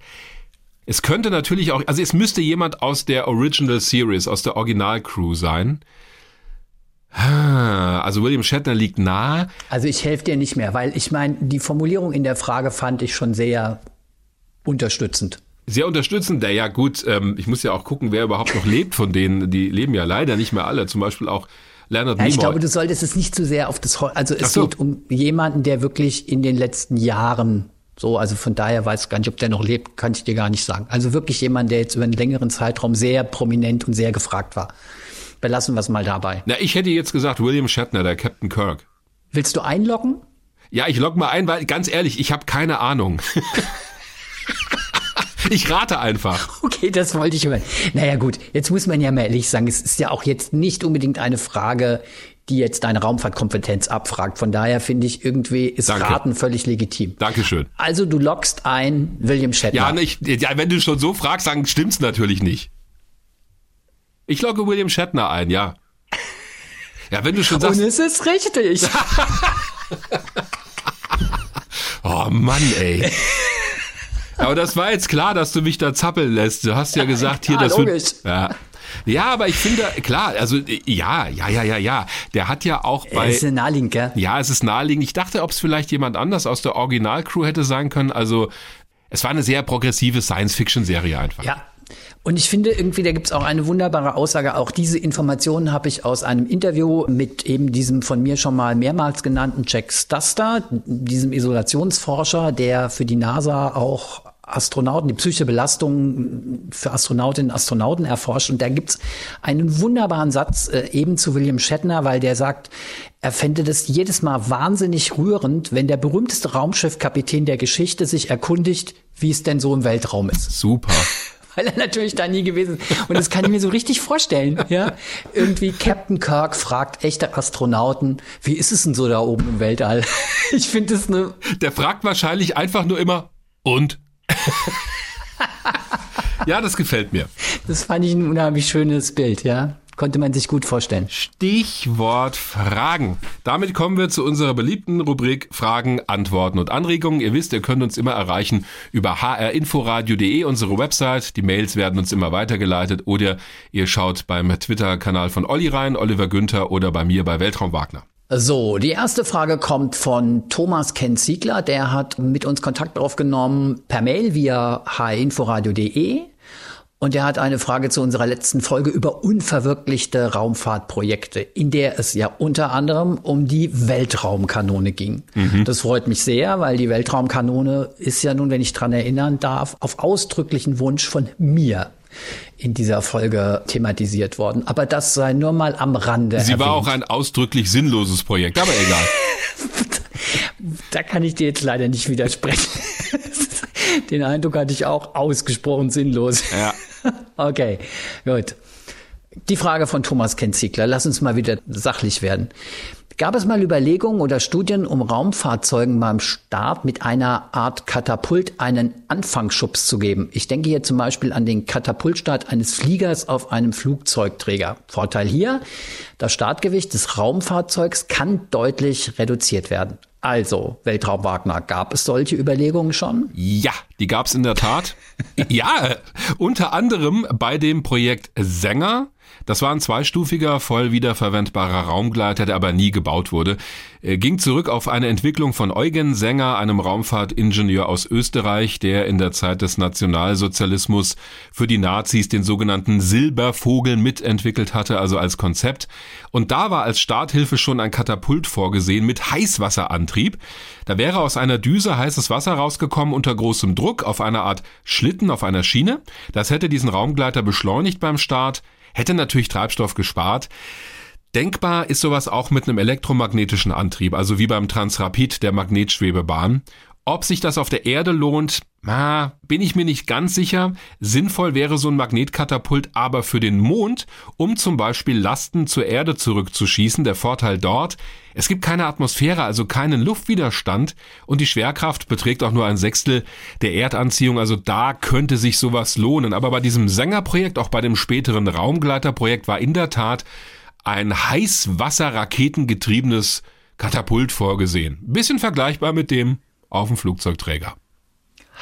Es könnte natürlich auch, also es müsste jemand aus der Original Series, aus der Original Crew sein. Also William Shatner liegt nahe. Also ich helfe dir nicht mehr, weil ich meine, die Formulierung in der Frage fand ich schon sehr unterstützend. Sehr unterstützend, ja gut, ähm, ich muss ja auch gucken, wer überhaupt noch lebt von denen. Die leben ja leider nicht mehr alle. Zum Beispiel auch Leonard Ja, ich glaube, du solltest es nicht zu sehr auf das, also es so. geht um jemanden, der wirklich in den letzten Jahren so, also von daher weiß ich gar nicht, ob der noch lebt, kann ich dir gar nicht sagen. Also wirklich jemand, der jetzt über einen längeren Zeitraum sehr prominent und sehr gefragt war. Belassen wir es mal dabei. Na, ich hätte jetzt gesagt William Shatner, der Captain Kirk. Willst du einloggen? Ja, ich log mal ein, weil ganz ehrlich, ich habe keine Ahnung. ich rate einfach. Okay, das wollte ich hören. Naja gut, jetzt muss man ja mal ehrlich sagen, es ist ja auch jetzt nicht unbedingt eine Frage, die jetzt deine Raumfahrtkompetenz abfragt. Von daher finde ich irgendwie ist Danke. Raten völlig legitim. Dankeschön. Also du loggst ein William Shatner. Ja, nicht, ja, wenn du schon so fragst, dann stimmt's natürlich nicht. Ich logge William Shatner ein, ja. Ja, wenn du schon und sagst, es ist richtig. oh Mann, ey. Aber das war jetzt klar, dass du mich da zappeln lässt. Du hast ja gesagt, hier, Ja, das logisch. wird, ja. Ja, aber ich finde, klar, also ja, ja, ja, ja, ja. Der hat ja auch bei. Das ist naheliegend, gell? Ja, es ist naheliegend. Ich dachte, ob es vielleicht jemand anders aus der Originalcrew hätte sein können. Also, es war eine sehr progressive Science-Fiction-Serie einfach. Ja. Und ich finde irgendwie, da gibt's auch eine wunderbare Aussage. Auch diese Informationen habe ich aus einem Interview mit eben diesem von mir schon mal mehrmals genannten Jack Stuster, diesem Isolationsforscher, der für die NASA auch Astronauten, die psychische Belastung für Astronautinnen und Astronauten erforscht. Und da gibt's einen wunderbaren Satz äh, eben zu William Shatner, weil der sagt, er fände das jedes Mal wahnsinnig rührend, wenn der berühmteste Raumschiffkapitän der Geschichte sich erkundigt, wie es denn so im Weltraum ist. Super. weil er natürlich da nie gewesen ist. Und das kann ich mir so richtig vorstellen. Ja, irgendwie Captain Kirk fragt echte Astronauten, wie ist es denn so da oben im Weltall? Ich finde das eine. Der fragt wahrscheinlich einfach nur immer und. Ja, das gefällt mir. Das fand ich ein unheimlich schönes Bild, ja. Konnte man sich gut vorstellen. Stichwort Fragen. Damit kommen wir zu unserer beliebten Rubrik Fragen, Antworten und Anregungen. Ihr wisst, ihr könnt uns immer erreichen über hrinforadio.de, unsere Website. Die Mails werden uns immer weitergeleitet oder ihr schaut beim Twitter-Kanal von Olli rein, Oliver Günther oder bei mir bei Weltraum Wagner. So, die erste Frage kommt von Thomas Ken Ziegler. Der hat mit uns Kontakt aufgenommen per Mail via hinforadio.de. Und er hat eine Frage zu unserer letzten Folge über unverwirklichte Raumfahrtprojekte, in der es ja unter anderem um die Weltraumkanone ging. Mhm. Das freut mich sehr, weil die Weltraumkanone ist ja nun, wenn ich dran erinnern darf, auf ausdrücklichen Wunsch von mir in dieser Folge thematisiert worden. Aber das sei nur mal am Rande. Sie erwähnt. war auch ein ausdrücklich sinnloses Projekt, aber egal. da kann ich dir jetzt leider nicht widersprechen. Den Eindruck hatte ich auch ausgesprochen sinnlos. Ja. Okay, gut. Die Frage von Thomas Kenziegler. Lass uns mal wieder sachlich werden. Gab es mal Überlegungen oder Studien, um Raumfahrzeugen beim Start mit einer Art Katapult einen Anfangsschubs zu geben? Ich denke hier zum Beispiel an den Katapultstart eines Fliegers auf einem Flugzeugträger. Vorteil hier, das Startgewicht des Raumfahrzeugs kann deutlich reduziert werden. Also, Weltraum Wagner, gab es solche Überlegungen schon? Ja, die gab es in der Tat. ja, unter anderem bei dem Projekt Sänger das war ein zweistufiger, voll wiederverwendbarer Raumgleiter, der aber nie gebaut wurde. Er ging zurück auf eine Entwicklung von Eugen Sänger, einem Raumfahrtingenieur aus Österreich, der in der Zeit des Nationalsozialismus für die Nazis den sogenannten Silbervogel mitentwickelt hatte, also als Konzept. Und da war als Starthilfe schon ein Katapult vorgesehen mit Heißwasserantrieb. Da wäre aus einer Düse heißes Wasser rausgekommen unter großem Druck auf einer Art Schlitten auf einer Schiene. Das hätte diesen Raumgleiter beschleunigt beim Start hätte natürlich Treibstoff gespart. Denkbar ist sowas auch mit einem elektromagnetischen Antrieb, also wie beim Transrapid der Magnetschwebebahn. Ob sich das auf der Erde lohnt, na, bin ich mir nicht ganz sicher. Sinnvoll wäre so ein Magnetkatapult aber für den Mond, um zum Beispiel Lasten zur Erde zurückzuschießen. Der Vorteil dort, es gibt keine Atmosphäre, also keinen Luftwiderstand und die Schwerkraft beträgt auch nur ein Sechstel der Erdanziehung. Also da könnte sich sowas lohnen. Aber bei diesem Sängerprojekt, auch bei dem späteren Raumgleiterprojekt, war in der Tat ein Heißwasserraketengetriebenes Katapult vorgesehen. Bisschen vergleichbar mit dem auf dem Flugzeugträger.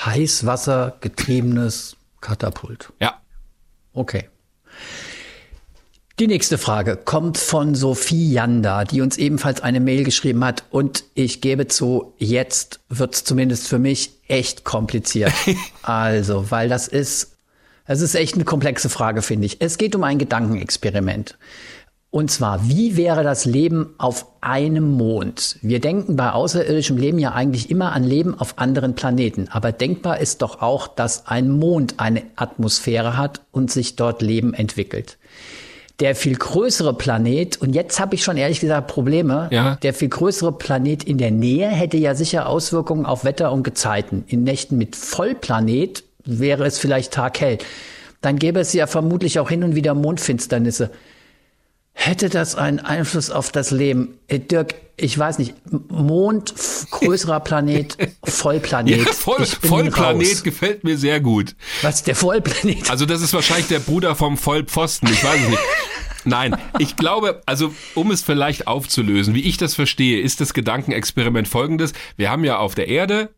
Heißwassergetriebenes Katapult. Ja. Okay. Die nächste Frage kommt von Sophie Janda, die uns ebenfalls eine Mail geschrieben hat. Und ich gebe zu, jetzt wird es zumindest für mich echt kompliziert. also, weil das ist, es ist echt eine komplexe Frage, finde ich. Es geht um ein Gedankenexperiment. Und zwar, wie wäre das Leben auf einem Mond? Wir denken bei außerirdischem Leben ja eigentlich immer an Leben auf anderen Planeten. Aber denkbar ist doch auch, dass ein Mond eine Atmosphäre hat und sich dort Leben entwickelt. Der viel größere Planet, und jetzt habe ich schon ehrlich gesagt Probleme, ja. der viel größere Planet in der Nähe hätte ja sicher Auswirkungen auf Wetter und Gezeiten. In Nächten mit Vollplanet wäre es vielleicht taghell. Dann gäbe es ja vermutlich auch hin und wieder Mondfinsternisse. Hätte das einen Einfluss auf das Leben? Äh, Dirk, ich weiß nicht, Mond, größerer Planet, Vollplanet. Ja, voll, Vollplanet raus. gefällt mir sehr gut. Was, der Vollplanet? Also das ist wahrscheinlich der Bruder vom Vollpfosten, ich weiß es nicht. Nein, ich glaube, also um es vielleicht aufzulösen, wie ich das verstehe, ist das Gedankenexperiment folgendes. Wir haben ja auf der Erde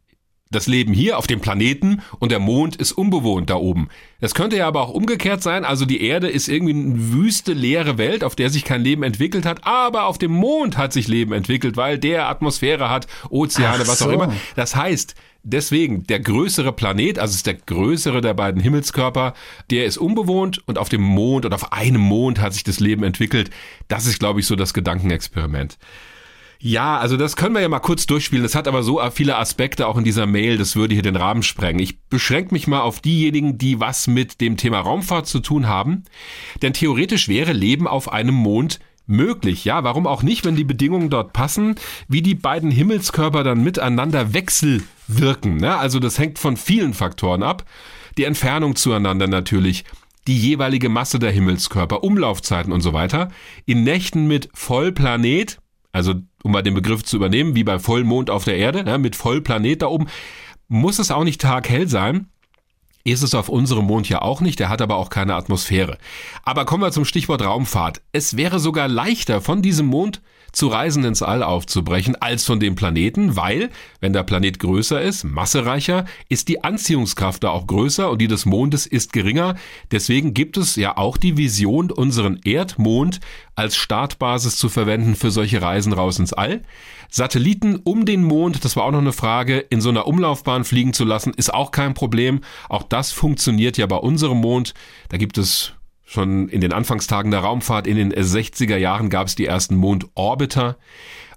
das Leben hier auf dem Planeten und der Mond ist unbewohnt da oben. Das könnte ja aber auch umgekehrt sein, also die Erde ist irgendwie eine wüste, leere Welt, auf der sich kein Leben entwickelt hat, aber auf dem Mond hat sich Leben entwickelt, weil der Atmosphäre hat, Ozeane, Ach was so. auch immer. Das heißt, deswegen, der größere Planet, also ist der größere der beiden Himmelskörper, der ist unbewohnt und auf dem Mond und auf einem Mond hat sich das Leben entwickelt. Das ist, glaube ich, so das Gedankenexperiment. Ja, also das können wir ja mal kurz durchspielen. Das hat aber so viele Aspekte auch in dieser Mail, das würde hier den Rahmen sprengen. Ich beschränke mich mal auf diejenigen, die was mit dem Thema Raumfahrt zu tun haben. Denn theoretisch wäre Leben auf einem Mond möglich. Ja, warum auch nicht, wenn die Bedingungen dort passen, wie die beiden Himmelskörper dann miteinander wechselwirken. Ne? Also das hängt von vielen Faktoren ab. die Entfernung zueinander natürlich, die jeweilige Masse der Himmelskörper, Umlaufzeiten und so weiter. In Nächten mit Vollplanet, also um mal den Begriff zu übernehmen, wie bei Vollmond auf der Erde, ja, mit Vollplanet da oben, muss es auch nicht taghell sein. Ist es auf unserem Mond ja auch nicht, der hat aber auch keine Atmosphäre. Aber kommen wir zum Stichwort Raumfahrt. Es wäre sogar leichter, von diesem Mond zu Reisen ins All aufzubrechen als von dem Planeten, weil, wenn der Planet größer ist, massereicher, ist die Anziehungskraft da auch größer und die des Mondes ist geringer. Deswegen gibt es ja auch die Vision, unseren Erdmond als Startbasis zu verwenden für solche Reisen raus ins All. Satelliten um den Mond, das war auch noch eine Frage, in so einer Umlaufbahn fliegen zu lassen, ist auch kein Problem. Auch das funktioniert ja bei unserem Mond. Da gibt es Schon in den Anfangstagen der Raumfahrt in den 60er Jahren gab es die ersten Mondorbiter.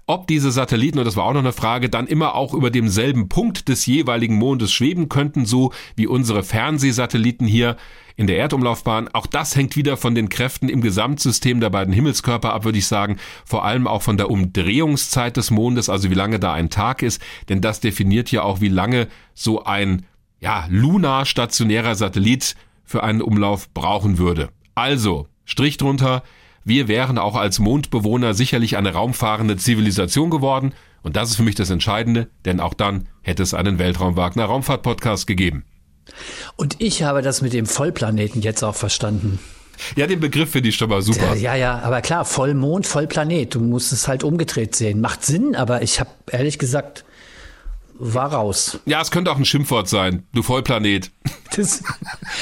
Ob diese Satelliten, und das war auch noch eine Frage, dann immer auch über demselben Punkt des jeweiligen Mondes schweben könnten, so wie unsere Fernsehsatelliten hier in der Erdumlaufbahn. Auch das hängt wieder von den Kräften im Gesamtsystem der beiden Himmelskörper ab, würde ich sagen. Vor allem auch von der Umdrehungszeit des Mondes, also wie lange da ein Tag ist. Denn das definiert ja auch, wie lange so ein, ja, lunar stationärer Satellit für einen Umlauf brauchen würde. Also, Strich drunter, wir wären auch als Mondbewohner sicherlich eine raumfahrende Zivilisation geworden. Und das ist für mich das Entscheidende, denn auch dann hätte es einen Weltraumwagner Raumfahrt-Podcast gegeben. Und ich habe das mit dem Vollplaneten jetzt auch verstanden. Ja, den Begriff finde ich schon mal super. Ja, ja, aber klar, Vollmond, Vollplanet. Du musst es halt umgedreht sehen. Macht Sinn, aber ich habe ehrlich gesagt war raus. Ja, es könnte auch ein Schimpfwort sein. Du Vollplanet. Das,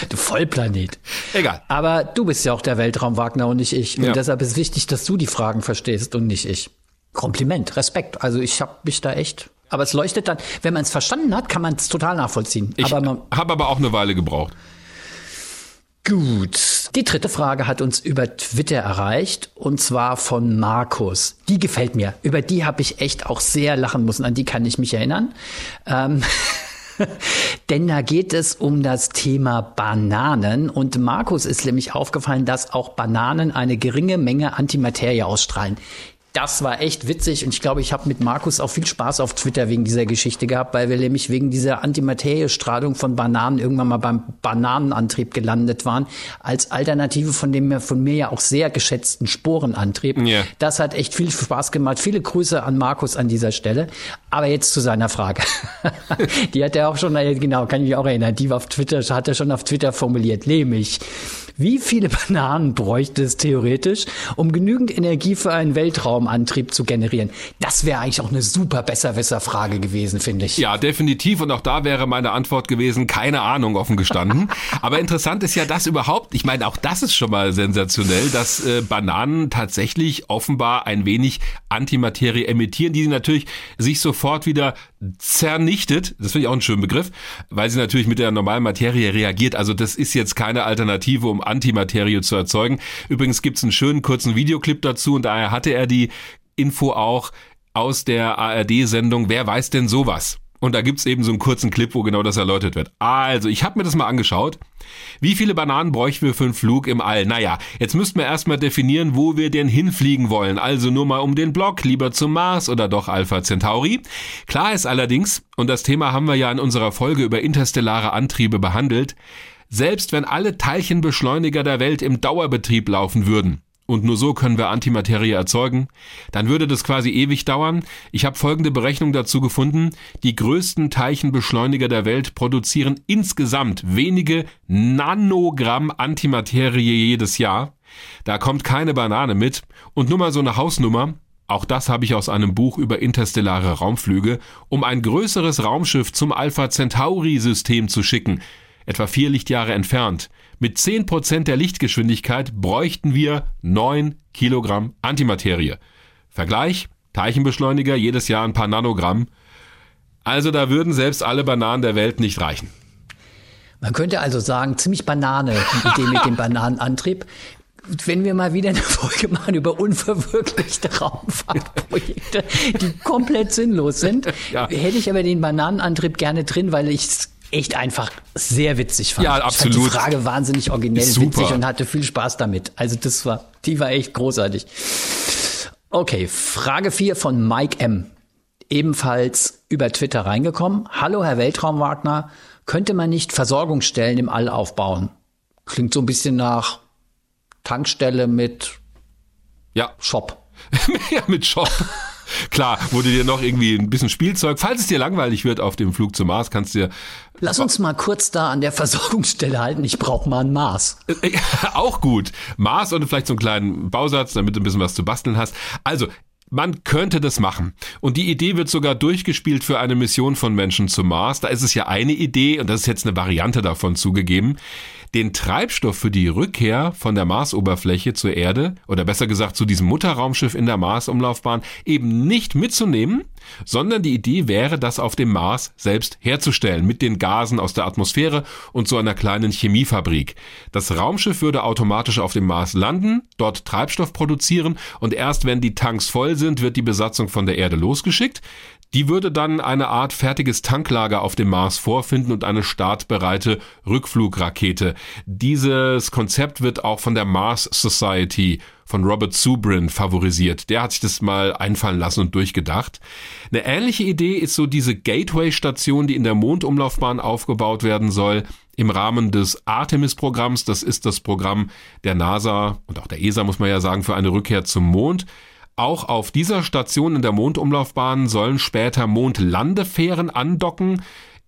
du Vollplanet. Egal. Aber du bist ja auch der Weltraumwagner und nicht ich. Und ja. deshalb ist wichtig, dass du die Fragen verstehst und nicht ich. Kompliment, Respekt. Also ich habe mich da echt. Aber es leuchtet dann, wenn man es verstanden hat, kann man es total nachvollziehen. Ich habe aber auch eine Weile gebraucht. Gut. Die dritte Frage hat uns über Twitter erreicht und zwar von Markus. Die gefällt mir. Über die habe ich echt auch sehr lachen müssen. An die kann ich mich erinnern. Ähm Denn da geht es um das Thema Bananen und Markus ist nämlich aufgefallen, dass auch Bananen eine geringe Menge Antimaterie ausstrahlen das war echt witzig und ich glaube, ich habe mit Markus auch viel Spaß auf Twitter wegen dieser Geschichte gehabt, weil wir nämlich wegen dieser Antimateriestrahlung von Bananen irgendwann mal beim Bananenantrieb gelandet waren, als Alternative von dem von mir ja auch sehr geschätzten Sporenantrieb. Yeah. Das hat echt viel Spaß gemacht. Viele Grüße an Markus an dieser Stelle. Aber jetzt zu seiner Frage. die hat er auch schon, genau, kann ich mich auch erinnern, die war auf Twitter, hat er schon auf Twitter formuliert, nämlich, wie viele Bananen bräuchte es theoretisch, um genügend Energie für einen Weltraumantrieb zu generieren? Das wäre eigentlich auch eine super Besserwisser-Frage gewesen, finde ich. Ja, definitiv. Und auch da wäre meine Antwort gewesen, keine Ahnung, offen gestanden. Aber interessant ist ja das überhaupt, ich meine, auch das ist schon mal sensationell, dass äh, Bananen tatsächlich offenbar ein wenig Antimaterie emittieren, die natürlich sich sofort wieder zernichtet. Das finde ich auch einen schönen Begriff, weil sie natürlich mit der normalen Materie reagiert. Also das ist jetzt keine Alternative, um Antimaterie zu erzeugen. Übrigens gibt's einen schönen kurzen Videoclip dazu und daher hatte er die Info auch aus der ARD-Sendung Wer weiß denn sowas? Und da gibt's eben so einen kurzen Clip, wo genau das erläutert wird. Also, ich habe mir das mal angeschaut. Wie viele Bananen bräuchten wir für einen Flug im All? Naja, jetzt müssten wir erstmal definieren, wo wir denn hinfliegen wollen. Also nur mal um den Block, lieber zum Mars oder doch Alpha Centauri. Klar ist allerdings, und das Thema haben wir ja in unserer Folge über interstellare Antriebe behandelt, selbst wenn alle Teilchenbeschleuniger der Welt im Dauerbetrieb laufen würden, und nur so können wir Antimaterie erzeugen, dann würde das quasi ewig dauern. Ich habe folgende Berechnung dazu gefunden. Die größten Teilchenbeschleuniger der Welt produzieren insgesamt wenige Nanogramm Antimaterie jedes Jahr. Da kommt keine Banane mit. Und nur mal so eine Hausnummer. Auch das habe ich aus einem Buch über interstellare Raumflüge, um ein größeres Raumschiff zum Alpha Centauri System zu schicken, etwa vier Lichtjahre entfernt. Mit 10% der Lichtgeschwindigkeit bräuchten wir 9 Kilogramm Antimaterie. Vergleich, Teilchenbeschleuniger jedes Jahr ein paar Nanogramm. Also da würden selbst alle Bananen der Welt nicht reichen. Man könnte also sagen, ziemlich Banane, die Idee mit dem Bananenantrieb. Wenn wir mal wieder eine Folge machen über unverwirklichte Raumfahrtprojekte, die komplett sinnlos sind, ja. hätte ich aber den Bananenantrieb gerne drin, weil ich es echt einfach sehr witzig fand. Ja, absolut. Ich fand die Frage wahnsinnig originell, witzig und hatte viel Spaß damit. Also das war, die war echt großartig. Okay, Frage 4 von Mike M. ebenfalls über Twitter reingekommen. Hallo, Herr Weltraumwagner, könnte man nicht Versorgungsstellen im All aufbauen? Klingt so ein bisschen nach Tankstelle mit ja. Shop. ja, mit Shop. Klar, wurde dir noch irgendwie ein bisschen Spielzeug. Falls es dir langweilig wird auf dem Flug zum Mars, kannst du dir. Lass uns mal kurz da an der Versorgungsstelle halten. Ich brauche mal ein Mars. Äh, auch gut. Mars und vielleicht so einen kleinen Bausatz, damit du ein bisschen was zu basteln hast. Also, man könnte das machen. Und die Idee wird sogar durchgespielt für eine Mission von Menschen zum Mars. Da ist es ja eine Idee, und das ist jetzt eine Variante davon zugegeben den Treibstoff für die Rückkehr von der Marsoberfläche zur Erde oder besser gesagt zu diesem Mutterraumschiff in der Marsumlaufbahn eben nicht mitzunehmen, sondern die Idee wäre, das auf dem Mars selbst herzustellen mit den Gasen aus der Atmosphäre und so einer kleinen Chemiefabrik. Das Raumschiff würde automatisch auf dem Mars landen, dort Treibstoff produzieren und erst wenn die Tanks voll sind, wird die Besatzung von der Erde losgeschickt. Die würde dann eine Art fertiges Tanklager auf dem Mars vorfinden und eine startbereite Rückflugrakete. Dieses Konzept wird auch von der Mars Society von Robert Zubrin favorisiert. Der hat sich das mal einfallen lassen und durchgedacht. Eine ähnliche Idee ist so diese Gateway-Station, die in der Mondumlaufbahn aufgebaut werden soll im Rahmen des Artemis-Programms. Das ist das Programm der NASA und auch der ESA, muss man ja sagen, für eine Rückkehr zum Mond. Auch auf dieser Station in der Mondumlaufbahn sollen später Mondlandefähren andocken,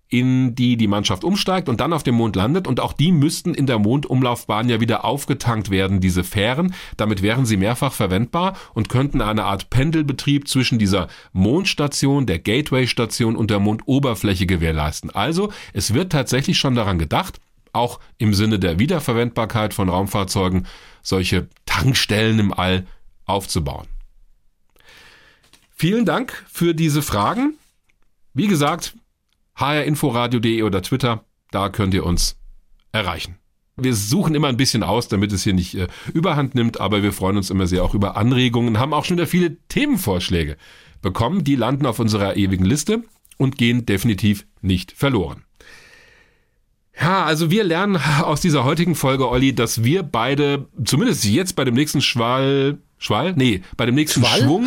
in die die Mannschaft umsteigt und dann auf dem Mond landet. Und auch die müssten in der Mondumlaufbahn ja wieder aufgetankt werden, diese Fähren. Damit wären sie mehrfach verwendbar und könnten eine Art Pendelbetrieb zwischen dieser Mondstation, der Gateway-Station und der Mondoberfläche gewährleisten. Also es wird tatsächlich schon daran gedacht, auch im Sinne der Wiederverwendbarkeit von Raumfahrzeugen, solche Tankstellen im All aufzubauen. Vielen Dank für diese Fragen. Wie gesagt, hrinforadio.de oder Twitter, da könnt ihr uns erreichen. Wir suchen immer ein bisschen aus, damit es hier nicht äh, überhand nimmt, aber wir freuen uns immer sehr auch über Anregungen, haben auch schon wieder viele Themenvorschläge bekommen. Die landen auf unserer ewigen Liste und gehen definitiv nicht verloren. Ja, also wir lernen aus dieser heutigen Folge, Olli, dass wir beide, zumindest jetzt bei dem nächsten Schwall, Schwall? Nee, bei dem nächsten Schwall? Schwung.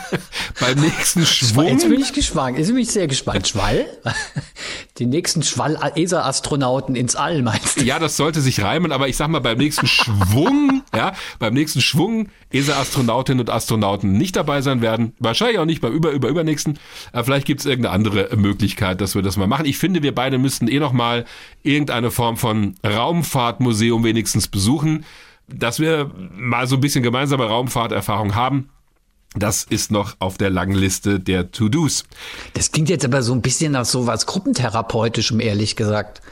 beim nächsten Schwung. Jetzt bin ich gespannt. Jetzt bin ich sehr gespannt. Schwall? Den nächsten Schwall-ESA-Astronauten ins All meinst du? Ja, das sollte sich reimen, aber ich sag mal, beim nächsten Schwung, ja, beim nächsten Schwung ESA-Astronautinnen und Astronauten nicht dabei sein werden. Wahrscheinlich auch nicht beim über, über, übernächsten. Aber vielleicht gibt's irgendeine andere Möglichkeit, dass wir das mal machen. Ich finde, wir beide müssten eh noch mal irgendeine Form von Raumfahrtmuseum wenigstens besuchen dass wir mal so ein bisschen gemeinsame Raumfahrterfahrung haben. Das ist noch auf der langen Liste der To-Dos. Das klingt jetzt aber so ein bisschen nach so was Gruppentherapeutischem, ehrlich gesagt.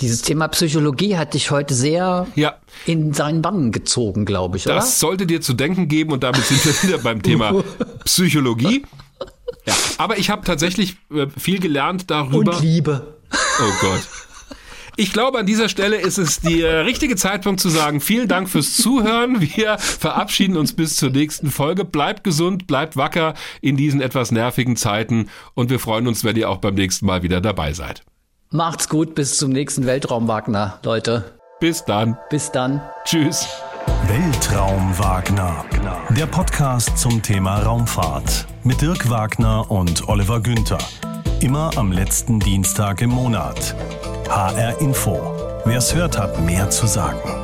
Dieses Thema Psychologie hat dich heute sehr ja. in seinen Bann gezogen, glaube ich, oder? Das sollte dir zu denken geben und damit sind wir wieder beim Thema Psychologie. Ja, aber ich habe tatsächlich äh, viel gelernt darüber. Und Liebe. Oh Gott. Ich glaube, an dieser Stelle ist es der richtige Zeitpunkt zu sagen, vielen Dank fürs Zuhören. Wir verabschieden uns bis zur nächsten Folge. Bleibt gesund, bleibt wacker in diesen etwas nervigen Zeiten und wir freuen uns, wenn ihr auch beim nächsten Mal wieder dabei seid. Macht's gut, bis zum nächsten Weltraum Wagner, Leute. Bis dann. Bis dann. Tschüss. Weltraum Wagner. Der Podcast zum Thema Raumfahrt mit Dirk Wagner und Oliver Günther. Immer am letzten Dienstag im Monat. HR Info. Wer es hört, hat mehr zu sagen.